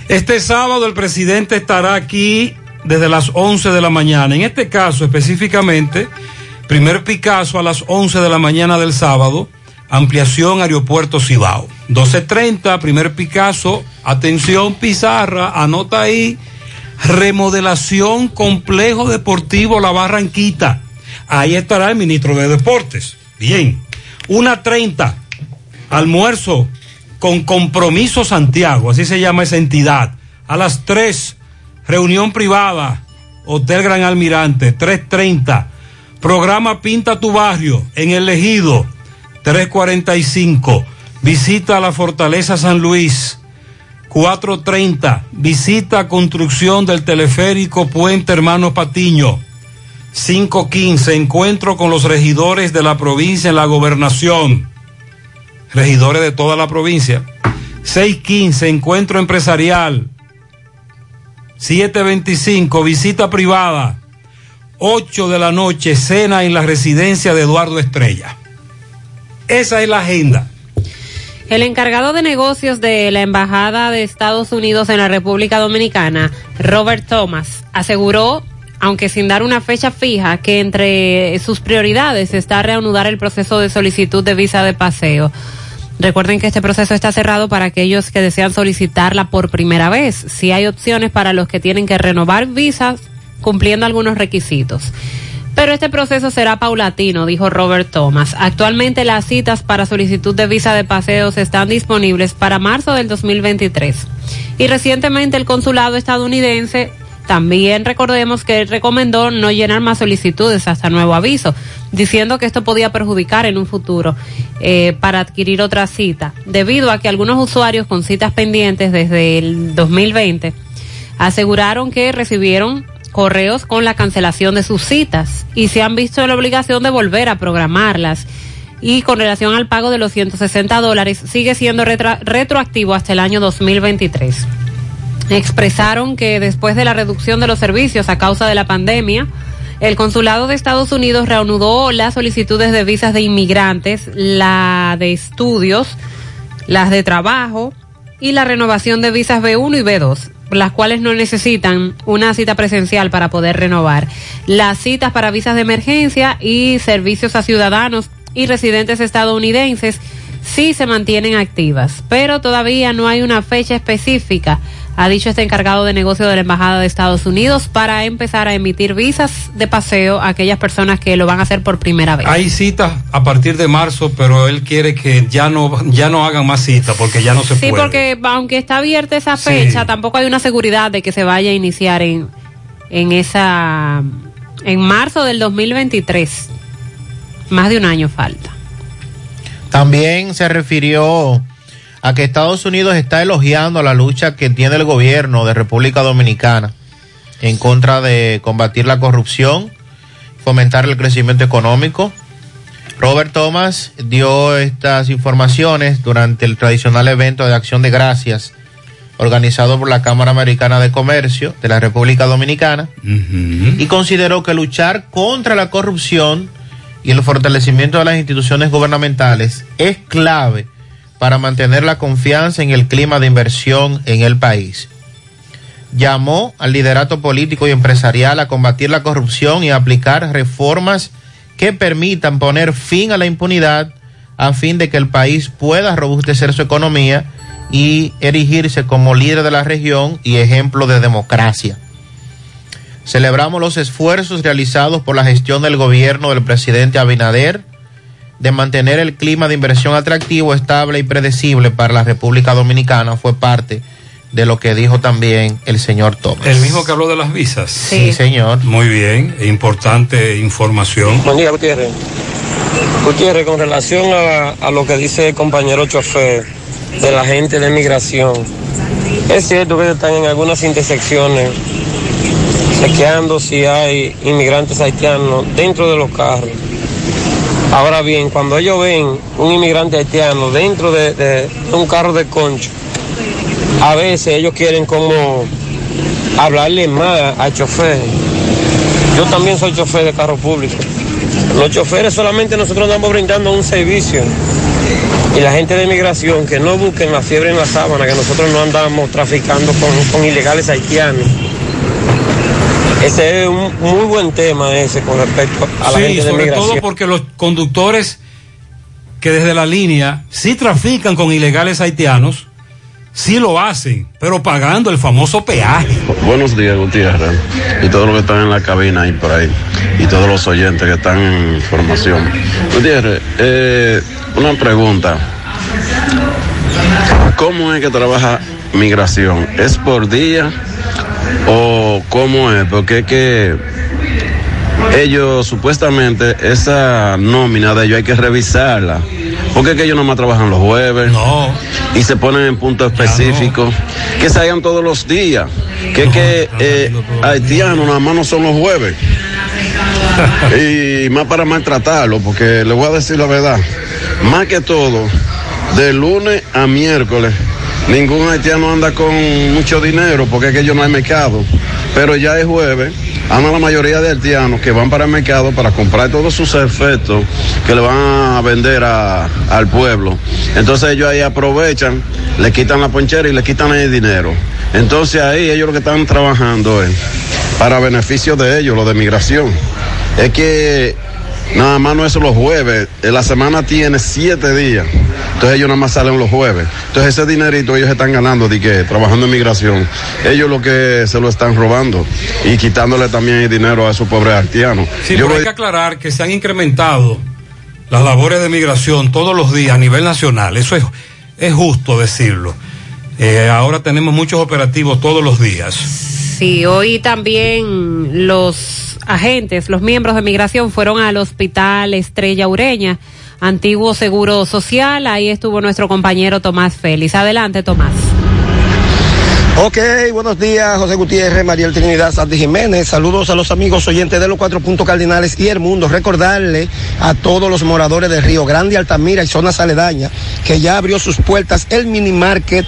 Este sábado el presidente estará aquí desde las 11 de la mañana. En este caso específicamente, primer Picasso a las 11 de la mañana del sábado, ampliación Aeropuerto Cibao. 12.30, primer Picasso, atención Pizarra, anota ahí, remodelación complejo deportivo La Barranquita. Ahí estará el ministro de Deportes. Bien. Una 30, almuerzo con compromiso Santiago, así se llama esa entidad. A las 3, reunión privada, Hotel Gran Almirante, 3.30. Programa Pinta tu Barrio en el Ejido, 3.45. Visita a la Fortaleza San Luis, 4.30. Visita construcción del teleférico Puente Hermano Patiño. 5.15. Encuentro con los regidores de la provincia en la gobernación. Regidores de toda la provincia. 6.15. Encuentro empresarial. 7.25. Visita privada. 8 de la noche. Cena en la residencia de Eduardo Estrella. Esa es la agenda. El encargado de negocios de la Embajada de Estados Unidos en la República Dominicana, Robert Thomas, aseguró, aunque sin dar una fecha fija, que entre sus prioridades está reanudar el proceso de solicitud de visa de paseo. Recuerden que este proceso está cerrado para aquellos que desean solicitarla por primera vez. Si hay opciones para los que tienen que renovar visas cumpliendo algunos requisitos. Pero este proceso será paulatino, dijo Robert Thomas. Actualmente las citas para solicitud de visa de paseos están disponibles para marzo del 2023. Y recientemente el consulado estadounidense también recordemos que recomendó no llenar más solicitudes hasta nuevo aviso, diciendo que esto podía perjudicar en un futuro eh, para adquirir otra cita, debido a que algunos usuarios con citas pendientes desde el 2020 aseguraron que recibieron correos con la cancelación de sus citas y se han visto la obligación de volver a programarlas. Y con relación al pago de los 160 dólares, sigue siendo retro retroactivo hasta el año 2023. Expresaron que después de la reducción de los servicios a causa de la pandemia, el consulado de Estados Unidos reanudó las solicitudes de visas de inmigrantes, la de estudios, las de trabajo y la renovación de visas B1 y B2 las cuales no necesitan una cita presencial para poder renovar. Las citas para visas de emergencia y servicios a ciudadanos y residentes estadounidenses sí se mantienen activas, pero todavía no hay una fecha específica, ha dicho este encargado de negocio de la Embajada de Estados Unidos, para empezar a emitir visas de paseo a aquellas personas que lo van a hacer por primera vez. Hay citas a partir de marzo, pero él quiere que ya no, ya no hagan más citas porque ya no se Sí, puede. porque aunque está abierta esa fecha, tampoco hay una seguridad de que se vaya a iniciar en, en esa en marzo del 2023. Más de un año falta. También se refirió a que Estados Unidos está elogiando la lucha que tiene el gobierno de República Dominicana en contra de combatir la corrupción, fomentar el crecimiento económico. Robert Thomas dio estas informaciones durante el tradicional evento de acción de gracias organizado por la Cámara Americana de Comercio de la República Dominicana y consideró que luchar contra la corrupción y el fortalecimiento de las instituciones gubernamentales es clave para mantener la confianza en el clima de inversión en el país. Llamó al liderato político y empresarial a combatir la corrupción y a aplicar reformas que permitan poner fin a la impunidad a fin de que el país pueda robustecer su economía y erigirse como líder de la región y ejemplo de democracia. Celebramos los esfuerzos realizados por la gestión del gobierno del presidente Abinader de mantener el clima de inversión atractivo, estable y predecible para la República Dominicana. Fue parte de lo que dijo también el señor Thomas. El mismo que habló de las visas. Sí, señor. Muy bien, importante información. Buen día, Gutiérrez. Gutiérrez, con relación a, a lo que dice el compañero chofer de la gente de migración, es cierto que están en algunas intersecciones chequeando si hay inmigrantes haitianos dentro de los carros. Ahora bien, cuando ellos ven un inmigrante haitiano dentro de, un carro de concho, a veces ellos quieren como hablarle más al chofer. Yo también soy chofer de carro público. Los choferes solamente nosotros andamos brindando un servicio. Y la gente de migración que no busquen la fiebre en la sábana, que nosotros no andamos traficando con, con ilegales haitianos. Ese es un muy buen tema ese con respecto a la sí, gente de sobre migración. todo porque los conductores que desde la línea sí trafican con ilegales haitianos, sí lo hacen, pero pagando el famoso peaje. Buenos días, Gutiérrez, y todos los que están en la cabina y por ahí, y todos los oyentes que están en formación. Gutiérrez, eh, una pregunta. ¿Cómo es que trabaja migración? ¿Es por día o cómo es? Porque es que ellos supuestamente esa nómina de ellos hay que revisarla. Porque es que ellos nomás trabajan los jueves. No. Y se ponen en puntos específicos. Que se hagan todos los días. Que es que eh, haitianos nada más no son los jueves. y más para maltratarlo, porque le voy a decir la verdad. Más que todo, de lunes a miércoles, ningún haitiano anda con mucho dinero, porque es que ellos no hay mercado. Pero ya es jueves, anda la mayoría de haitianos que van para el mercado para comprar todos sus efectos que le van a vender a- al pueblo. Entonces ellos ahí aprovechan, le quitan la ponchera y le quitan el dinero. Entonces ahí ellos lo que están trabajando es para beneficio de ellos, lo de migración. Es que nada más no es los jueves, eh, la semana tiene siete días. Entonces ellos nada más salen los jueves. Entonces ese dinerito ellos están ganando de que trabajando en migración. Ellos lo que se lo están robando y quitándole también el dinero a esos pobres haitianos. Sí, Yo pero hay que aclarar que se han incrementado las labores de migración todos los días a nivel nacional. Eso es, es justo decirlo. Eh, ahora tenemos muchos operativos todos los días. Sí, hoy también los agentes, los miembros de migración fueron al hospital Estrella Ureña, antiguo Seguro Social. Ahí estuvo nuestro compañero Tomás Félix. Adelante, Tomás. Ok, buenos días, José Gutiérrez, Mariel Trinidad, Sandy Jiménez. Saludos a los amigos oyentes de los cuatro puntos cardinales y el mundo. Recordarle a todos los moradores de Río Grande, Altamira y zonas aledañas que ya abrió sus puertas el mini market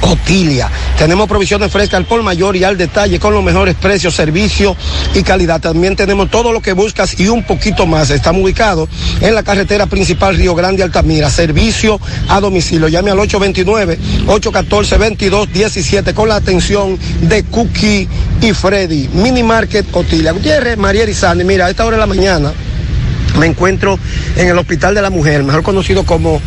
Cotilia. Tenemos provisiones frescas al por mayor y al detalle con los mejores precios, servicio y calidad. También tenemos todo lo que buscas y un poquito más. Estamos ubicados en la carretera principal Río Grande Altamira. Servicio a domicilio. Llame al 829-814-2217 con la atención de Cookie y Freddy. Mini Market Cotilia. Gutiérrez, María Sandy, mira, a esta hora de la mañana me encuentro en el Hospital de la Mujer, mejor conocido como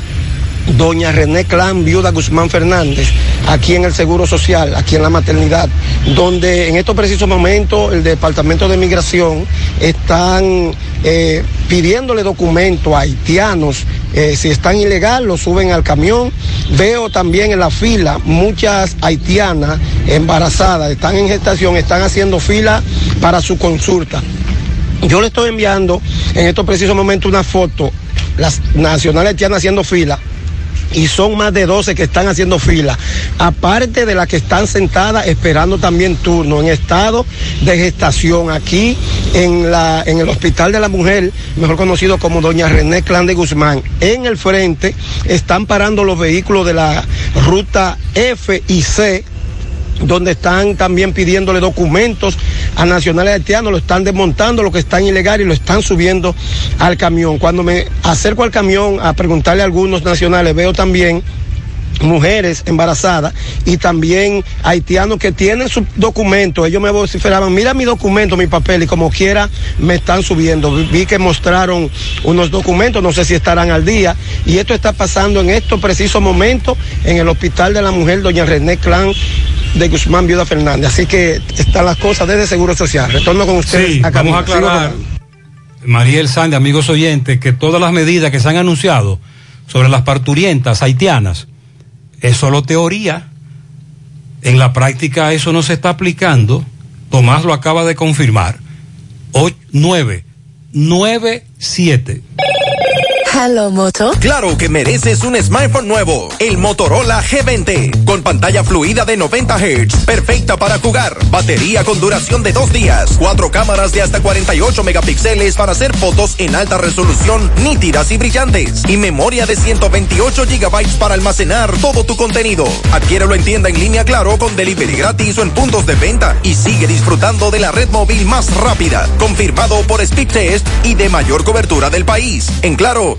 Doña René Clan, viuda Guzmán Fernández, aquí en el Seguro Social, aquí en la maternidad, donde en estos precisos momentos el Departamento de Migración están eh, pidiéndole documentos a haitianos, eh, si están ilegal, lo suben al camión. Veo también en la fila muchas haitianas embarazadas, están en gestación, están haciendo fila para su consulta. Yo le estoy enviando en estos precisos momentos una foto, las nacionales haitianas haciendo fila y son más de 12 que están haciendo fila, aparte de las que están sentadas esperando también turno en estado de gestación aquí en, la, en el Hospital de la Mujer, mejor conocido como Doña René Clan de Guzmán. En el frente están parando los vehículos de la ruta F y C donde están también pidiéndole documentos a nacionales haitianos, lo están desmontando, lo que están ilegal y lo están subiendo al camión. Cuando me acerco al camión a preguntarle a algunos nacionales, veo también mujeres embarazadas y también haitianos que tienen sus documentos. Ellos me vociferaban, mira mi documento, mi papel, y como quiera me están subiendo. Vi que mostraron unos documentos, no sé si estarán al día, y esto está pasando en estos precisos momentos en el Hospital de la Mujer, doña René Clan de Guzmán Viuda Fernández. Así que están las cosas desde Seguro Social. Retorno con ustedes Sí, a vamos a aclarar, Mariel Sande, amigos oyentes, que todas las medidas que se han anunciado sobre las parturientas haitianas es solo teoría. En la práctica eso no se está aplicando. Tomás lo acaba de confirmar. 9, 9, 7. Hello, Moto. Claro que mereces un smartphone nuevo, el Motorola G20, con pantalla fluida de 90 Hz, perfecta para jugar, batería con duración de dos días, cuatro cámaras de hasta 48 megapíxeles para hacer fotos en alta resolución, nítidas y brillantes, y memoria de 128 gigabytes para almacenar todo tu contenido. Adquiérelo en tienda en línea Claro con delivery gratis o en puntos de venta y sigue disfrutando de la red móvil más rápida, confirmado por Speedtest y de mayor cobertura del país. En Claro,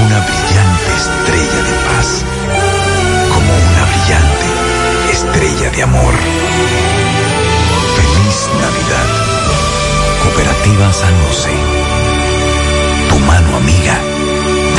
como una brillante estrella de paz como una brillante estrella de amor. Feliz Navidad. Cooperativa San José. Tu mano amiga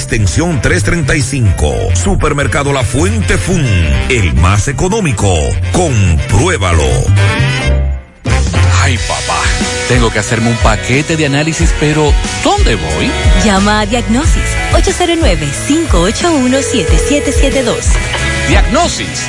extensión 335. Supermercado La Fuente Fun, el más económico. Compruébalo. Ay, papá, tengo que hacerme un paquete de análisis, pero ¿dónde voy? Llama a Diagnosis 809-581-7772. Diagnosis.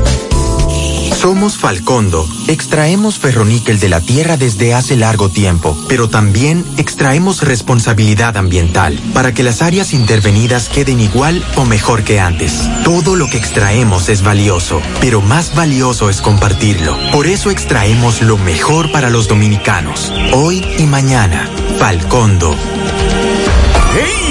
Somos Falcondo. Extraemos ferroníquel de la tierra desde hace largo tiempo, pero también extraemos responsabilidad ambiental para que las áreas intervenidas queden igual o mejor que antes. Todo lo que extraemos es valioso, pero más valioso es compartirlo. Por eso extraemos lo mejor para los dominicanos, hoy y mañana. Falcondo. ¡Hey!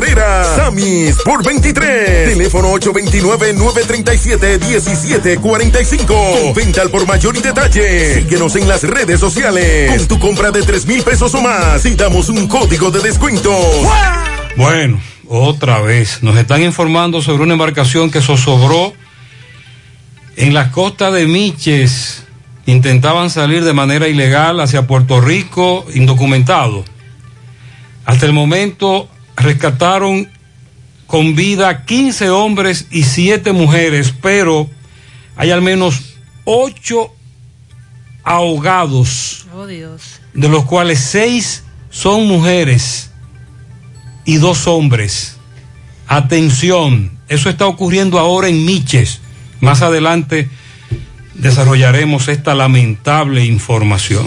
Herrera. Samis por 23. Teléfono 829-937-1745. Con venta al por mayor y detalle. Síguenos en las redes sociales. Con tu compra de 3 mil pesos o más y damos un código de descuento. Bueno, otra vez. Nos están informando sobre una embarcación que zozobró en las costas de Miches. Intentaban salir de manera ilegal hacia Puerto Rico, indocumentado. Hasta el momento rescataron con vida 15 hombres y 7 mujeres, pero hay al menos 8 ahogados, Oh Dios. de los cuales 6 son mujeres y 2 hombres. Atención, eso está ocurriendo ahora en Miches. Más adelante desarrollaremos esta lamentable información.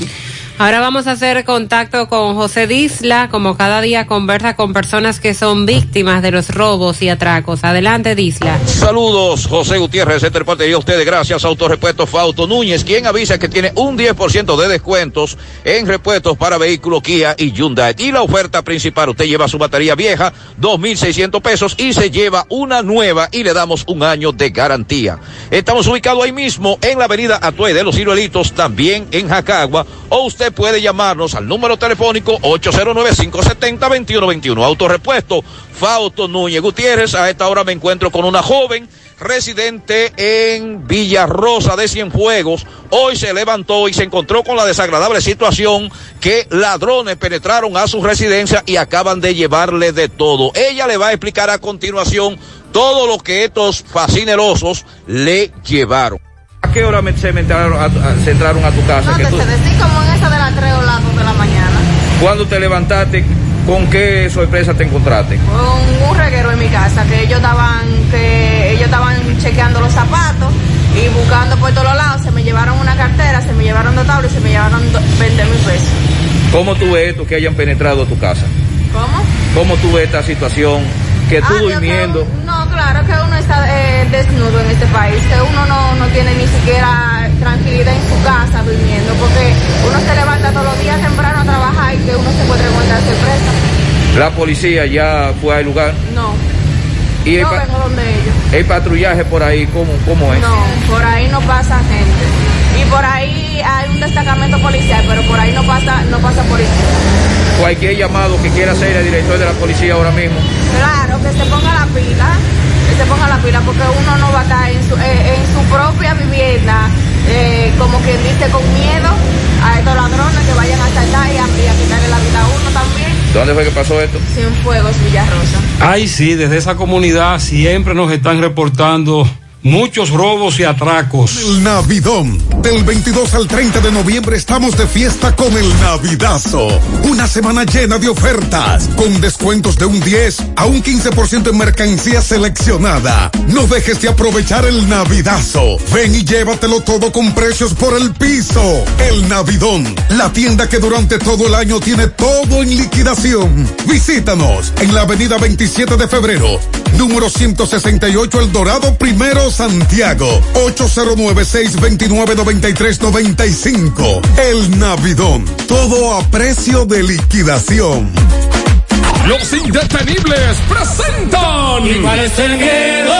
Ahora vamos a hacer contacto con José Disla, como cada día conversa con personas que son víctimas de los robos y atracos. Adelante, Disla. Saludos, José Gutiérrez, este parte de ustedes gracias Autorepuestos Fauto Núñez, quien avisa que tiene un 10% de descuentos en repuestos para vehículos Kia y Hyundai. Y la oferta principal, usted lleva su batería vieja, 2.600 pesos y se lleva una nueva y le damos un año de garantía. Estamos ubicados ahí mismo en la avenida Atuey de los Ciruelitos, también en Jacagua, o usted puede llamarnos al número telefónico 809-570-2121. Autorepuesto Fausto Núñez Gutiérrez. A esta hora me encuentro con una joven residente en Villarrosa de Cienfuegos. Hoy se levantó y se encontró con la desagradable situación que ladrones penetraron a su residencia y acaban de llevarle de todo. Ella le va a explicar a continuación todo lo que estos fascinerosos le llevaron. ¿A qué hora se, entraron a, se entraron a tu casa? No, tú... como en esa de las 3 o las 2 de la mañana. ¿Cuándo te levantaste? ¿Con qué sorpresa te encontraste? Con un reguero en mi casa, que ellos estaban, que ellos estaban chequeando los zapatos y buscando por todos lados. Se me llevaron una cartera, se me llevaron dos tablas y se me llevaron 20 mil pesos. ¿Cómo tú ves esto que hayan penetrado a tu casa? ¿Cómo? ¿Cómo tú ves esta situación? Que tú ah, durmiendo. No, claro que uno está eh, desnudo en este país, que uno no, no tiene ni siquiera tranquilidad en su casa durmiendo, porque uno se levanta todos los días temprano a trabajar y que uno se puede encontrar sorpresa. ¿La policía ya fue al lugar? No. ¿Y no vengo donde ellos. ¿El patrullaje por ahí cómo, cómo es? No, por ahí no pasa gente. Y por ahí hay un destacamento policial, pero por ahí no pasa, no pasa policía. Cualquier llamado que quiera hacer el director de la policía ahora mismo. Claro, que se ponga la pila, que se ponga la pila, porque uno no va a estar en su, eh, en su propia vivienda, eh, como quien dice, con miedo a estos ladrones que vayan a saltar y a, y a quitarle la vida a uno también. ¿Dónde fue que pasó esto? Cienfuegos, Villarrosa. Ay, sí, desde esa comunidad siempre nos están reportando muchos robos y atracos. El Navidón. Del 22 al 30 de noviembre estamos de fiesta con el Navidazo. Una semana llena de ofertas, con descuentos de un 10 a un 15% en mercancía seleccionada. No dejes de aprovechar el Navidazo. Ven y llévatelo todo con precios por el piso. El Navidón, la tienda que durante todo el año tiene todo en liquidación. Visítanos en la avenida 27 de febrero, número 168 El Dorado Primero Santiago, 809-629-9395. El Navidón, todo a precio de liquidación. Los indetenibles presentan. ¿Y cuál es el miedo?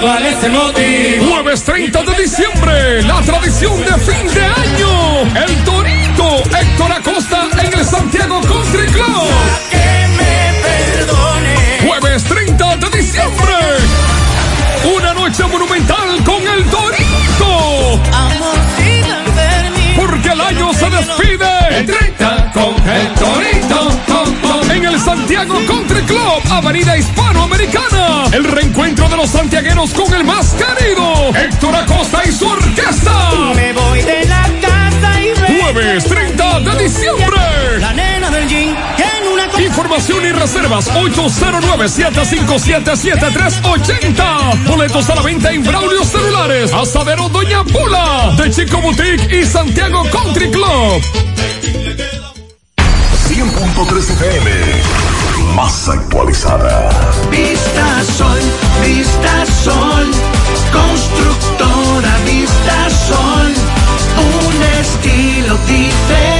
¿Cuál es el motivo? Jueves 30 de diciembre, la tradición de fin de año. El Torito Héctor Acosta en el Santiago Country Club. Que me perdone. Jueves 30 de diciembre. Noche monumental con el Torito. Porque el año se despide. El 30 con el Torito. En el Santiago Country Club, Avenida Hispanoamericana. El reencuentro de los santiagueros con el más querido. Héctor Acosta y su orquesta. Me voy de la casa y me... Jueves 30 de diciembre. Información y reservas 809-757-7380. Boletos a la venta en Braulio Celulares. Asadero Doña Pula. De Chico Boutique y Santiago Country Club. 100.3 FM. Más actualizada. Vista Sol, Vista Sol. Constructora Vista Sol. Un estilo diferente.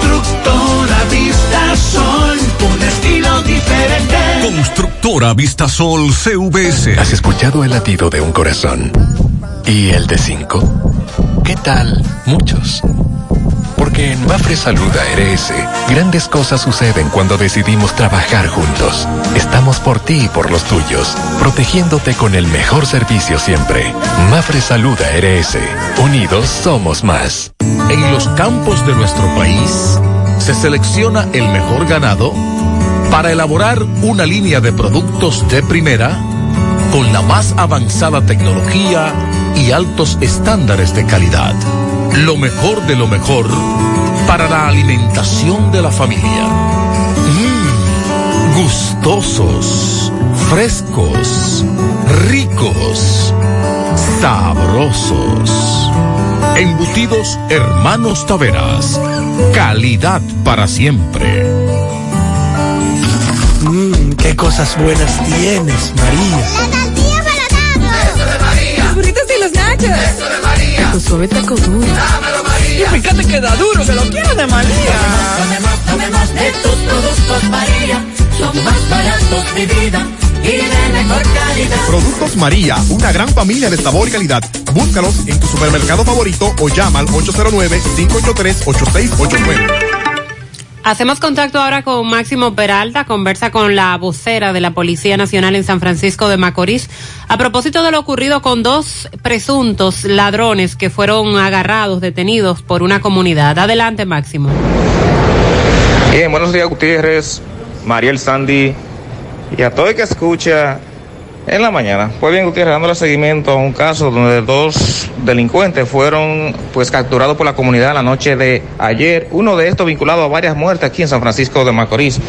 Vista Sol. Un estilo diferente. Constructora Vistasol CVS. ¿Has escuchado el latido de un corazón? ¿Y el de cinco? ¿Qué tal? Muchos. Porque en Mafre Salud ARS, grandes cosas suceden cuando decidimos trabajar juntos. Estamos por ti y por los tuyos, protegiéndote con el mejor servicio siempre. Mafre Salud ARS. Unidos somos más. En los campos de nuestro país se selecciona el mejor ganado para elaborar una línea de productos de primera con la más avanzada tecnología y altos estándares de calidad. Lo mejor de lo mejor para la alimentación de la familia. Mmm, gustosos, frescos, ricos, sabrosos. Embutidos Hermanos Taveras. Calidad para siempre. Mmm, qué cosas buenas tienes, María. La tortilla para Eso de María. Los burritos y los nachos. Eso de María. Tu suave taco duro. Dámelo, María. Y fíjate que da duro, que lo quiero de María. Tomemos, tomemos de tus productos, María. Son más baratos de vida. Y de mejor calidad. Productos María, una gran familia de sabor y calidad. Búscalos en tu supermercado favorito o llama al 809-583-8689. Hacemos contacto ahora con Máximo Peralta, conversa con la vocera de la Policía Nacional en San Francisco de Macorís a propósito de lo ocurrido con dos presuntos ladrones que fueron agarrados, detenidos por una comunidad. Adelante, Máximo. Bien, buenos días Gutiérrez, Mariel Sandy y a todo el que escucha en la mañana. Pues bien, Gutiérrez, dándole seguimiento a un caso donde dos delincuentes fueron pues capturados por la comunidad la noche de ayer. Uno de estos vinculado a varias muertes aquí en San Francisco de Macorís.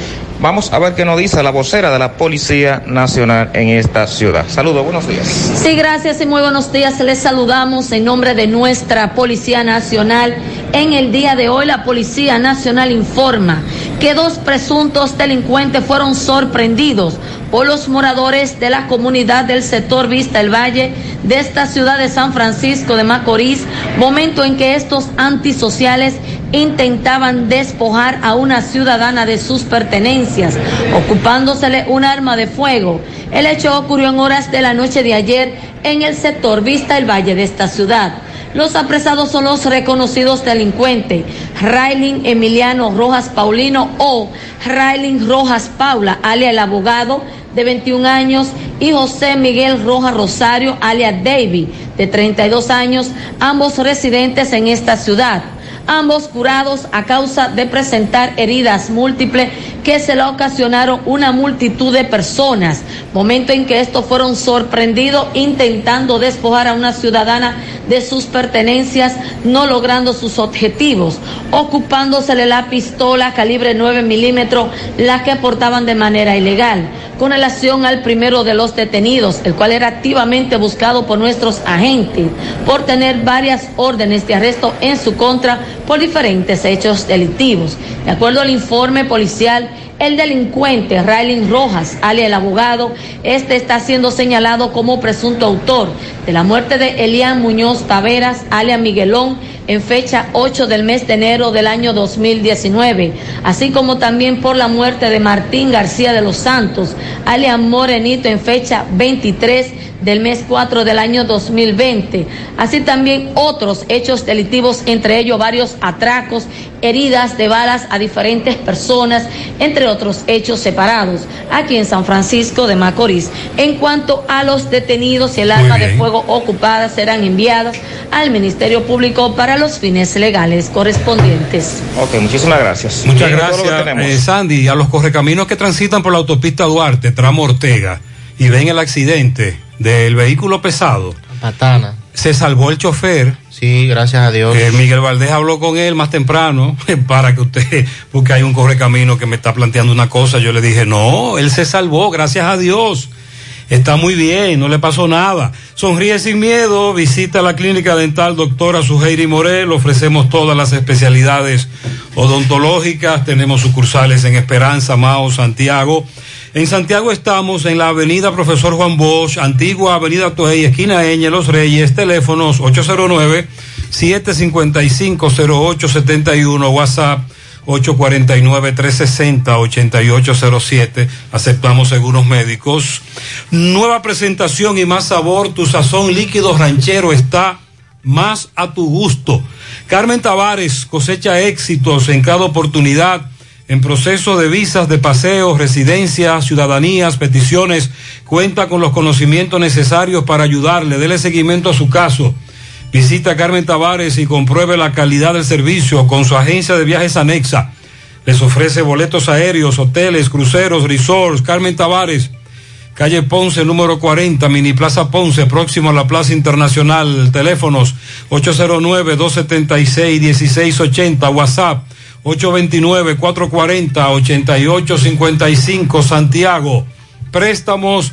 Vamos a ver qué nos dice la vocera de la Policía Nacional en esta ciudad. Saludos, buenos días. Sí, gracias y muy buenos días. Les saludamos en nombre de nuestra Policía Nacional. En el día de hoy la Policía Nacional informa que dos presuntos delincuentes fueron sorprendidos por los moradores de la comunidad del sector Vista el Valle de esta ciudad de San Francisco de Macorís, momento en que estos antisociales intentaban despojar a una ciudadana de sus pertenencias, ocupándosele un arma de fuego. El hecho ocurrió en horas de la noche de ayer en el sector Vista el Valle de esta ciudad. Los apresados son los reconocidos delincuentes. Raylin Emiliano Rojas Paulino o Raylin Rojas Paula, alia el abogado de 21 años, y José Miguel Rojas Rosario, alia David, de 32 años, ambos residentes en esta ciudad ambos curados a causa de presentar heridas múltiples que se le ocasionaron una multitud de personas, momento en que estos fueron sorprendidos intentando despojar a una ciudadana de sus pertenencias, no logrando sus objetivos, ocupándosele la pistola calibre 9 milímetros, la que portaban de manera ilegal, con relación al primero de los detenidos, el cual era activamente buscado por nuestros agentes por tener varias órdenes de arresto en su contra por diferentes hechos delictivos. De acuerdo al informe policial, el delincuente Raylin Rojas, alias el abogado, este está siendo señalado como presunto autor de la muerte de Elian Muñoz Taveras, alias Miguelón, en fecha 8 del mes de enero del año 2019, así como también por la muerte de Martín García de los Santos, alias Morenito, en fecha 23 del mes 4 del año 2020. Así también otros hechos delictivos, entre ellos varios atracos, heridas de balas a diferentes personas, entre otros hechos separados, aquí en San Francisco de Macorís. En cuanto a los detenidos, el arma de fuego ocupada serán enviadas al Ministerio Público para los fines legales correspondientes. Ok, muchísimas gracias. Muchas Bien, gracias, eh, Sandy. A los correcaminos que transitan por la autopista Duarte, tramo Ortega, y ven el accidente del vehículo pesado. Patana. Se salvó el chofer. Sí, gracias a Dios. Eh, Miguel Valdés habló con él más temprano para que usted, porque hay un correcamino que me está planteando una cosa. Yo le dije, no, él se salvó, gracias a Dios. Está muy bien, no le pasó nada. Sonríe sin miedo, visita la clínica dental doctora Suheiri Morel, ofrecemos todas las especialidades odontológicas, tenemos sucursales en Esperanza, Mao, Santiago. En Santiago estamos en la avenida Profesor Juan Bosch, antigua avenida Toey, esquina Eñe, Los Reyes, teléfonos 809-755-0871, WhatsApp 849-360-8807. Aceptamos seguros médicos. Nueva presentación y más sabor. Tu sazón líquido ranchero está más a tu gusto. Carmen Tavares cosecha éxitos en cada oportunidad en proceso de visas de paseo, residencias, ciudadanías, peticiones. Cuenta con los conocimientos necesarios para ayudarle. Dele seguimiento a su caso. Visita Carmen Tavares y compruebe la calidad del servicio con su agencia de viajes anexa. Les ofrece boletos aéreos, hoteles, cruceros, resorts. Carmen Tavares, calle Ponce, número 40, Mini Plaza Ponce, próximo a la Plaza Internacional. Teléfonos 809-276-1680, WhatsApp 829-440-8855, Santiago. Préstamos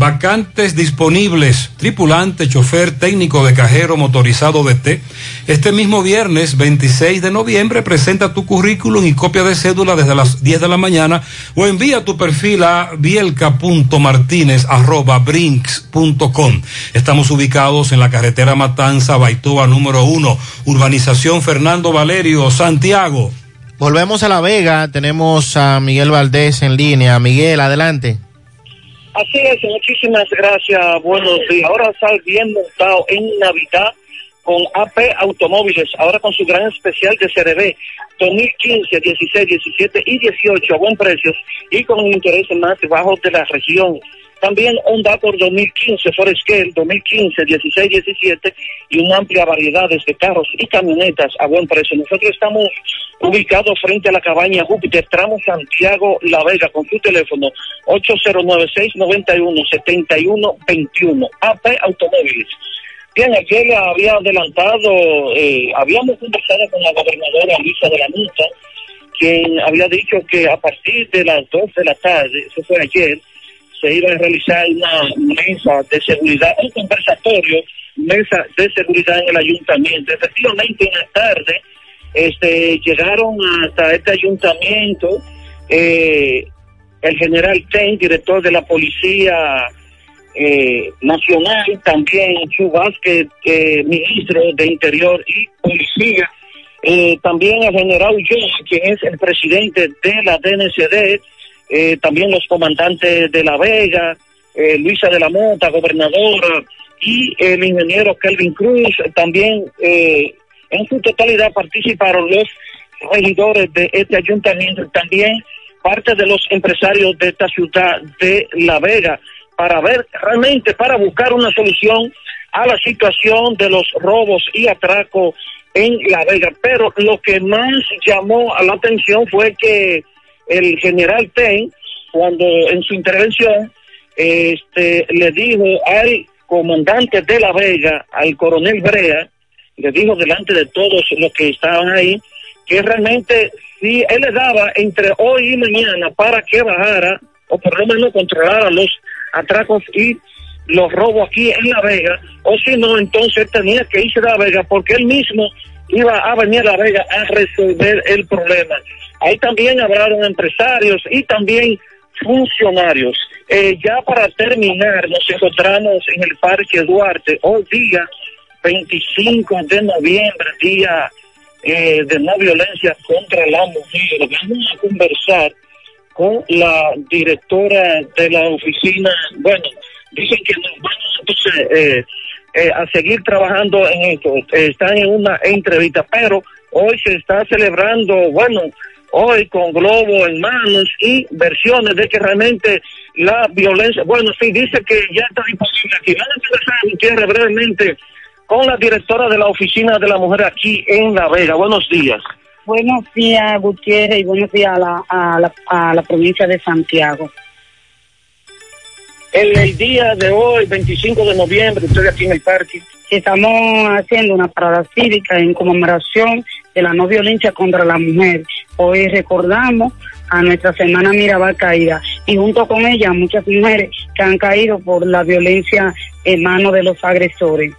Vacantes disponibles, tripulante, chofer, técnico de cajero motorizado de T. Este mismo viernes 26 de noviembre presenta tu currículum y copia de cédula desde las 10 de la mañana o envía tu perfil a bielca.martinez.brinks.com. Estamos ubicados en la carretera Matanza, Baitoa número 1, urbanización Fernando Valerio, Santiago. Volvemos a La Vega, tenemos a Miguel Valdés en línea. Miguel, adelante. Así es, muchísimas gracias, buenos días. Ahora está bien montado en Navidad con AP Automóviles, ahora con su gran especial de CRB 2015, 16, 17 y 18 a buen precios y con intereses más bajos de la región. También Honda Accord 2015, Forest Gale 2015, 16, 17 y una amplia variedad de carros y camionetas a buen precio. Nosotros estamos ubicados frente a la cabaña Júpiter, tramo Santiago La Vega, con su teléfono 809-691-7121. AP Automóviles. Bien, ayer había adelantado, eh, habíamos conversado con la gobernadora Luisa de la Nuta, quien había dicho que a partir de las 2 de la tarde, eso fue ayer, se iba a realizar una mesa de seguridad, un conversatorio, mesa de seguridad en el ayuntamiento. Efectivamente, en la tarde este, llegaron hasta este ayuntamiento eh, el general Ten, director de la Policía eh, Nacional, también Chu Vázquez, eh, ministro de Interior y Policía, eh, también el general Ulloa, quien es el presidente de la DNCD, eh, también los comandantes de La Vega, eh, Luisa de la Mota, gobernadora, y el ingeniero Kelvin Cruz, también eh, en su totalidad participaron los regidores de este ayuntamiento, también parte de los empresarios de esta ciudad de La Vega, para ver realmente, para buscar una solución a la situación de los robos y atracos en La Vega. Pero lo que más llamó a la atención fue que el general Ten, cuando en su intervención, este, le dijo al comandante de La Vega, al coronel Brea, le dijo delante de todos los que estaban ahí, que realmente si él le daba entre hoy y mañana para que bajara, o por lo menos controlara los atracos y los robos aquí en La Vega, o si no, entonces tenía que irse a La Vega porque él mismo iba a venir a La Vega a resolver el problema. Ahí también hablaron empresarios y también funcionarios. Eh, ya para terminar, nos encontramos en el Parque Duarte, hoy día 25 de noviembre, día eh, de no violencia contra la mujer. Vamos a conversar con la directora de la oficina. Bueno, dicen que nos vamos entonces eh, eh, a seguir trabajando en esto. Están en una entrevista, pero hoy se está celebrando, bueno, hoy con globo en manos y versiones de que realmente la violencia, bueno, sí, dice que ya está disponible aquí. Vamos a conversar, Gutiérrez, brevemente con la directora de la Oficina de la Mujer aquí en La Vega. Buenos días. Buenos días, Gutiérrez, y buenos días a la, a la, a la provincia de Santiago. En el día de hoy, 25 de noviembre, estoy aquí en el parque. Estamos haciendo una parada cívica en conmemoración de la no violencia contra la mujer. Hoy recordamos a nuestra semana Mirabal caída y junto con ella muchas mujeres que han caído por la violencia en manos de los agresores.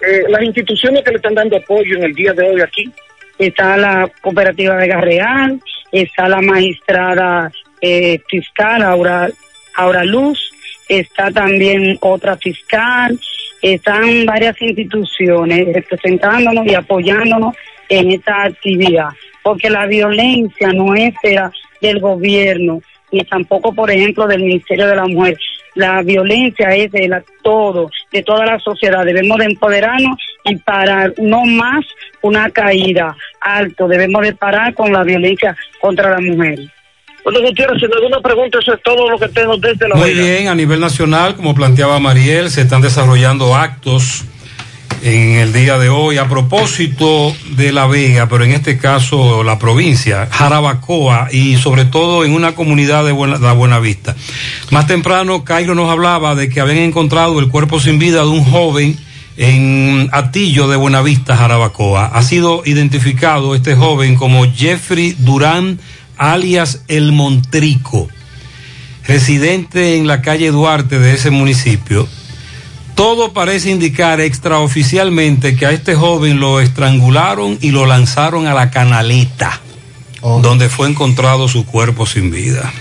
Eh, las instituciones que le están dando apoyo en el día de hoy aquí. Está la cooperativa Vega Real, está la magistrada eh, fiscal Aura, Aura Luz, está también otra fiscal, están varias instituciones representándonos y apoyándonos en esta actividad, porque la violencia no es de la- del gobierno, ni tampoco, por ejemplo, del Ministerio de la Mujer. La violencia es de la, todo, de toda la sociedad. Debemos de empoderarnos y parar, no más una caída alto. Debemos de parar con la violencia contra la mujer. Bueno, Gutiérrez, si no hay alguna pregunta, eso es todo lo que tengo desde La Muy Vega. bien, a nivel nacional, como planteaba Mariel, se están desarrollando actos en el día de hoy a propósito de La Vega, pero en este caso la provincia, Jarabacoa y sobre todo en una comunidad de Buena, La Buenavista. Más temprano, Cairo nos hablaba de que habían encontrado el cuerpo sin vida de un joven en Atillo de Buenavista, Jarabacoa. Ha sido identificado este joven como Jeffrey Durán, alias El Montrico residente en la calle Duarte de ese municipio, todo parece indicar extraoficialmente que a este joven lo estrangularon y lo lanzaron a la canaleta, donde fue encontrado su cuerpo sin vida.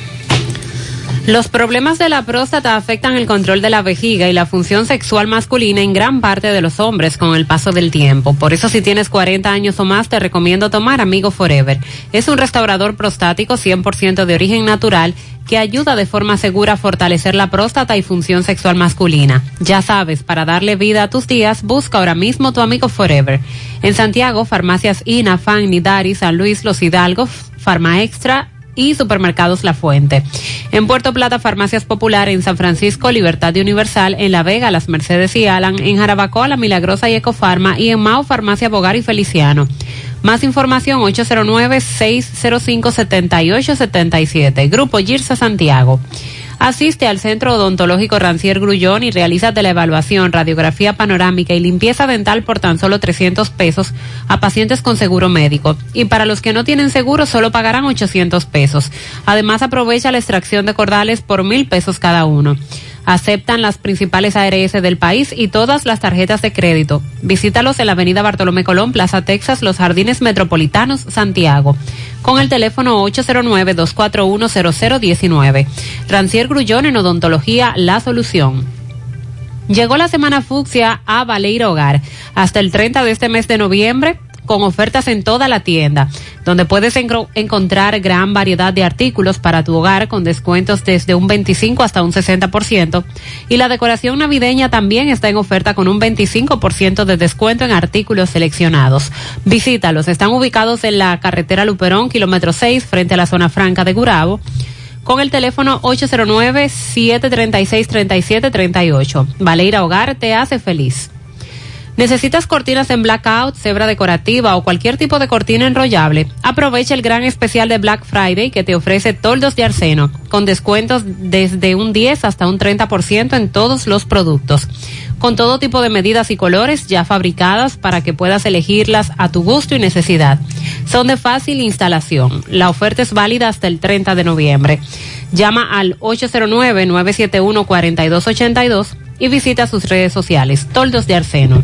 Los problemas de la próstata afectan el control de la vejiga y la función sexual masculina en gran parte de los hombres con el paso del tiempo. Por eso si tienes 40 años o más te recomiendo tomar Amigo Forever. Es un restaurador prostático 100% de origen natural que ayuda de forma segura a fortalecer la próstata y función sexual masculina. Ya sabes, para darle vida a tus días, busca ahora mismo tu Amigo Forever. En Santiago, farmacias INA, FAN, Nidari, San Luis, Los Hidalgos, Farma Extra, y Supermercados La Fuente. En Puerto Plata, Farmacias Popular, en San Francisco, Libertad y Universal, en La Vega, Las Mercedes y Alan, en Jarabacoa, La Milagrosa y Ecofarma y en Mao, Farmacia Bogar y Feliciano. Más información 809-605-7877. Grupo Girsa Santiago. Asiste al Centro Odontológico Rancier Grullón y realiza la evaluación, radiografía panorámica y limpieza dental por tan solo 300 pesos a pacientes con seguro médico. Y para los que no tienen seguro solo pagarán 800 pesos. Además aprovecha la extracción de cordales por mil pesos cada uno. Aceptan las principales ARS del país y todas las tarjetas de crédito. Visítalos en la avenida Bartolomé Colón, Plaza Texas, Los Jardines Metropolitanos, Santiago. Con el teléfono 809-241-0019. Rancier Grullón en Odontología, la solución. Llegó la semana fucsia a Valeira Hogar. Hasta el 30 de este mes de noviembre, con ofertas en toda la tienda, donde puedes encontrar gran variedad de artículos para tu hogar con descuentos desde un 25 hasta un 60%. Y la decoración navideña también está en oferta con un 25% de descuento en artículos seleccionados. Visítalos, están ubicados en la carretera Luperón, kilómetro 6, frente a la zona franca de Gurabo con el teléfono 809-736-3738. Valeira Hogar te hace feliz. ¿Necesitas cortinas en blackout, cebra decorativa o cualquier tipo de cortina enrollable? Aprovecha el gran especial de Black Friday que te ofrece toldos de arseno, con descuentos desde un 10 hasta un 30% en todos los productos. Con todo tipo de medidas y colores ya fabricadas para que puedas elegirlas a tu gusto y necesidad. Son de fácil instalación. La oferta es válida hasta el 30 de noviembre. Llama al 809-971-4282 y visita sus redes sociales. Toldos de Arseno.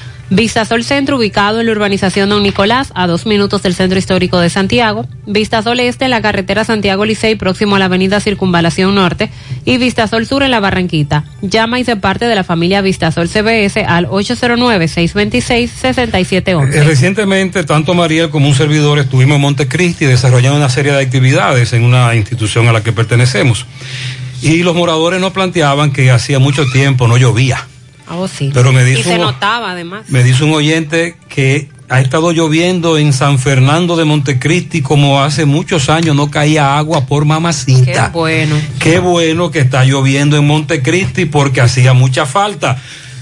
Vistasol Centro, ubicado en la urbanización Don Nicolás, a dos minutos del Centro Histórico de Santiago. Vistasol Este, en la carretera Santiago Licey, próximo a la avenida Circunvalación Norte. Y Vistasol Sur, en la Barranquita. Llama y se parte de la familia Vistasol CBS al 809-626-6711. Eh, recientemente, tanto Mariel como un servidor estuvimos en Montecristi desarrollando una serie de actividades en una institución a la que pertenecemos. Y los moradores nos planteaban que hacía mucho tiempo no llovía. Oh, sí. Pero me dice y se un- notaba además. Me dice un oyente que ha estado lloviendo en San Fernando de Montecristi como hace muchos años no caía agua por Qué mamacita. bueno. Qué bueno que está lloviendo en Montecristi porque hacía mucha falta.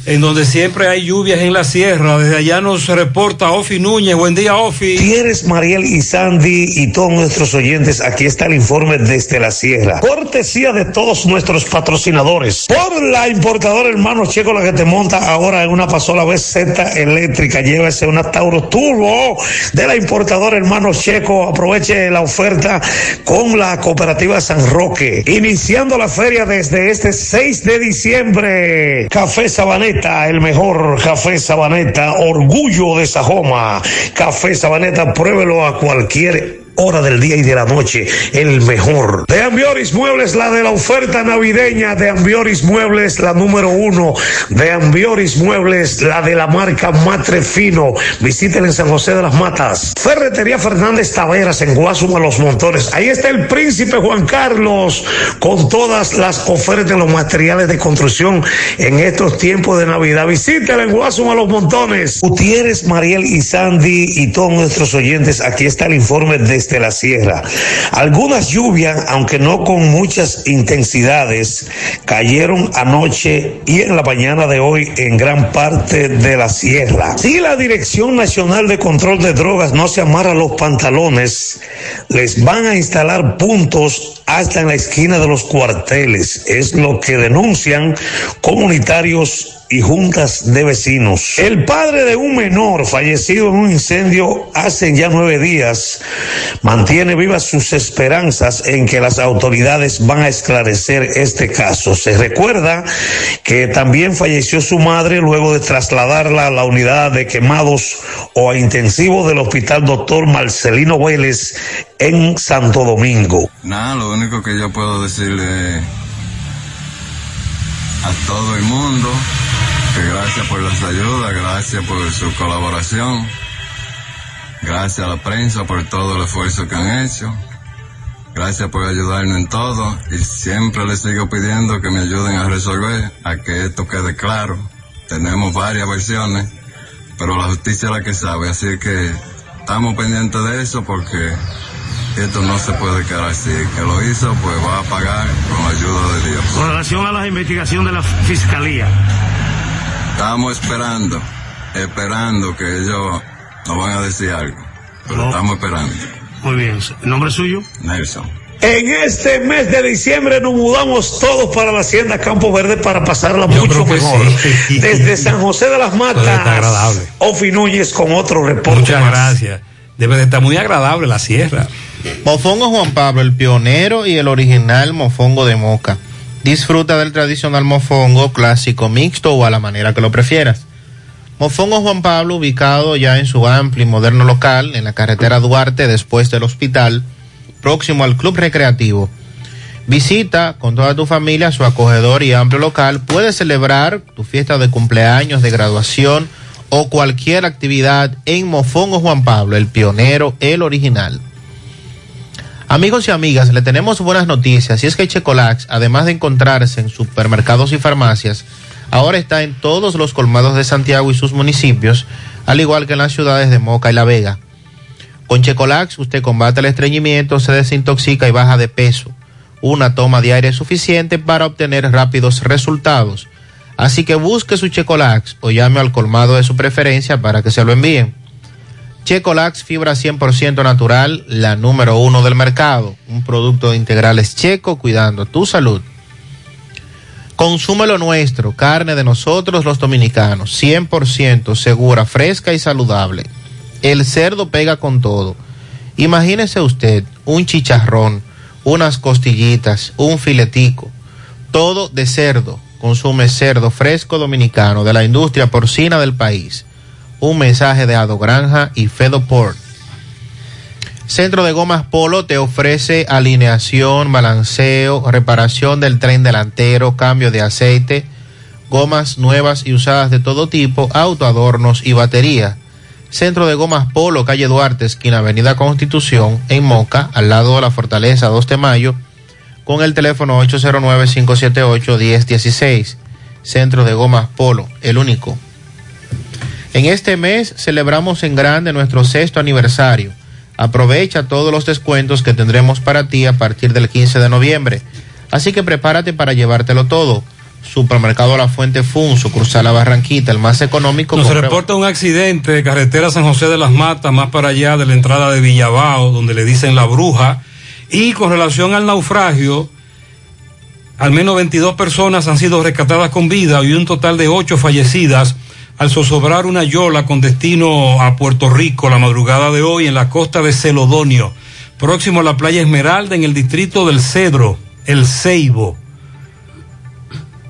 En donde siempre hay lluvias en la sierra. Desde allá nos reporta Ofi Núñez. Buen día, Ofi. Tienes Mariel y Sandy y todos nuestros oyentes, aquí está el informe desde la sierra. Cortesía de todos nuestros patrocinadores. Por la importadora hermano Checo, la que te monta ahora en una pasola BZ eléctrica. Llévese una Tauro Turbo de la importadora hermano Checo. Aproveche la oferta con la cooperativa San Roque. Iniciando la feria desde este 6 de diciembre. Café Sabaneta, el mejor café Sabaneta, orgullo de Sajoma. Café Sabaneta, pruébelo a cualquier hora del día y de la noche, el mejor. De Ambioris Muebles, la de la oferta navideña. De Ambioris Muebles, la número uno. De Ambioris Muebles, la de la marca Matre Fino. Visiten en San José de las Matas. Ferretería Fernández Taveras en Guasuma Los Montones. Ahí está el príncipe Juan Carlos con todas las ofertas de los materiales de construcción en estos tiempos de Navidad. Visítela en Guasuma Los Montones. Gutiérrez, Mariel y Sandy y todos nuestros oyentes, aquí está el informe desde la sierra. Algunas lluvias, aunque no con muchas intensidades, cayeron anoche y en la mañana de hoy en gran parte de la sierra. Si la Dirección Nacional de Control de Drogas no se amarra los pantalones, les van a instalar puntos hasta en la esquina de los cuarteles. Es lo que denuncian comunitarios y juntas de vecinos. El padre de un menor fallecido en un incendio hace ya nueve días mantiene vivas sus esperanzas en que las autoridades van a esclarecer este caso. Se recuerda que también falleció su madre luego de trasladarla a la unidad de quemados o a intensivo del hospital doctor Marcelino Vélez en Santo Domingo. Nada, lo único que yo puedo decirle a todo el mundo gracias por las ayudas, gracias por su colaboración Gracias a la prensa por todo el esfuerzo que han hecho. Gracias por ayudarnos en todo y siempre les sigo pidiendo que me ayuden a resolver, a que esto quede claro. Tenemos varias versiones, pero la justicia es la que sabe, así que estamos pendientes de eso porque esto no se puede quedar así. El que lo hizo, pues va a pagar con la ayuda de Dios. Con relación a la investigación de la fiscalía. Estamos esperando, esperando que ellos nos van a decir algo, pero No. estamos esperando. Muy bien. ¿El nombre suyo? Nelson. En este mes de diciembre nos mudamos todos para la hacienda Campo Verde para pasarla mucho mejor. Desde San José de las Matas, agradable. Ofi Núñez con otro reporte. Muchas más. gracias. Debe de estar muy agradable la sierra. Mofongo Juan Pablo, el pionero y el original mofongo de moca. Disfruta del tradicional mofongo clásico mixto o a la manera que lo prefieras. Mofongo Juan Pablo, ubicado ya en su amplio y moderno local en la carretera Duarte después del hospital, próximo al club recreativo. Visita con toda tu familia su acogedor y amplio local. Puedes celebrar tu fiesta de cumpleaños, de graduación o cualquier actividad en Mofongo Juan Pablo, el pionero, el original. Amigos y amigas, le tenemos buenas noticias y es que Checolax, además de encontrarse en supermercados y farmacias, ahora está en todos los colmados de Santiago y sus municipios, al igual que en las ciudades de Moca y La Vega. Con Checolax usted combate el estreñimiento, se desintoxica y baja de peso. Una toma diaria es suficiente para obtener rápidos resultados. Así que busque su Checolax o llame al colmado de su preferencia para que se lo envíen. Checolax, fibra 100% natural, la número uno del mercado. Un producto de integrales checo cuidando tu salud. Consume lo nuestro, carne de nosotros los dominicanos, 100% segura, fresca y saludable. El cerdo pega con todo. Imagínese usted un chicharrón, unas costillitas, un filetico, todo de cerdo. Consume cerdo fresco dominicano de la industria porcina del país. Un mensaje de Ado Granja y Fedoport. Centro de Gomas Polo te ofrece alineación, balanceo, reparación del tren delantero, cambio de aceite, gomas nuevas y usadas de todo tipo, autoadornos y batería. Centro de Gomas Polo, calle Duarte, esquina Avenida Constitución, en Moca, al lado de la Fortaleza 2 de Mayo, con el teléfono 809-578-1016. Centro de Gomas Polo, el único. En este mes celebramos en grande nuestro sexto aniversario. Aprovecha todos los descuentos que tendremos para ti a partir del 15 de noviembre. Así que prepárate para llevártelo todo. Supermercado La Fuente Fun, sucursal La Barranquita, el más económico. Nos reporta un accidente de carretera San José de las Matas, más para allá de la entrada de Villabao, donde le dicen la bruja. Y con relación al naufragio, al menos 22 personas han sido rescatadas con vida y un total de 8 fallecidas al zozobrar una yola con destino a Puerto Rico la madrugada de hoy en la costa de Celodonio, próximo a la playa Esmeralda en el distrito del Cedro, el Ceibo.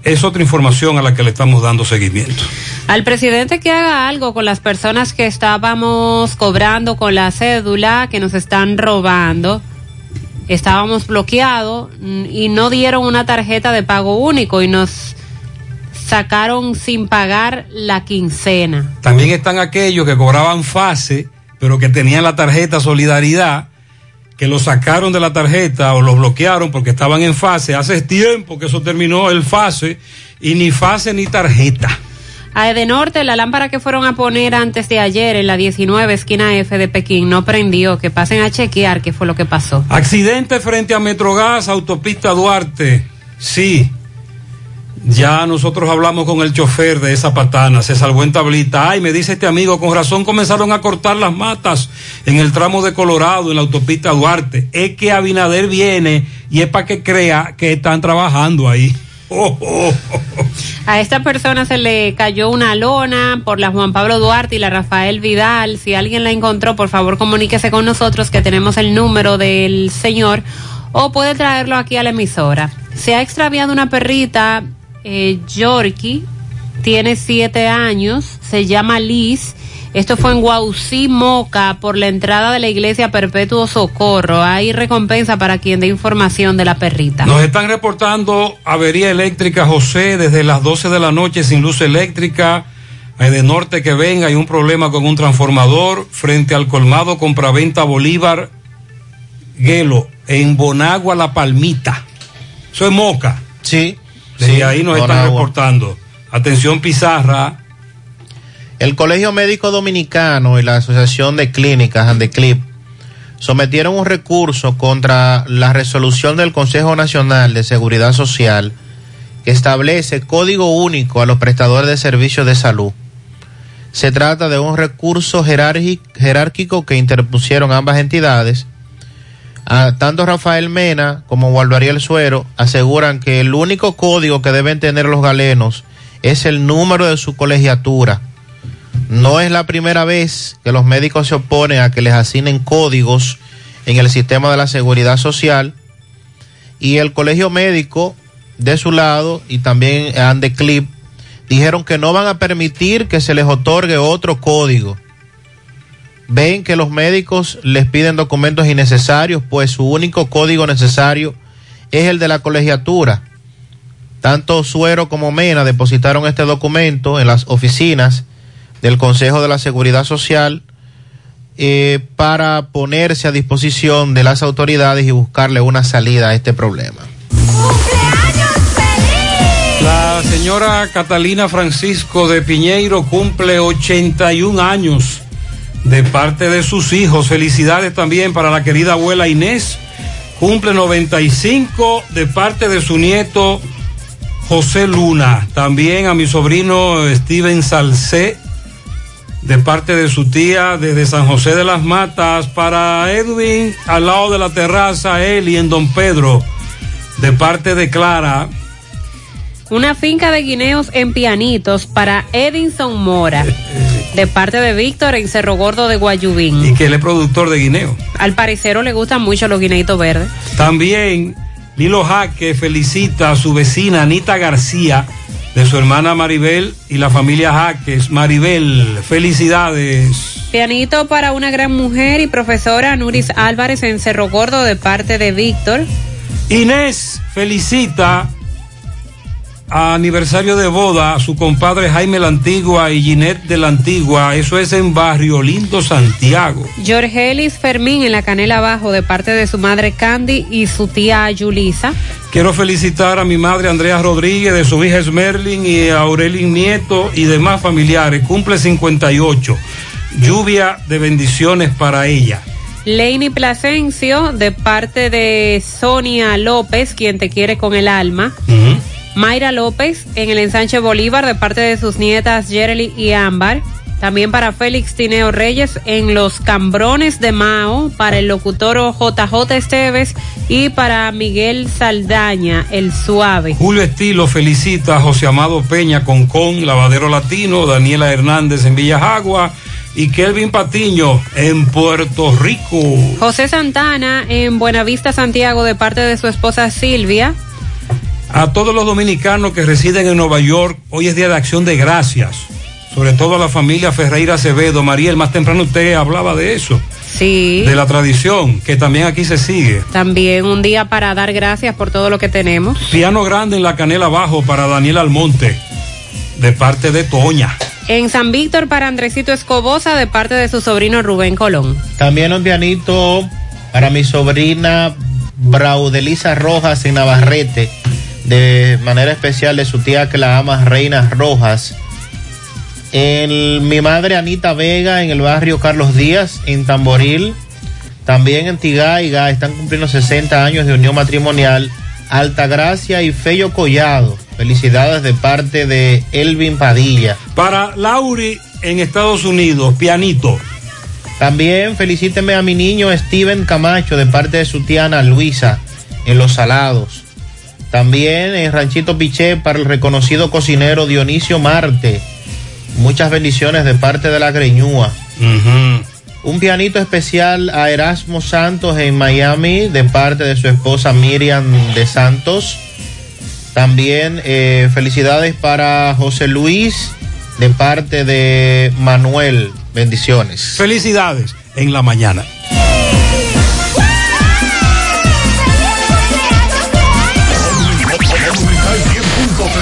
Es otra información a la que le estamos dando seguimiento. Al presidente que haga algo con las personas que estábamos cobrando con la cédula, que nos están robando. Estábamos bloqueados mm, y no dieron una tarjeta de pago único y nos sacaron sin pagar la quincena. También están aquellos que cobraban fase, pero que tenían la tarjeta Solidaridad, que lo sacaron de la tarjeta o lo bloquearon porque estaban en fase. Hace tiempo que eso terminó el fase y ni fase ni tarjeta. A Edenorte, la lámpara que fueron a poner antes de ayer en la 19 esquina F de Pekín no prendió. Que pasen a chequear qué fue lo que pasó. Accidente frente a Metrogas, autopista Duarte. Sí. Ya nosotros hablamos con el chofer de esa patana, se salvó en tablita. Ay, me dice este amigo, con razón comenzaron a cortar las matas en el tramo de Colorado, en la autopista Duarte. Es que Abinader viene y es para que crea que están trabajando ahí. Oh, oh, oh. A esta persona se le cayó una lona por la Juan Pablo Duarte y la Rafael Vidal. Si alguien la encontró, por favor comuníquese con nosotros que tenemos el número del señor o puede traerlo aquí a la emisora. Se ha extraviado una perrita, eh, Yorkie, tiene siete años, se llama Liz. Esto fue en Guausí, Moca, por la entrada de la iglesia Perpetuo Socorro. Hay recompensa para quien dé información de la perrita. Nos están reportando avería eléctrica José desde las 12 de la noche sin luz eléctrica Hay de norte que venga, hay un problema con un transformador frente al colmado compraventa Bolívar Guelo, en Bonagua La Palmita. Eso es Moca. Sí. Desde sí, ahí nos están reportando. Atención Pizarra. El Colegio Médico Dominicano y la Asociación de Clínicas Andeclip sometieron un recurso contra la resolución del Consejo Nacional de Seguridad Social que establece código único a los prestadores de servicios de salud. Se trata de un recurso jerárquico que interpusieron ambas entidades. Ah, tanto Rafael Mena como Gualdariel Suero aseguran que el único código que deben tener los galenos es el número de su colegiatura. No es la primera vez que los médicos se oponen a que les asignen códigos en el sistema de la seguridad social y el colegio médico de su lado y también Andeclip dijeron que no van a permitir que se les otorgue otro código. Ven que los médicos les piden documentos innecesarios, pues su único código necesario es el de la colegiatura. Tanto Suero como Mena depositaron este documento en las oficinas del Consejo de la Seguridad Social eh, para ponerse a disposición de las autoridades y buscarle una salida a este problema. La señora Catalina Francisco de Piñeiro cumple 81 años de parte de sus hijos. Felicidades también para la querida abuela Inés. Cumple 95 de parte de su nieto José Luna. También a mi sobrino Steven Salcé de parte de su tía desde San José de las Matas. Para Edwin al lado de la terraza, Eli en Don Pedro de parte de Clara. Una finca de guineos en pianitos para Edinson Mora, de parte de Víctor en Cerro Gordo de Guayubín. y que él es productor de guineo. Al parecer le gustan mucho los guineitos verdes. También Lilo Jaque felicita a su vecina Anita García de su hermana Maribel y la familia Jaques. Maribel, felicidades. Pianito para una gran mujer y profesora Nuris Álvarez en Cerro Gordo de parte de Víctor. Inés felicita aniversario de boda a su compadre Jaime la Antigua y Ginette de la Antigua. Eso es en Barrio Lindo, Santiago. Jorgelis Fermín en la Canela Abajo de parte de su madre Candy y su tía Yulisa. Quiero felicitar a mi madre Andrea Rodríguez, de su hija Esmerlin y a Aurelin Nieto y demás familiares. Cumple 58. Lluvia de bendiciones para ella. Leini Plasencio de parte de Sonia López, quien te quiere con el alma. Mayra López en el ensanche Bolívar de parte de sus nietas Yereli y Ámbar. También para Félix Tineo Reyes en los Cambrones de Mao, para el locutor JJ Esteves y para Miguel Saldaña, el suave. Julio Estilo felicita a José Amado Peña Concón, Lavadero Latino, Daniela Hernández en Villajagua y Kelvin Patiño en Puerto Rico. José Santana en Buenavista, Santiago, de parte de su esposa Silvia. A todos los dominicanos que residen en Nueva York, hoy es Día de Acción de Gracias. Sobre todo a la familia Ferreira Acevedo. Mariel, más temprano usted hablaba de eso. Sí. De la tradición, que también aquí se sigue. También un día para dar gracias por todo lo que tenemos. Piano grande en la canela abajo para Daniel Almonte, de parte de Toña. En San Víctor para Andresito Escobosa, de parte de su sobrino Rubén Colón. También un pianito para mi sobrina Braudelisa Rojas en Navarrete, de manera especial de su tía que la ama, Reina Rojas. En mi madre Anita Vega en el barrio Carlos Díaz, en Tamboril. También en Tigaiga están cumpliendo 60 años de unión matrimonial. Altagracia y Fello Collado. Felicidades de parte de Elvin Padilla. Para Lauri en Estados Unidos, pianito. También felicíteme a mi niño Steven Camacho de parte de su tía Ana Luisa en Los Salados. También en Ranchito Piché para el reconocido cocinero Dionisio Marte. Muchas bendiciones de parte de la Greñúa. Un pianito especial a Erasmo Santos en Miami de parte de su esposa Miriam de Santos. También eh, felicidades para José Luis de parte de Manuel. Bendiciones. Felicidades en la mañana.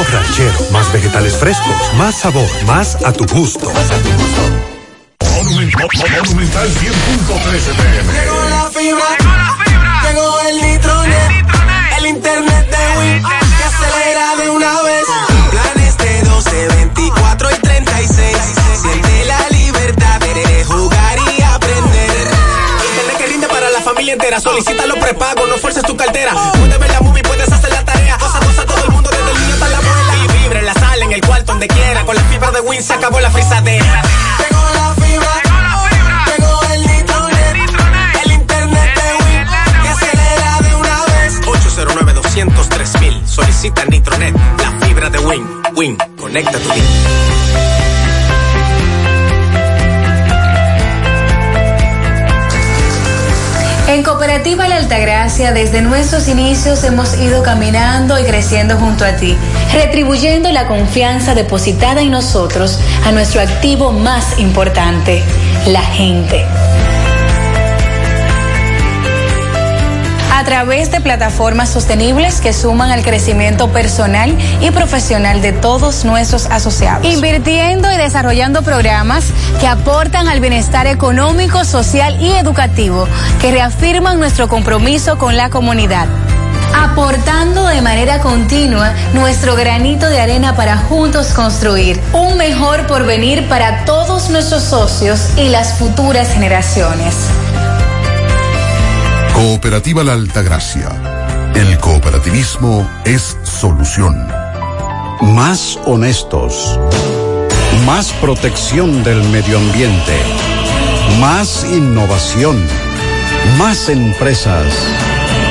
Líquido ranchero. Más vegetales frescos. Más sabor. Más a tu gusto. Monumental 100.13 pm. Llegó la fibra. Llegó el nitronet. El internet de Win. Que acelera de una vez. Planes de 12, 24 y 36. Siente la libertad de jugar y aprender. Internet que rinde para la familia entera. Solicita los prepagos, no fuerces tu cartera. Win se acabó la frisadera. Llegó la fibra. Llegó el nitronet. El internet de Win. Que acelera de una vez. 809 203 mil. Solicita Nitronet. La fibra de Win. Win. Conecta tu vida. En Cooperativa La Altagracia, desde nuestros inicios hemos ido caminando y creciendo junto a ti, retribuyendo la confianza depositada en nosotros a nuestro activo más importante, la gente. a través de plataformas sostenibles que suman al crecimiento personal y profesional de todos nuestros asociados. Invirtiendo y desarrollando programas que aportan al bienestar económico, social y educativo, que reafirman nuestro compromiso con la comunidad aportando de manera continua nuestro granito de arena para juntos construir un mejor porvenir para todos nuestros socios y las futuras generaciones. Cooperativa La Altagracia. El cooperativismo es solución. Más honestos. Más protección del medio ambiente. Más innovación. Más empresas.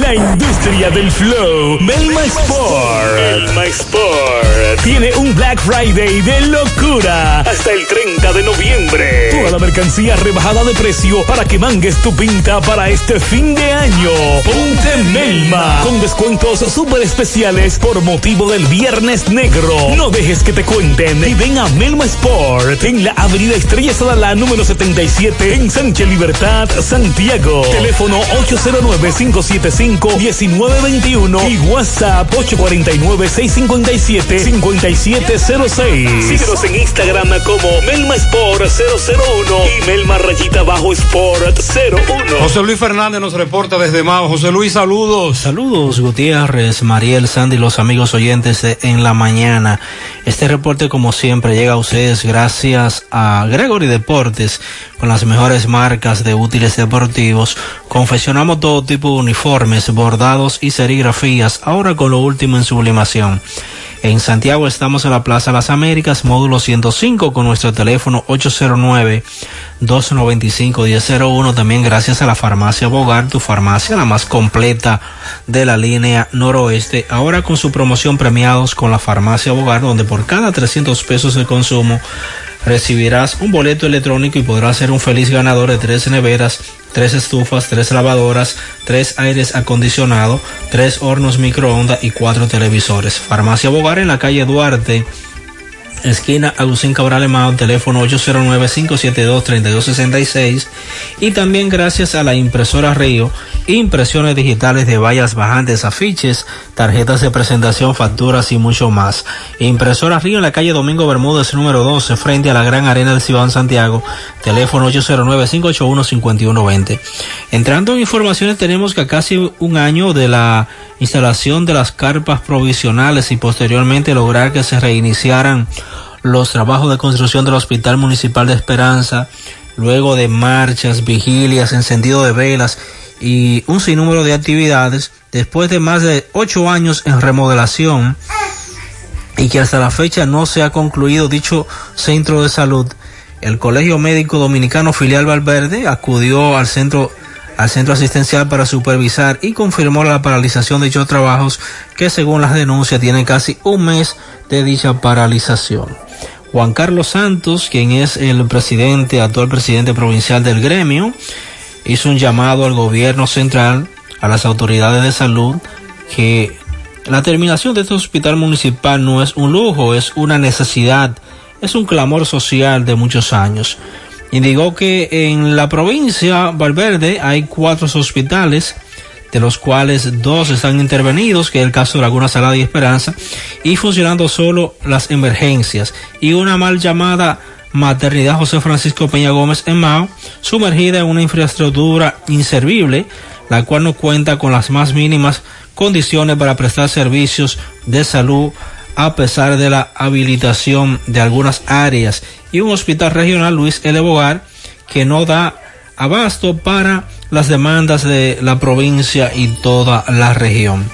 La industria del flow, Melma Sport. Melma Sport tiene un Black Friday de locura hasta el 30 de noviembre. Toda la mercancía rebajada de precio para que mangues tu pinta para este fin de año. Ponte Melma con descuentos súper especiales por motivo del Viernes Negro. No dejes que te cuenten y ven a Melma Sport en la Avenida Estrella Sadalá número 77 en Sánchez Libertad, Santiago. Teléfono 809 575 1921 y WhatsApp 849-657-5706. Síguenos en Instagram como Melma Sport 001 y Melma Rayita Bajo Sport 01. José Luis Fernández nos reporta desde Mao. José Luis, saludos. Saludos, Gutiérrez, Mariel, Sandy, los amigos oyentes de En la Mañana. Este reporte, como siempre, llega a ustedes gracias a Gregory Deportes, con las mejores marcas de útiles deportivos. Confeccionamos todo tipo de uniformes, bordados y serigrafías, ahora con lo último en sublimación. En Santiago estamos en la Plaza Las Américas, módulo 105, con nuestro teléfono 809-295-1001. También gracias a la farmacia Bogar, tu farmacia, la más completa de la línea noroeste. Ahora con su promoción premiados con la farmacia Bogar, donde por cada 300 pesos de consumo recibirás un boleto electrónico y podrás ser un feliz ganador de tres neveras, tres estufas, tres lavadoras, tres aires acondicionados, tres hornos microondas y cuatro televisores. Farmacia Bogar en la calle Duarte, esquina Agustín Cabral Emao, teléfono 809-572-3266 y también gracias a la impresora Río, impresiones digitales de vallas bajantes, afiches, tarjetas de presentación, facturas y mucho más. Impresora Río en la calle Domingo Bermúdez número 12 frente a la Gran Arena del Cibao en Santiago, teléfono 809-581-5120. Entrando en informaciones tenemos que a casi un año de la instalación de las carpas provisionales y posteriormente lograr que se reiniciaran los trabajos de construcción del Hospital Municipal de Esperanza, luego de marchas, vigilias, encendido de velas y un sinnúmero de actividades, después de más de ocho años en remodelación y que hasta la fecha no se ha concluido dicho centro de salud, el Colegio Médico Dominicano Filial Valverde acudió al centro al centro asistencial para supervisar y confirmó la paralización de dichos trabajos que según las denuncias tienen casi un mes de dicha paralización. Juan Carlos Santos, quien es el presidente, actual presidente provincial del gremio, hizo un llamado al gobierno central, a las autoridades de salud, que la terminación de este hospital municipal no es un lujo, es una necesidad, es un clamor social de muchos años. Indicó que en la provincia Valverde hay cuatro hospitales, de los cuales dos están intervenidos, que es el caso de Laguna Salada y Esperanza, y funcionando solo las emergencias, y una mal llamada Maternidad José Francisco Peña Gómez en Mao, sumergida en una infraestructura inservible, la cual no cuenta con las más mínimas condiciones para prestar servicios de salud a pesar de la habilitación de algunas áreas y un hospital regional Luis L. Bogar que no da abasto para las demandas de la provincia y toda la región.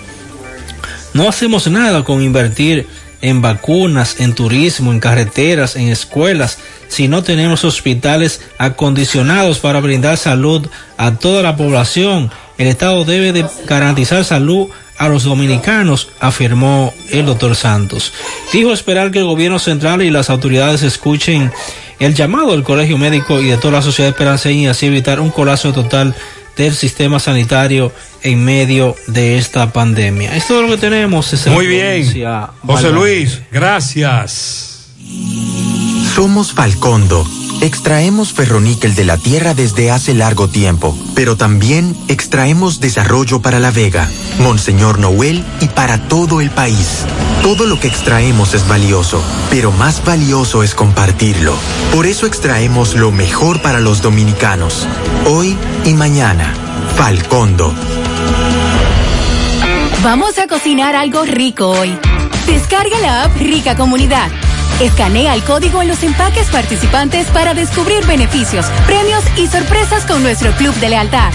No hacemos nada con invertir en vacunas, en turismo, en carreteras, en escuelas, si no tenemos hospitales acondicionados para brindar salud a toda la población. El Estado debe de garantizar salud a los dominicanos, afirmó el doctor Santos. Dijo esperar que el gobierno central y las autoridades escuchen el llamado del Colegio Médico y de toda la sociedad esperanceña y así evitar un colapso total del sistema sanitario en medio de esta pandemia. Esto es lo que tenemos. Es Muy bien. José Luis, gracias. Somos Falcondo. Extraemos ferroníquel de la tierra desde hace largo tiempo, pero también extraemos desarrollo para La Vega, Monseñor Noel y para todo el país. Todo lo que extraemos es valioso, pero más valioso es compartirlo. Por eso extraemos lo mejor para los dominicanos, hoy y mañana. Falcondo. Vamos a cocinar algo rico hoy. Descarga la app Rica Comunidad. Escanea el código en los empaques participantes para descubrir beneficios, premios y sorpresas con nuestro club de lealtad.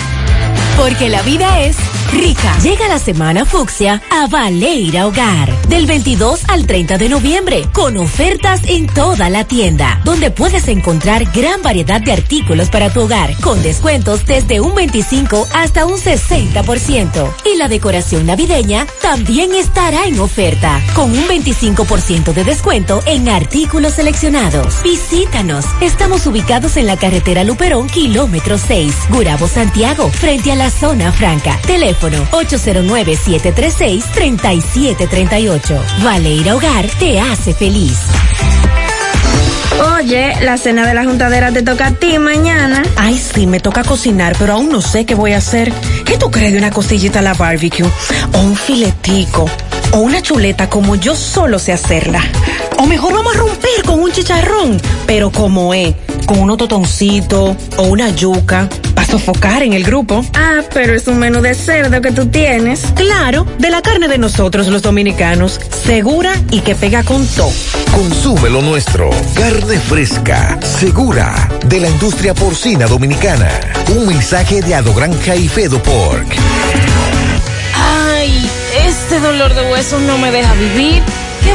Porque la vida es rica. Llega la semana fucsia a Valeira Hogar. Del 22 al 30 de noviembre. Con ofertas en toda la tienda. Donde puedes encontrar gran variedad de artículos para tu hogar. Con descuentos desde un 25 hasta un 60%. Y la decoración navideña también estará en oferta. Con un 25% de descuento en artículos seleccionados. Visítanos. Estamos ubicados en la carretera Luperón, kilómetro 6. Gurabo, Santiago. Frente a la zona franca. Teléfono 809-736-3738. Valeira Hogar te hace feliz. Oye, la cena de la juntadera te toca a ti mañana. Ay, sí, me toca cocinar, pero aún no sé qué voy a hacer. ¿Qué tú crees de una costillita a la barbecue? O un filetico. O una chuleta como yo solo sé hacerla. O mejor vamos a romper con un chicharrón, pero como es, con unos totoncitos o una yuca, sofocar en el grupo. Ah, pero es un menú de cerdo que tú tienes. Claro, de la carne de nosotros los dominicanos, segura y que pega con todo. Consume lo nuestro. Carne fresca, segura, de la industria porcina dominicana. Un mensaje de Ado Granja y Fedo Pork. Ay, este dolor de huesos no me deja vivir.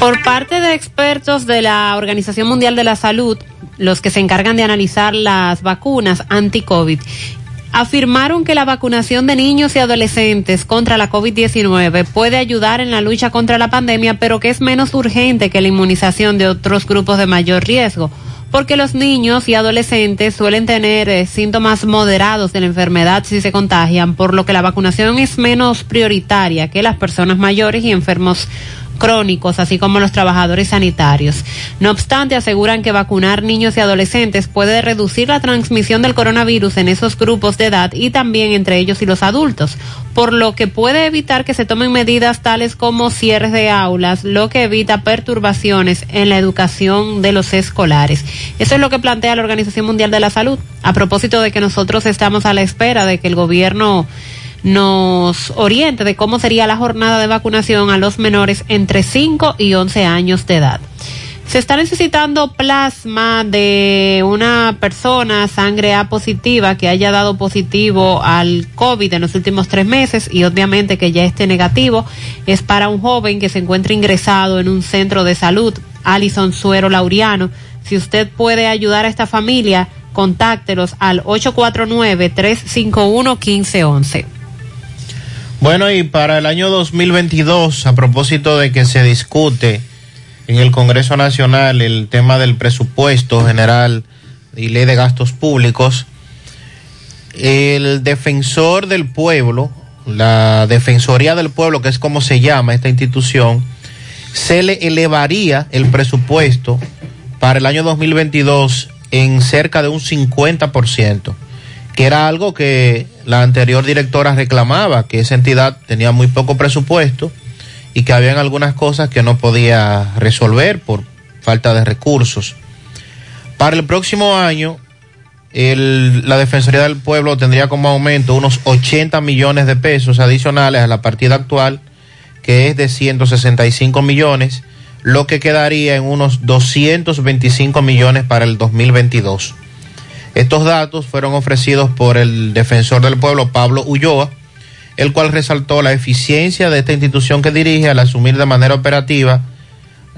Por parte de expertos de la Organización Mundial de la Salud, los que se encargan de analizar las vacunas anti-COVID, afirmaron que la vacunación de niños y adolescentes contra la COVID-19 puede ayudar en la lucha contra la pandemia, pero que es menos urgente que la inmunización de otros grupos de mayor riesgo, porque los niños y adolescentes suelen tener eh, síntomas moderados de la enfermedad si se contagian, por lo que la vacunación es menos prioritaria que las personas mayores y enfermos crónicos, así como los trabajadores sanitarios. No obstante, aseguran que vacunar niños y adolescentes puede reducir la transmisión del coronavirus en esos grupos de edad y también entre ellos y los adultos, por lo que puede evitar que se tomen medidas tales como cierres de aulas, lo que evita perturbaciones en la educación de los escolares. Eso es lo que plantea la Organización Mundial de la Salud, a propósito de que nosotros estamos a la espera de que el gobierno nos oriente de cómo sería la jornada de vacunación a los menores entre 5 y 11 años de edad. Se está necesitando plasma de una persona, sangre A positiva, que haya dado positivo al COVID en los últimos tres meses y obviamente que ya esté negativo. Es para un joven que se encuentra ingresado en un centro de salud, Alison Suero Lauriano. Si usted puede ayudar a esta familia, contáctelos al 849-351-1511. Bueno, y para el año 2022, a propósito de que se discute en el Congreso Nacional el tema del presupuesto general y ley de gastos públicos, el defensor del pueblo, la Defensoría del Pueblo, que es como se llama esta institución, se le elevaría el presupuesto para el año 2022 en cerca de un 50% que era algo que la anterior directora reclamaba, que esa entidad tenía muy poco presupuesto y que habían algunas cosas que no podía resolver por falta de recursos. Para el próximo año, la Defensoría del Pueblo tendría como aumento unos 80 millones de pesos adicionales a la partida actual, que es de 165 millones, lo que quedaría en unos 225 millones para el 2022. Estos datos fueron ofrecidos por el defensor del pueblo, Pablo Ulloa, el cual resaltó la eficiencia de esta institución que dirige al asumir de manera operativa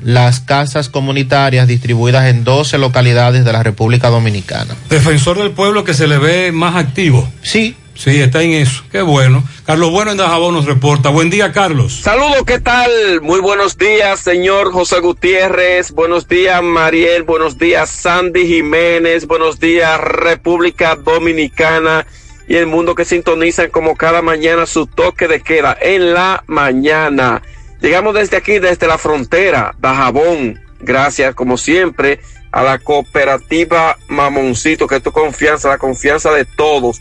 las casas comunitarias distribuidas en 12 localidades de la República Dominicana. Defensor del pueblo que se le ve más activo. Sí. Sí, está en eso. Qué bueno. Carlos Bueno en Dajabón nos reporta. Buen día, Carlos. Saludos, ¿qué tal? Muy buenos días, señor José Gutiérrez. Buenos días, Mariel. Buenos días, Sandy Jiménez. Buenos días, República Dominicana y el mundo que sintonizan como cada mañana su toque de queda en la mañana. Llegamos desde aquí, desde la frontera, Dajabón. Gracias, como siempre, a la cooperativa Mamoncito, que es tu confianza, la confianza de todos.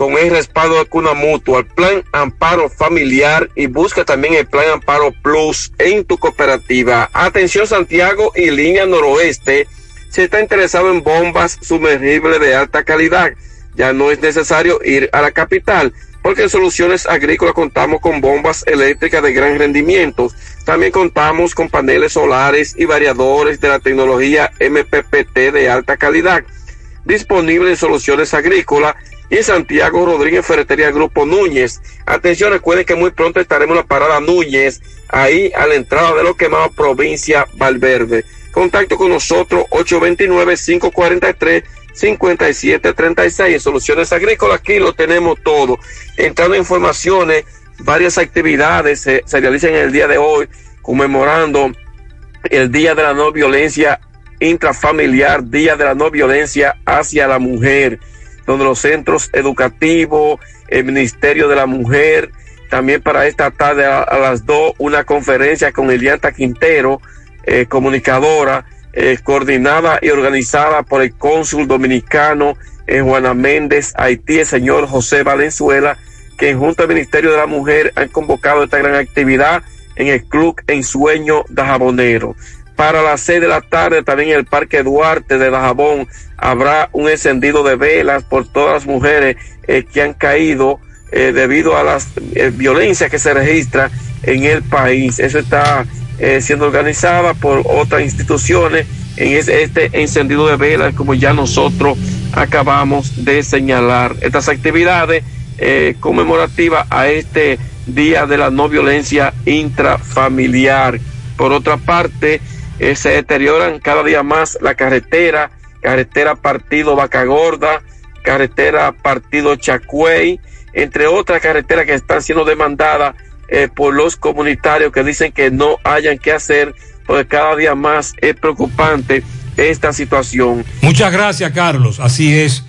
con el respaldo de Cuna Mutua, el Plan Amparo Familiar y busca también el Plan Amparo Plus en tu cooperativa. Atención Santiago y línea noroeste, si está interesado en bombas sumergibles de alta calidad, ya no es necesario ir a la capital, porque en Soluciones Agrícolas contamos con bombas eléctricas de gran rendimiento. También contamos con paneles solares y variadores de la tecnología MPPT de alta calidad, disponible en Soluciones Agrícolas y Santiago Rodríguez Ferretería Grupo Núñez. Atención, recuerden que muy pronto estaremos en la parada Núñez, ahí a la entrada de lo que llamaba provincia Valverde. Contacto con nosotros 829-543-5736 en Soluciones Agrícolas. Aquí lo tenemos todo. Entrando en informaciones, varias actividades se, se realizan en el día de hoy conmemorando el Día de la No Violencia Intrafamiliar, Día de la No Violencia hacia la Mujer donde los centros educativos, el Ministerio de la Mujer, también para esta tarde a, las dos una conferencia con Elianta Quintero, eh, comunicadora, eh, coordinada y organizada por el cónsul dominicano en Juana Méndez, Haití, el señor José Valenzuela, que junto al Ministerio de la Mujer han convocado esta gran actividad en el Club Ensueño de Jabonero. Para las seis de la tarde también en el Parque Duarte de Dajabón habrá un encendido de velas por todas las mujeres eh, que han caído eh, debido a las eh, violencias que se registra en el país. Eso está eh, siendo organizada por otras instituciones en este encendido de velas, como ya nosotros acabamos de señalar. Estas actividades conmemorativas a este Día de la No Violencia Intrafamiliar. Por otra parte, se deterioran cada día más la carretera, carretera partido Vaca Gorda, carretera partido Chacuey, entre otras carreteras que están siendo demandadas eh, por los comunitarios que dicen que no hayan que hacer, porque cada día más es preocupante esta situación. Muchas gracias, Carlos. Así es.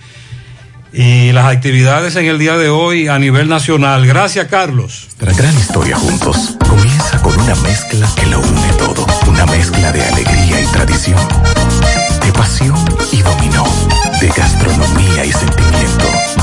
Y las actividades en el día de hoy a nivel nacional. Gracias, Carlos. Nuestra gran historia juntos comienza con una mezcla que lo une todo. Una mezcla de alegría y tradición, de pasión y dominó, de gastronomía y sentimiento.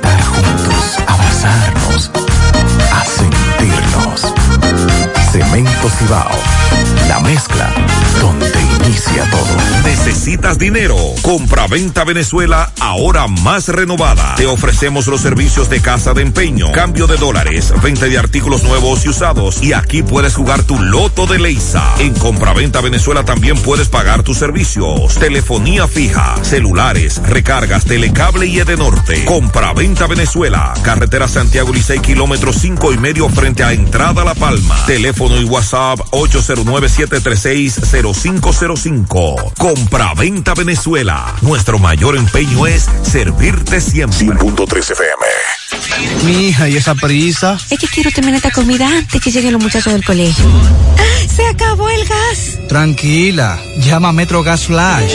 juntos, abrazarnos, a sentirnos. Cemento Cibao, la mezcla donde inicia todo. ¿Necesitas dinero? Compra-venta Venezuela ahora más renovada. Te ofrecemos los servicios de casa de empeño, cambio de dólares, venta de artículos nuevos y usados. Y aquí puedes jugar tu loto de Leisa. En Compra-venta Venezuela también puedes pagar tus servicios. Telefonía fija, celulares, recargas, telecable y Edenorte. Compra-venta Venezuela. Carretera Santiago Licey, kilómetro cinco y medio frente a Entrada La Palma. Teléfono y WhatsApp 809-736-0505. Compra-venta Venezuela. Nuestro mayor empeño es servirte siempre. 100.3 FM. Mi hija, ¿y esa prisa? Es que quiero terminar esta comida antes que lleguen los muchachos del colegio. ¡Se acabó el gas! Tranquila, llama a Metro Gas Flash.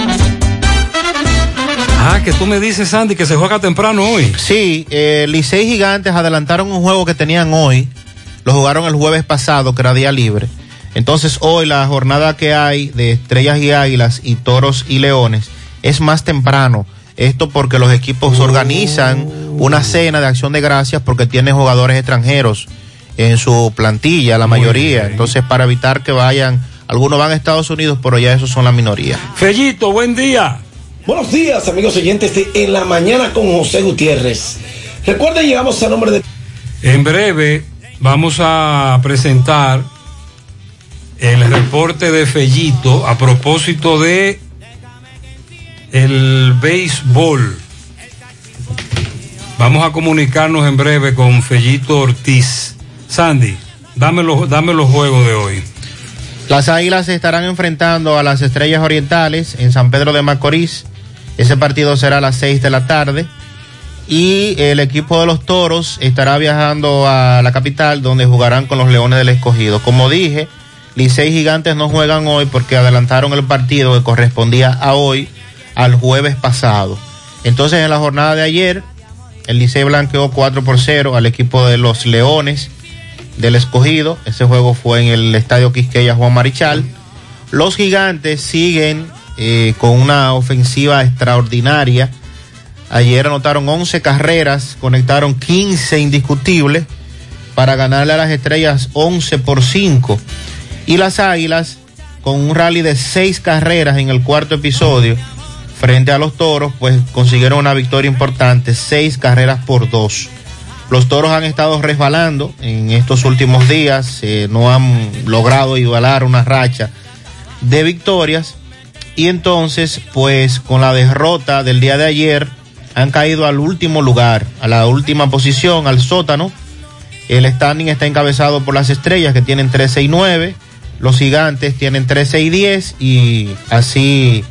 Ah, que tú me dices, Sandy, que se juega temprano hoy. Sí, eh, Licey Gigantes adelantaron un juego que tenían hoy. Lo jugaron el jueves pasado, que era día libre. Entonces hoy la jornada que hay de Estrellas y Águilas y Toros y Leones es más temprano. Esto porque los equipos organizan una cena de acción de gracias porque tienen jugadores extranjeros en su plantilla, la mayoría. Entonces para evitar que vayan, algunos van a Estados Unidos, pero ya esos son la minoría. Fellito, buen día. Buenos días, amigos oyentes de En la Mañana con José Gutiérrez. Recuerden, llegamos a nombre de... En breve vamos a presentar el reporte de Fellito a propósito de el béisbol. Vamos a comunicarnos en breve con Fellito Ortiz. Sandy, dame los, dame los juegos de hoy. Las Águilas se estarán enfrentando a las Estrellas Orientales en San Pedro de Macorís. Ese partido será a las 6 de la tarde. Y el equipo de los Toros estará viajando a la capital donde jugarán con los Leones del Escogido. Como dije, Licey Gigantes no juegan hoy porque adelantaron el partido que correspondía a hoy al jueves pasado. Entonces en la jornada de ayer El Licey blanqueó 4 por 0 al equipo de los Leones del Escogido. Ese juego fue en el Estadio Quisqueya Juan Marichal. Los Gigantes siguen eh, con una ofensiva extraordinaria. Ayer anotaron 11 carreras, conectaron 15 indiscutibles para ganarle a las estrellas 11 por 5. Y las Águilas, con un rally de 6 carreras en el cuarto episodio, frente a los Toros, pues consiguieron una victoria importante, 6 carreras por 2. Los Toros han estado resbalando en estos últimos días, eh, no han logrado igualar una racha de victorias. Y entonces, pues con la derrota del día de ayer, han caído al último lugar, a la última posición, al sótano. El standing está encabezado por las estrellas que tienen 13 y 9. Los gigantes tienen 13 y 10 y así